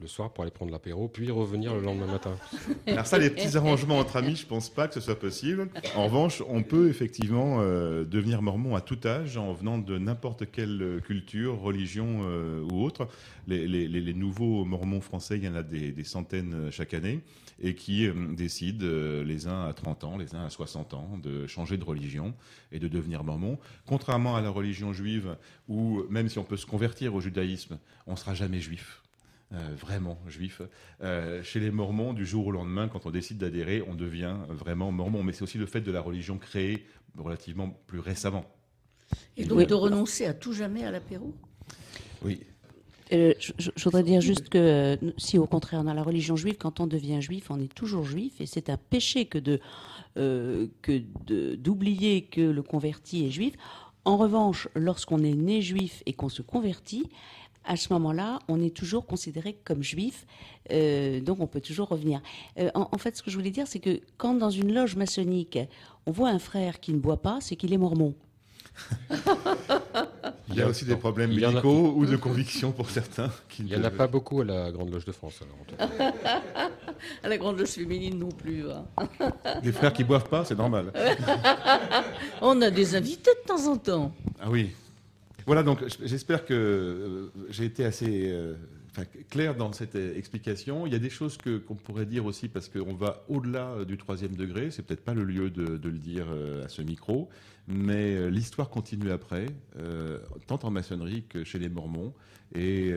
le soir pour aller prendre l'apéro, puis revenir le lendemain matin. [LAUGHS] Alors ça, les petits arrangements entre amis, je pense pas que ce soit possible. En revanche, on peut effectivement euh, devenir mormon à tout âge en venant de n'importe quelle culture, religion euh, ou autre. Les, nouveaux mormons français, il y en a des, centaines euh, chaque année, et qui décident les uns à 30 ans, les uns à 60 ans, de changer de religion et de devenir mormon. Contrairement à la religion juive, où même si on peut se convertir au judaïsme, on ne sera jamais juif. Euh, vraiment juif. Euh, chez les Mormons, du jour au lendemain, quand on décide d'adhérer, on devient vraiment Mormon. Mais c'est aussi le fait de la religion créée relativement plus récemment. Et donc de renoncer à tout jamais à l'apéro? Oui. Euh, je, voudrais dire juste que si au contraire dans la religion juive, quand on devient juif, on est toujours juif et c'est un péché que de que d'oublier que le converti est juif. En revanche, lorsqu'on est né juif et qu'on se convertit, à ce moment-là, on est toujours considéré comme juif, euh, donc on peut toujours revenir. Euh, en, fait, ce que je voulais dire, c'est que quand dans une loge maçonnique, on voit un frère qui ne boit pas, c'est qu'il est mormon. Il y a aussi des problèmes médicaux ou de conviction pour certains. Il n'y en a pas beaucoup à la Grande Loge de France. [LAUGHS] à la Grande Loge féminine non plus. Hein. [LAUGHS] Des frères qui boivent pas, c'est normal. [LAUGHS] On a des invités de temps en temps. Ah oui. Voilà, donc j'espère que euh, j'ai été assez euh, clair dans cette explication. Il y a des choses que, qu'on pourrait dire aussi parce qu'on va au-delà du troisième degré. C'est peut-être pas le lieu de, le dire à ce micro, mais l'histoire continue après, tant en maçonnerie que chez les Mormons. Et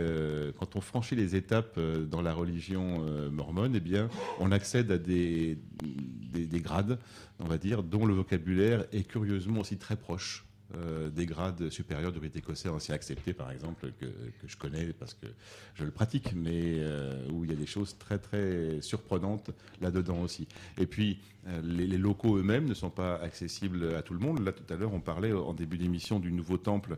quand on franchit les étapes dans la religion mormone, eh bien, on accède à des, des grades, on va dire, dont le vocabulaire est curieusement aussi très proche euh, des grades supérieurs du rite écossais ancien accepté, par exemple, que, je connais parce que je le pratique, mais euh, où il y a des choses très très surprenantes là-dedans aussi. Et puis, euh, les, locaux eux-mêmes ne sont pas accessibles à tout le monde. Là, tout à l'heure, on parlait en début d'émission du nouveau temple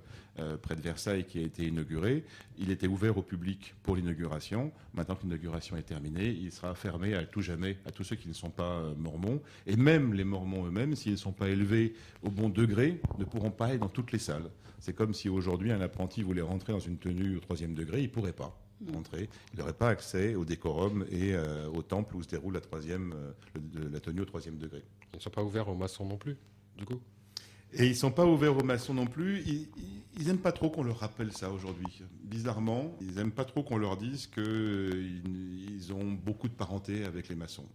près de Versailles qui a été inauguré. Il était ouvert au public pour l'inauguration. Maintenant que l'inauguration est terminée, il sera fermé à tout jamais à tous ceux qui ne sont pas mormons. Et même les mormons eux-mêmes, s'ils ne sont pas élevés au bon degré, ne pourront pas dans toutes les salles. C'est comme si aujourd'hui un apprenti voulait rentrer dans une tenue au troisième degré, il ne pourrait pas rentrer. Il n'aurait pas accès au décorum et euh, au temple où se déroule la, troisième, euh, la tenue au troisième degré. Ils ne sont pas ouverts aux maçons non plus, du coup? Et ils ne sont pas ouverts aux maçons non plus. Ils n'aiment pas trop qu'on leur rappelle ça aujourd'hui. Bizarrement, ils n'aiment pas trop qu'on leur dise qu'ils ont beaucoup de parenté avec les maçons.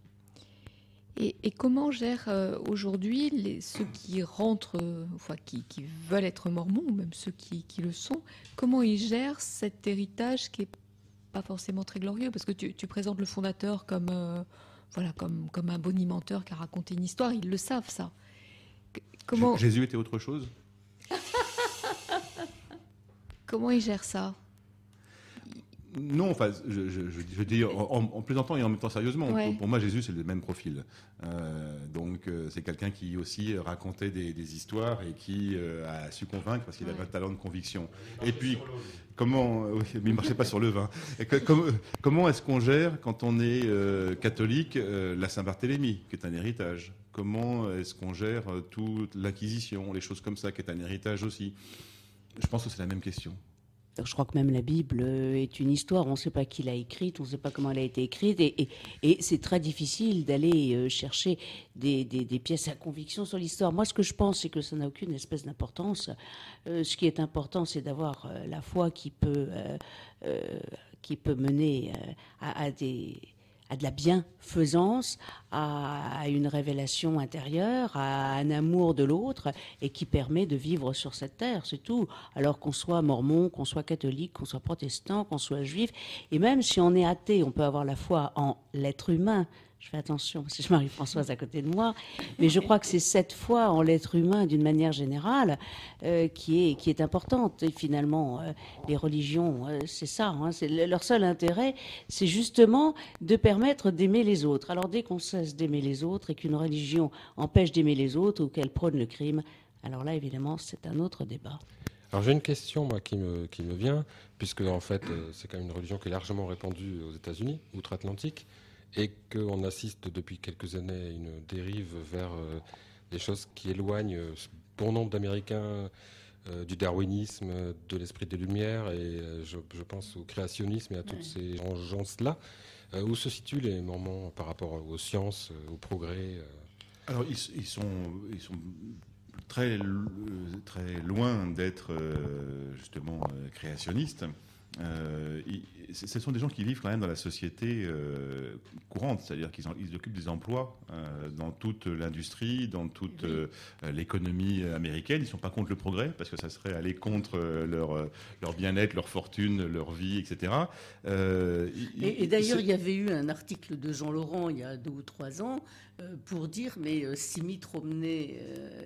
Et, comment gèrent euh, aujourd'hui ceux qui rentrent, euh, enfin qui, veulent être mormons, ou même ceux qui, le sont, comment ils gèrent cet héritage qui est pas forcément très glorieux? Parce que tu, présentes le fondateur comme, euh, voilà, comme un bonimenteur qui a raconté une histoire, ils le savent ça. Comment... Jésus était autre chose [LAUGHS] Comment ils gèrent ça? Non, enfin, je, je, dis en, plaisantant et en même temps sérieusement. Pour, moi, Jésus, c'est le même profil. Euh, donc, euh, c'est quelqu'un qui aussi racontait des, histoires et qui euh, a su convaincre parce qu'il avait un talent de conviction. Et puis, comment, oui, mais il marchait pas sur le vin. comment est-ce qu'on gère quand on est catholique la Saint-Barthélemy, qui est un héritage? Comment est-ce qu'on gère toute l'Inquisition, les choses comme ça, qui est un héritage aussi Je pense que c'est la même question. Je crois que même la Bible euh, est une histoire. On ne sait pas qui l'a écrite, on ne sait pas comment elle a été écrite. Et, c'est très difficile d'aller euh, chercher des, pièces à conviction sur l'histoire. Moi, ce que je pense, c'est que ça n'a aucune espèce d'importance. Euh, ce qui est important, c'est d'avoir la foi qui peut, qui peut mener à des à de la bienfaisance, à, une révélation intérieure, à un amour de l'autre, et qui permet de vivre sur cette terre, c'est tout. Alors qu'on soit mormon, qu'on soit catholique, qu'on soit protestant, qu'on soit juif, et même si on est athée, on peut avoir la foi en l'être humain, je fais attention parce que je Marie-Françoise à côté de moi, mais je crois que c'est cette foi en l'être humain d'une manière générale euh, qui, est, qui est importante. Et finalement, euh, les religions, euh, c'est ça, hein, leur seul intérêt, c'est justement de permettre d'aimer les autres. Alors dès qu'on cesse d'aimer les autres et qu'une religion empêche d'aimer les autres ou qu'elle prône le crime, alors là, évidemment, c'est un autre débat. Alors j'ai une question moi qui me, qui me vient, puisque en fait c'est quand même une religion qui est largement répandue aux États-Unis, outre-Atlantique et qu'on assiste depuis quelques années à une dérive vers euh, des choses qui éloignent euh, bon nombre d'Américains euh, du darwinisme, de l'esprit des Lumières, et je, pense au créationnisme et à toutes ces gens-là. où se situent les Mormons par rapport aux sciences, au progrès Alors, ils, sont, ils sont très, très loin d'être justement créationnistes. Euh, ce sont des gens qui vivent quand même dans la société euh, courante, c'est-à-dire qu'ils ils occupent des emplois euh, dans toute l'industrie, dans toute l'économie américaine. Ils ne sont pas contre le progrès, parce que ça serait aller contre leur, leur bien-être, leur fortune, leur vie, etc. et, et d'ailleurs, il y avait eu un article de Jean Laurent il y a deux ou trois ans pour dire, mais si Mitt Romney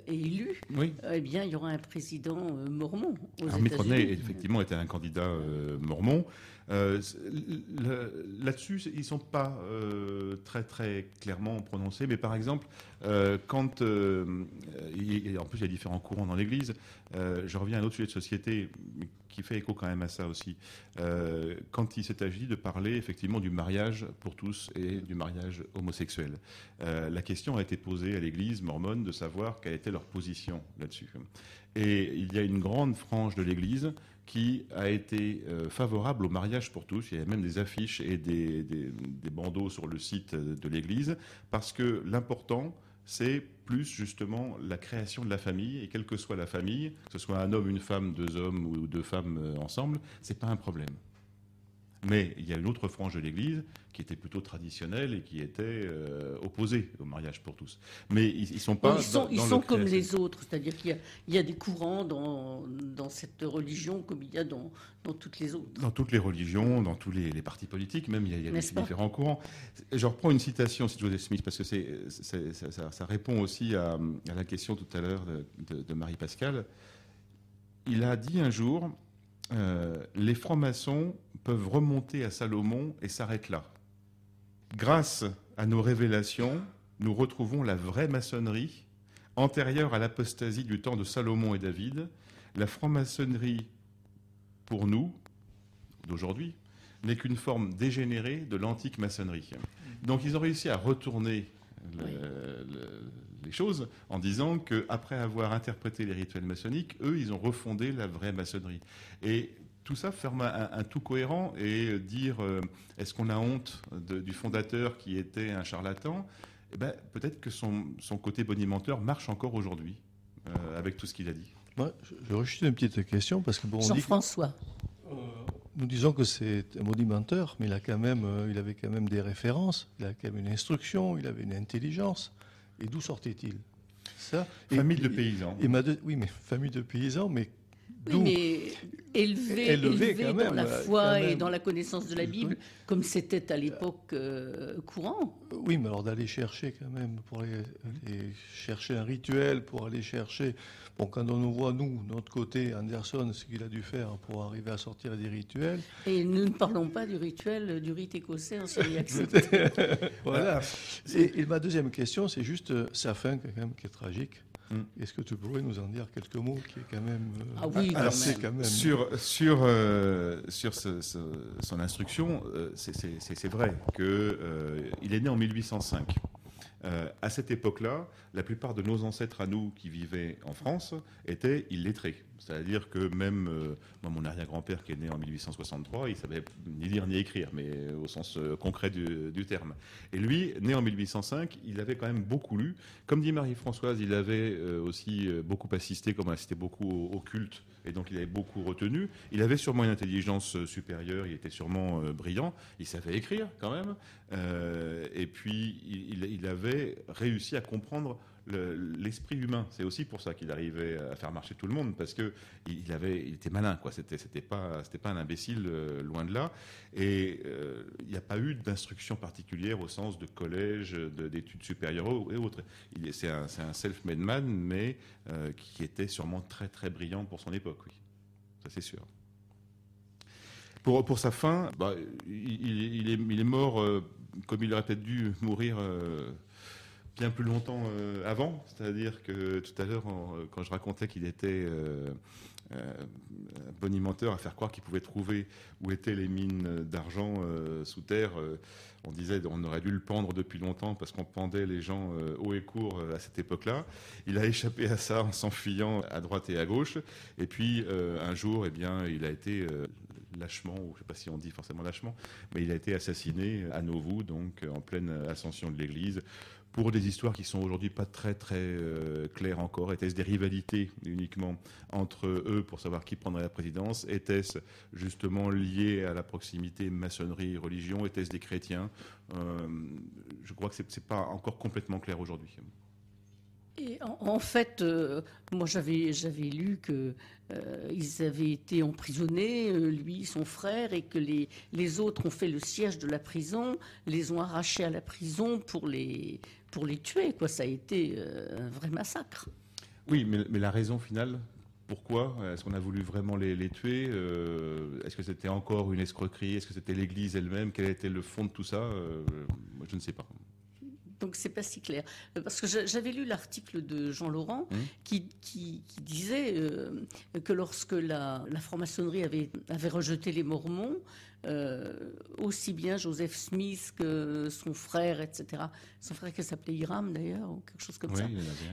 est élu, eh bien, il y aura un président mormon aux Alors, Mitt Romney, effectivement, était un candidat mormon. Euh, là-dessus, ils ne sont pas euh, très très clairement prononcés, mais par exemple, euh, quand, il, en plus il y a différents courants dans l'Église, je reviens à un autre sujet de société qui fait écho quand même à ça aussi, quand il s'est agi de parler effectivement du mariage pour tous et du mariage homosexuel. la question a été posée à l'Église mormone de savoir quelle était leur position là-dessus. Et il y a une grande frange de l'Église qui a été euh, favorable au mariage pour tous. Il y a même des affiches et des, bandeaux sur le site de l'Église, parce que l'important, c'est plus justement la création de la famille, et quelle que soit la famille, que ce soit un homme, une femme, deux hommes ou deux femmes euh, ensemble, c'est pas un problème. Mais il y a une autre frange de l'Église qui était plutôt traditionnelle et qui était euh, opposée au mariage pour tous. Mais ils, ne sont pas. ils sont, ils sont comme les autres, c'est-à-dire qu'il y, a des courants dans, dans cette religion comme il y a dans, dans, toutes les autres. Dans toutes les religions, dans tous les, partis politiques, même, il y a, des, différents courants. Je reprends une citation, si Joseph Smith, parce que ça, ça, répond aussi à, à, la question tout à l'heure de, de Marie-Pascale. Il a dit un jour euh, les francs-maçons peuvent remonter à Salomon et s'arrêtent là. Grâce à nos révélations, nous retrouvons la vraie maçonnerie antérieure à l'apostasie du temps de Salomon et David. La franc-maçonnerie, pour nous, d'aujourd'hui, n'est qu'une forme dégénérée de l'antique maçonnerie. Donc ils ont réussi à retourner les choses en disant qu'après avoir interprété les rituels maçonniques, eux, ils ont refondé la vraie maçonnerie. Et tout ça ferme un, tout cohérent et dire euh, est-ce qu'on a honte du fondateur qui était un charlatan? Eh ben, Peut-être que son, côté bonimenteur marche encore aujourd'hui euh, avec tout ce qu'il a dit. Moi, je, juste une petite question parce que bon, Jean-François. Euh, nous disons que c'est un monimenteur, mais il, a quand même, il avait quand même des références, il a quand même une instruction, il avait une intelligence. Et d'où sortait-il? Ça. Famille de paysans. oui, mais famille de paysans, mais oui, mais élevé, élevé, dans la foi et dans la connaissance de la Bible, comme c'était à l'époque euh, courant. Oui, mais alors d'aller chercher quand même, pour aller, chercher un rituel, pour aller chercher. Bon, quand on nous voit, nous, notre côté, Anderson, ce qu'il a dû faire pour arriver à sortir des rituels. Et nous ne parlons pas du rituel du rite écossais en [LAUGHS] voilà. [LAUGHS] Et, et, ma deuxième question, c'est juste euh, sa fin, quand même, qui est tragique. Mm. Est-ce que tu pourrais nous en dire quelques mots qui est quand même. Euh, ah oui, quand même. Sur, sur, euh, sur son instruction, euh, c'est vrai qu'il est né en 1805. À cette époque-là, la plupart de nos ancêtres à nous qui vivaient en France étaient illettrés. C'est-à-dire que même euh, mon arrière-grand-père qui est né en 1863, il savait ni lire ni écrire, mais au sens euh, concret du, terme. Et lui, né en 1805, il avait quand même beaucoup lu. Comme dit Marie-Françoise, il avait euh, aussi beaucoup assisté, comme assisté beaucoup au, culte, et donc il avait beaucoup retenu. Il avait sûrement une intelligence supérieure, il était sûrement brillant, il savait écrire quand même, et puis il avait réussi à comprendre l'esprit humain. C'est aussi pour ça qu'il arrivait à faire marcher tout le monde, parce que il, avait, il était malin, quoi. C'était, c'était pas, c'était pas un imbécile, euh, loin de là. Et euh, il n'y a pas eu d'instruction particulière au sens de collège, d'études supérieures et autres. c'est un, self-made man, mais euh, qui était sûrement très très brillant pour son époque, oui. Ça c'est sûr. Pour, pour sa fin, bah, il, est, il, est, mort comme il aurait peut-être dû mourir bien plus longtemps euh, avant. C'est-à-dire que tout à l'heure, quand je racontais qu'il était euh, euh, bonimenteur à faire croire qu'il pouvait trouver où étaient les mines d'argent sous terre, on disait on aurait dû le pendre depuis longtemps parce qu'on pendait les gens haut et court à cette époque-là. Il a échappé à ça en s'enfuyant à droite et à gauche. Et puis un jour, eh bien, il a été lâchement, ou je ne sais pas si on dit forcément lâchement, mais il a été assassiné à Nauvoo, donc en pleine ascension de l'Église pour des histoires qui sont aujourd'hui pas très très euh, claires encore Était-ce des rivalités uniquement entre eux pour savoir qui prendrait la présidence? Était-ce justement lié à la proximité maçonnerie-religion Était-ce des chrétiens? Euh, Je crois que ce n'est pas encore complètement clair aujourd'hui. En, fait, euh, moi j'avais j'avais lu que ils avaient été emprisonnés, lui, son frère, et que les, les autres ont fait le siège de la prison, les ont arrachés à la prison pour les pour les tuer. Quoi. Ça a été euh, un vrai massacre. Oui, mais, mais la raison finale, pourquoi? Est-ce qu'on a voulu vraiment les, les tuer? Euh, Est-ce que c'était encore une escroquerie? Est-ce que c'était l'Église elle-même? Quel était le fond de tout ça? Euh, Je ne sais pas. Donc c'est pas si clair. Parce que j'avais lu l'article de Jean Laurent mmh. qui, qui, disait que lorsque la, la franc-maçonnerie avait, avait rejeté les Mormons, euh, aussi bien Joseph Smith que son frère, etc. Son frère qui s'appelait Hiram d'ailleurs, ou quelque chose comme ça.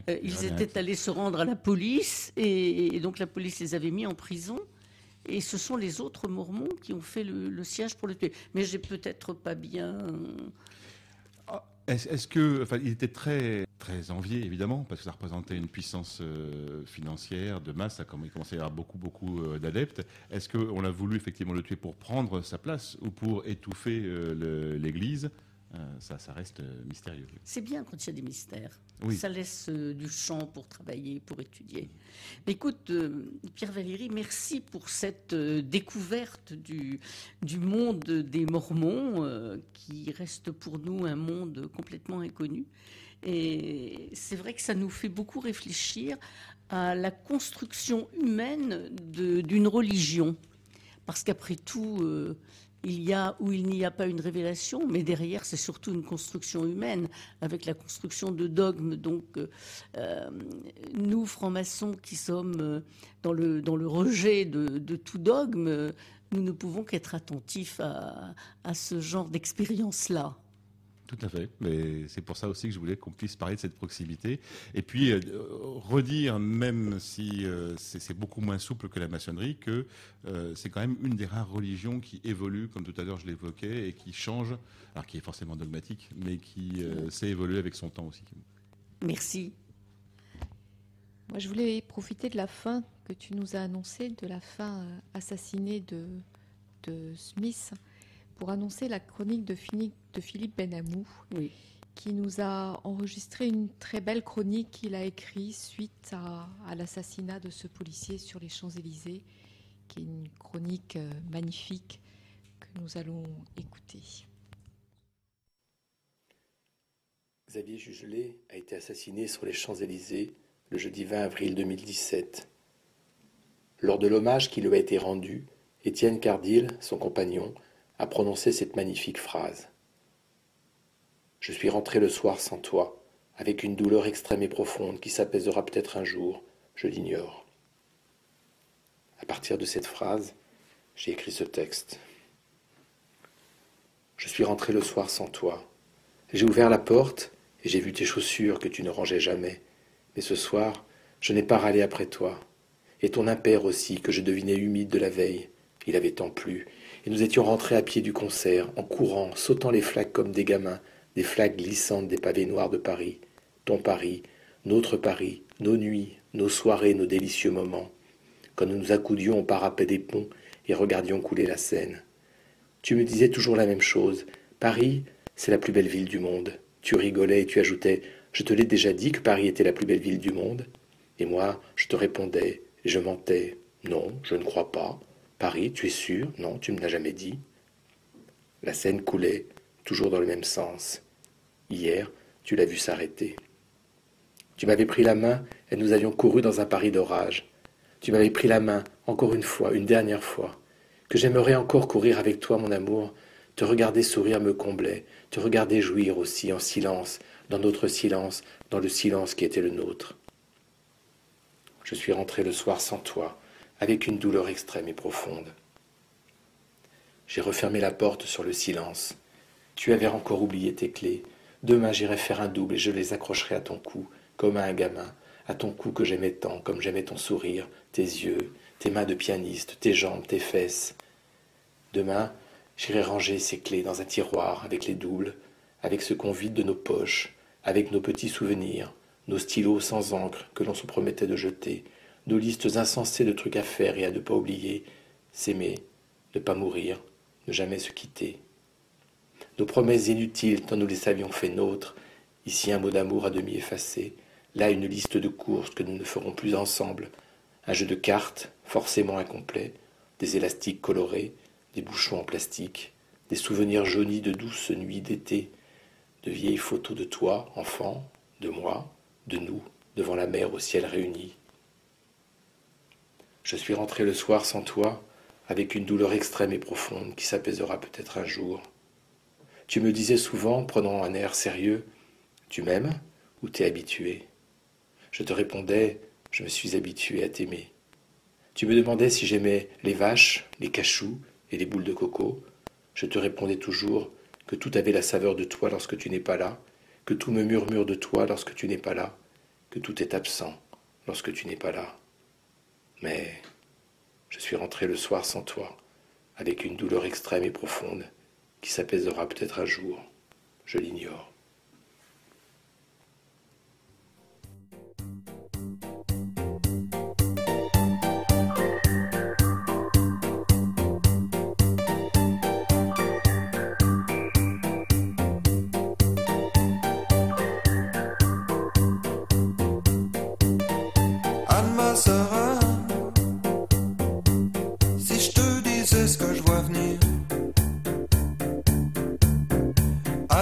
Euh, ils étaient allés se rendre à la police et, donc la police les avait mis en prison. Et ce sont les autres Mormons qui ont fait le, siège pour le tuer. Mais j'ai peut-être pas bien. Est-ce que, enfin, il était très, très envié évidemment parce que ça représentait une puissance euh, financière de masse. Il commençait à y avoir beaucoup, beaucoup euh, d'adeptes. Est-ce qu'on a voulu effectivement le tuer pour prendre sa place ou pour étouffer euh, l'Église? Ça, ça, reste mystérieux. C'est bien quand il y a des mystères. Ça laisse du champ pour travailler, pour étudier. Mais écoute, Pierre Valéry, merci pour cette découverte du, du monde des Mormons, qui reste pour nous un monde complètement inconnu. Et c'est vrai que ça nous fait beaucoup réfléchir à la construction humaine d'une religion. Parce qu'après tout, euh, il y a ou il n'y a pas une révélation, mais derrière, c'est surtout une construction humaine, avec la construction de dogmes. Donc, euh, nous, francs-maçons, qui sommes euh, dans le, dans le rejet de, tout dogme, nous ne pouvons qu'être attentifs à, à ce genre d'expérience-là. Tout à fait. Mais c'est pour ça aussi que je voulais qu'on puisse parler de cette proximité. Et puis, euh, redire, même si euh, c'est beaucoup moins souple que la maçonnerie, que euh, c'est quand même une des rares religions qui évolue, comme tout à l'heure je l'évoquais, et qui change, alors qui est forcément dogmatique, mais qui s'est évolué avec son temps aussi. Merci. Moi, je voulais profiter de la fin que tu nous as annoncée, de la fin assassinée de Smith pour annoncer la chronique de, Philippe Benamou, qui nous a enregistré une très belle chronique qu'il a écrite suite à, l'assassinat de ce policier sur les Champs-Élysées, qui est une chronique euh, magnifique que nous allons écouter. Xavier Jugelet a été assassiné sur les Champs-Élysées le jeudi 20 avril 2017. Lors de l'hommage qui lui a été rendu, Étienne Cardil, son compagnon, a prononcé cette magnifique phrase. Je suis rentré le soir sans toi, avec une douleur extrême et profonde qui s'apaisera peut-être un jour, je l'ignore. À partir de cette phrase, j'ai écrit ce texte. Je suis rentré le soir sans toi. J'ai ouvert la porte et j'ai vu tes chaussures que tu ne rangeais jamais. Mais ce soir, je n'ai pas râlé après toi. Et ton impère aussi, que je devinais humide de la veille. Il avait tant plu, et nous étions rentrés à pied du concert, en courant, sautant les flaques comme des gamins, des flaques glissantes des pavés noirs de Paris. Ton Paris, notre Paris, nos nuits, nos soirées, nos délicieux moments, quand nous nous accoudions au parapet des ponts et regardions couler la Seine. Tu me disais toujours la même chose. Paris, c'est la plus belle ville du monde. Tu rigolais et tu ajoutais Je te l'ai déjà dit que Paris était la plus belle ville du monde. Et moi, je te répondais, et je mentais. Non, je ne crois pas. Paris, tu es sûr? Non, tu me l'as jamais dit. La Seine coulait, toujours dans le même sens. Hier, tu l'as vu s'arrêter. Tu m'avais pris la main et nous avions couru dans un Paris d'orage. Tu m'avais pris la main, encore une fois, une dernière fois. Que j'aimerais encore courir avec toi, mon amour. Te regarder sourire me comblait, te regarder jouir aussi en silence, dans notre silence, dans le silence qui était le nôtre. Je suis rentré le soir sans toi, avec une douleur extrême et profonde. J'ai refermé la porte sur le silence. Tu avais encore oublié tes clés. Demain j'irai faire un double et je les accrocherai à ton cou, comme à un gamin, à ton cou que j'aimais tant, comme j'aimais ton sourire, tes yeux, tes mains de pianiste, tes jambes, tes fesses. Demain, j'irai ranger ces clés dans un tiroir avec les doubles, avec ce qu'on vide de nos poches, avec nos petits souvenirs, nos stylos sans encre que l'on se promettait de jeter, nos listes insensées de trucs à faire et à ne pas oublier, s'aimer, ne pas mourir, ne jamais se quitter. Nos promesses inutiles tant nous les avions fait nôtres, ici un mot d'amour à demi effacé, là une liste de courses que nous ne ferons plus ensemble, un jeu de cartes forcément incomplet, des élastiques colorés, des bouchons en plastique, des souvenirs jaunis de douces nuits d'été, de vieilles photos de toi, enfant, de moi, de nous, devant la mer au ciel réuni, je suis rentré le soir sans toi, avec une douleur extrême et profonde qui s'apaisera peut-être un jour. Tu me disais souvent, prenant un air sérieux, Tu m'aimes ou t'es habitué? Je te répondais, Je me suis habitué à t'aimer. Tu me demandais si j'aimais les vaches, les cachous et les boules de coco. Je te répondais toujours que tout avait la saveur de toi lorsque tu n'es pas là, que tout me murmure de toi lorsque tu n'es pas là, que tout est absent lorsque tu n'es pas là. Mais je suis rentré le soir sans toi, avec une douleur extrême et profonde, qui s'apaisera peut-être un jour, je l'ignore.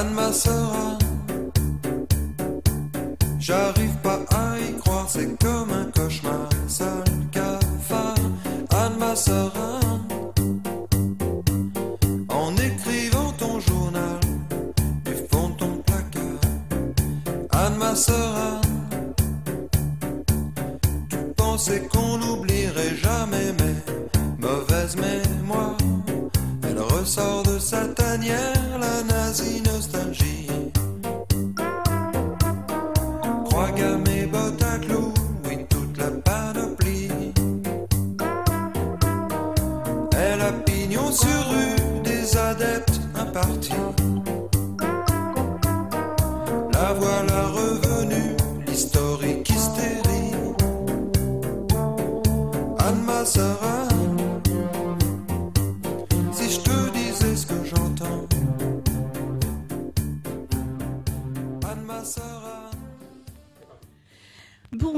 Anne, ma j'arrive pas à y croire, c'est comme un cauchemar. Seul cafard, Anne, ma en écrivant ton journal du fond ton placard. Anne, ma tu pensais qu'on n'oublierait jamais mes mauvaises mémoires. Elle ressort de sa tanière la nazie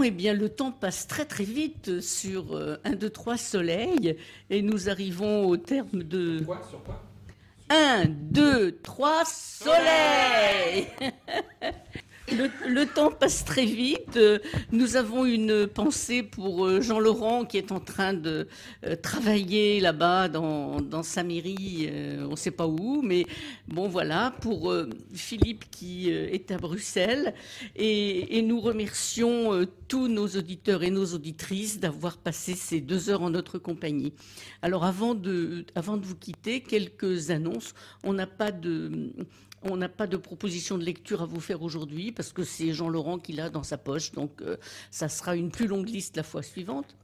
eh bien, le temps passe très très vite sur euh, 1, 2, 3 soleil et nous arrivons au terme de... Quoi? Sur quoi? 1, 2, 3 soleil [LAUGHS] Le, temps passe très vite. Euh, Nous avons une pensée pour euh, Jean Laurent qui est en train de euh, travailler là-bas dans, sa mairie, on ne sait pas où, mais bon voilà, pour Philippe qui est à Bruxelles. Et, nous remercions tous nos auditeurs et nos auditrices d'avoir passé ces deux heures en notre compagnie. Alors avant de vous quitter, quelques annonces. On n'a pas de... On n'a pas de proposition de lecture à vous faire aujourd'hui parce que c'est Jean Laurent qui l'a dans sa poche, donc euh, ça sera une plus longue liste la fois suivante.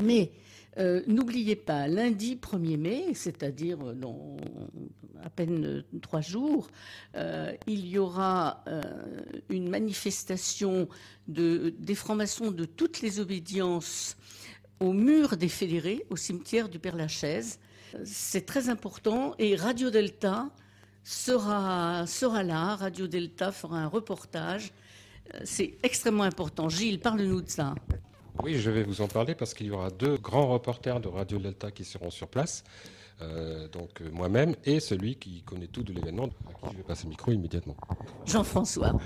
Mais euh, n'oubliez pas, lundi 1er mai, c'est-à-dire dans à peine euh, trois jours, il y aura une manifestation de, des francs-maçons de toutes les obédiences au mur des fédérés, au cimetière du Père-Lachaise. C'est très important et Radio Delta sera, sera là. Radio Delta fera un reportage. Euh, C'est extrêmement important. Gilles, parle-nous de ça. Oui, je vais vous en parler parce qu'il y aura deux grands reporters de Radio Delta qui seront sur place. Euh, donc euh, moi-même et celui qui connaît tout de l'événement, à qui je vais passer le micro immédiatement. Jean-François. [LAUGHS]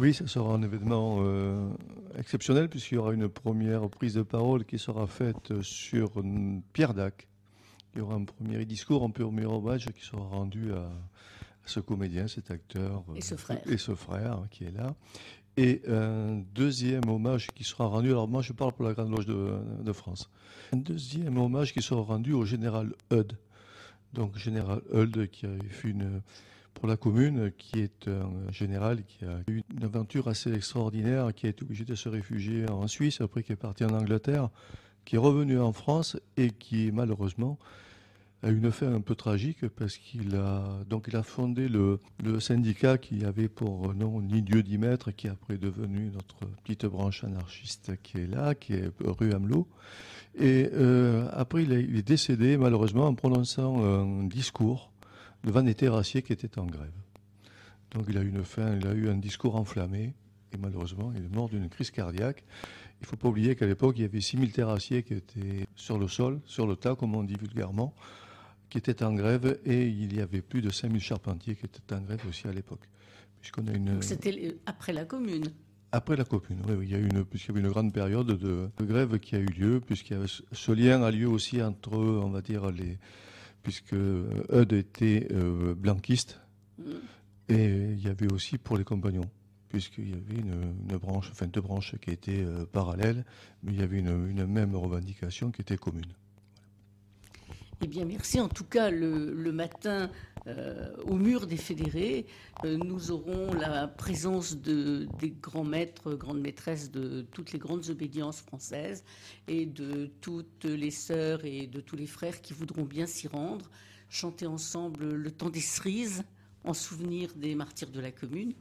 Oui, ça sera un événement euh, exceptionnel puisqu'il y aura une première prise de parole qui sera faite sur Pierre Dac. Il y aura un premier discours, un premier hommage qui sera rendu à, ce comédien, cet acteur Et ce frère. et ce frère hein, qui est là. Et un deuxième hommage qui sera rendu, alors moi je parle pour la Grande Loge de, de France, un deuxième hommage qui sera rendu au général Eudes. Donc général Eudes qui avait fait une, pour la commune, qui est un général qui a eu une aventure assez extraordinaire, qui a été obligé de se réfugier en Suisse, après qui est parti en Angleterre, qui est revenu en France et qui malheureusement a une fin un peu tragique parce qu'il a donc il a fondé le, syndicat qui avait pour nom ni Dieu ni maître, qui est après devenu notre petite branche anarchiste qui est là, qui est rue Hamelot. Et euh, après il est décédé malheureusement en prononçant un discours devant des terrassiers qui étaient en grève. Donc il a eu une fin, il a eu un discours enflammé et malheureusement il est mort d'une crise cardiaque. Il ne faut pas oublier qu'à l'époque il y avait 6000 terrassiers qui étaient sur le sol, sur le tas comme on dit vulgairement, qui étaient en grève et il y avait plus de 5000 charpentiers qui étaient en grève aussi à l'époque. Puisqu'on a une... Donc c'était après la commune. Après la commune, oui, oui, il y a eu une, puisqu'il y avait une grande période de, de grève qui a eu lieu, puisqu'il y avait ce, lien a lieu aussi entre, on va dire, les, puisque Eudes était euh, blanquiste, Mm. et il y avait aussi pour les compagnons, puisqu'il y avait une, une branche, enfin deux branches qui étaient euh, parallèles, mais il y avait une, une même revendication qui était commune. Eh bien, merci. En tout cas, le, matin, euh, au mur des fédérés, euh, nous aurons la présence de, des grands maîtres, grandes maîtresses de toutes les grandes obédiences françaises et de toutes les sœurs et de tous les frères qui voudront bien s'y rendre, chanter ensemble le temps des cerises en souvenir des martyrs de la commune.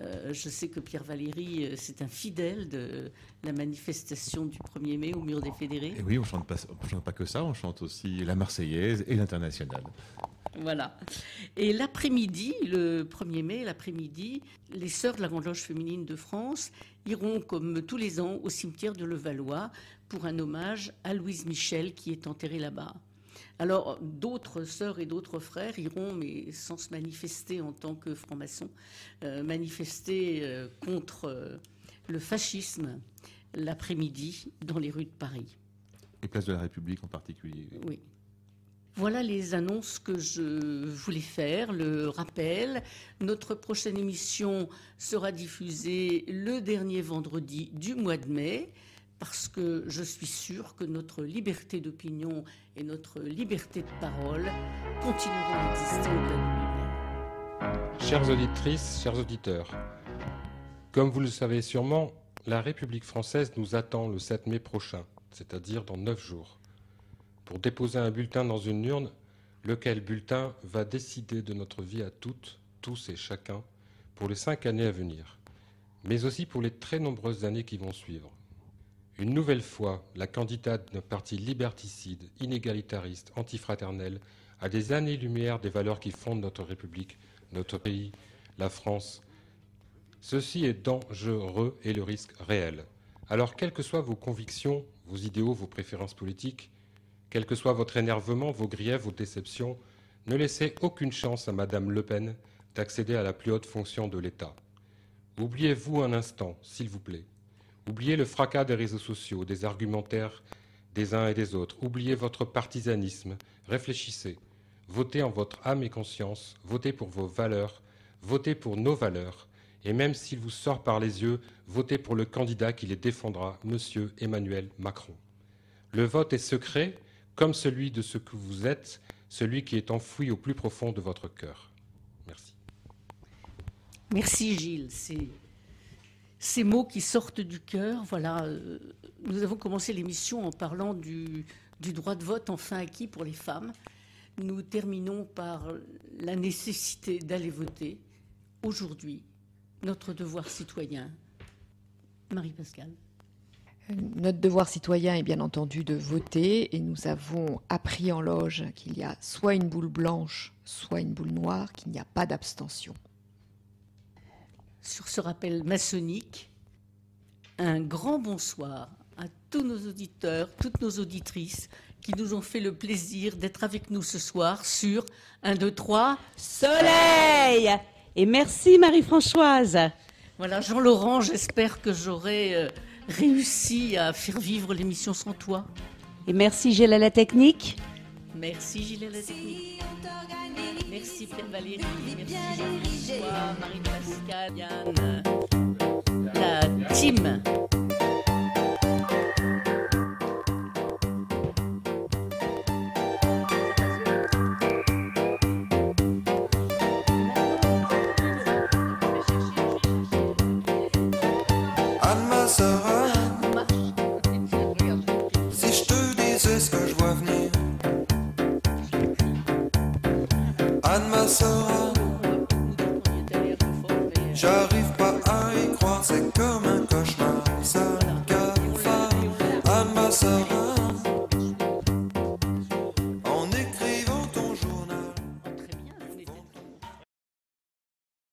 Euh, je sais que Pierre Valéry, euh, c'est un fidèle de la manifestation du 1er mai au mur des fédérés. Et oui, on chante pas, on chante pas que ça, on chante aussi la Marseillaise et l'internationale. Voilà. Et l'après-midi, le 1er mai, l'après-midi, les Sœurs de la Grande Loge féminine de France iront, comme tous les ans, au cimetière de Levallois pour un hommage à Louise Michel qui est enterrée là-bas. Alors, d'autres sœurs et d'autres frères iront, mais sans se manifester en tant que francs-maçons, euh, manifester euh, contre euh, le fascisme l'après-midi dans les rues de Paris. Et place de la République en particulier. Oui. Voilà les annonces que je voulais faire, le rappel. Notre prochaine émission sera diffusée le dernier vendredi du mois de mai, parce que je suis sûre que notre liberté d'opinion et notre liberté de parole continueront à exister au-delà de nous-mêmes. Chères auditrices, chers auditeurs, comme vous le savez sûrement, la République française nous attend le 7 mai prochain, c'est-à-dire dans neuf jours pour déposer un bulletin dans une urne, lequel bulletin va décider de notre vie à toutes, tous et chacun, pour les cinq années à venir, mais aussi pour les très nombreuses années qui vont suivre. Une nouvelle fois, la candidate d'un parti liberticide, inégalitariste, antifraternel, a des années-lumière des valeurs qui fondent notre République, notre pays, la France. Ceci est dangereux et le risque réel. Alors, quelles que soient vos convictions, vos idéaux, vos préférences politiques, quel que soit votre énervement, vos griefs, vos déceptions, ne laissez aucune chance à Madame Le Pen d'accéder à la plus haute fonction de l'État. Oubliez-vous un instant, s'il vous plaît. Oubliez le fracas des réseaux sociaux, des argumentaires des uns et des autres. Oubliez votre partisanisme. Réfléchissez. Votez en votre âme et conscience. Votez pour vos valeurs. Votez pour nos valeurs. Et même s'il vous sort par les yeux, votez pour le candidat qui les défendra, Monsieur Emmanuel Macron. Le vote est secret, comme celui de ce que vous êtes, celui qui est enfoui au plus profond de votre cœur. Merci. Merci Gilles. Ces, mots qui sortent du cœur, voilà. euh, nous avons commencé l'émission en parlant du, du droit de vote enfin acquis pour les femmes. Nous terminons par la nécessité d'aller voter aujourd'hui, notre devoir citoyen. Marie-Pascale. Notre devoir citoyen est bien entendu de voter et nous avons appris en loge qu'il y a soit une boule blanche, soit une boule noire, qu'il n'y a pas d'abstention. Sur ce rappel maçonnique, un grand bonsoir à tous nos auditeurs, toutes nos auditrices qui nous ont fait le plaisir d'être avec nous ce soir sur 1, 2, 3. Soleil Et merci Marie-Françoise. Voilà, Jean-Laurent, j'espère que j'aurai euh, réussi à faire vivre l'émission sans toi. Et merci Gilles à la technique. Merci Gilles à la technique. Merci Pierre Valérie. Merci Jean-François, Marie-Pascale, Yann. La team. Sœur, j'arrive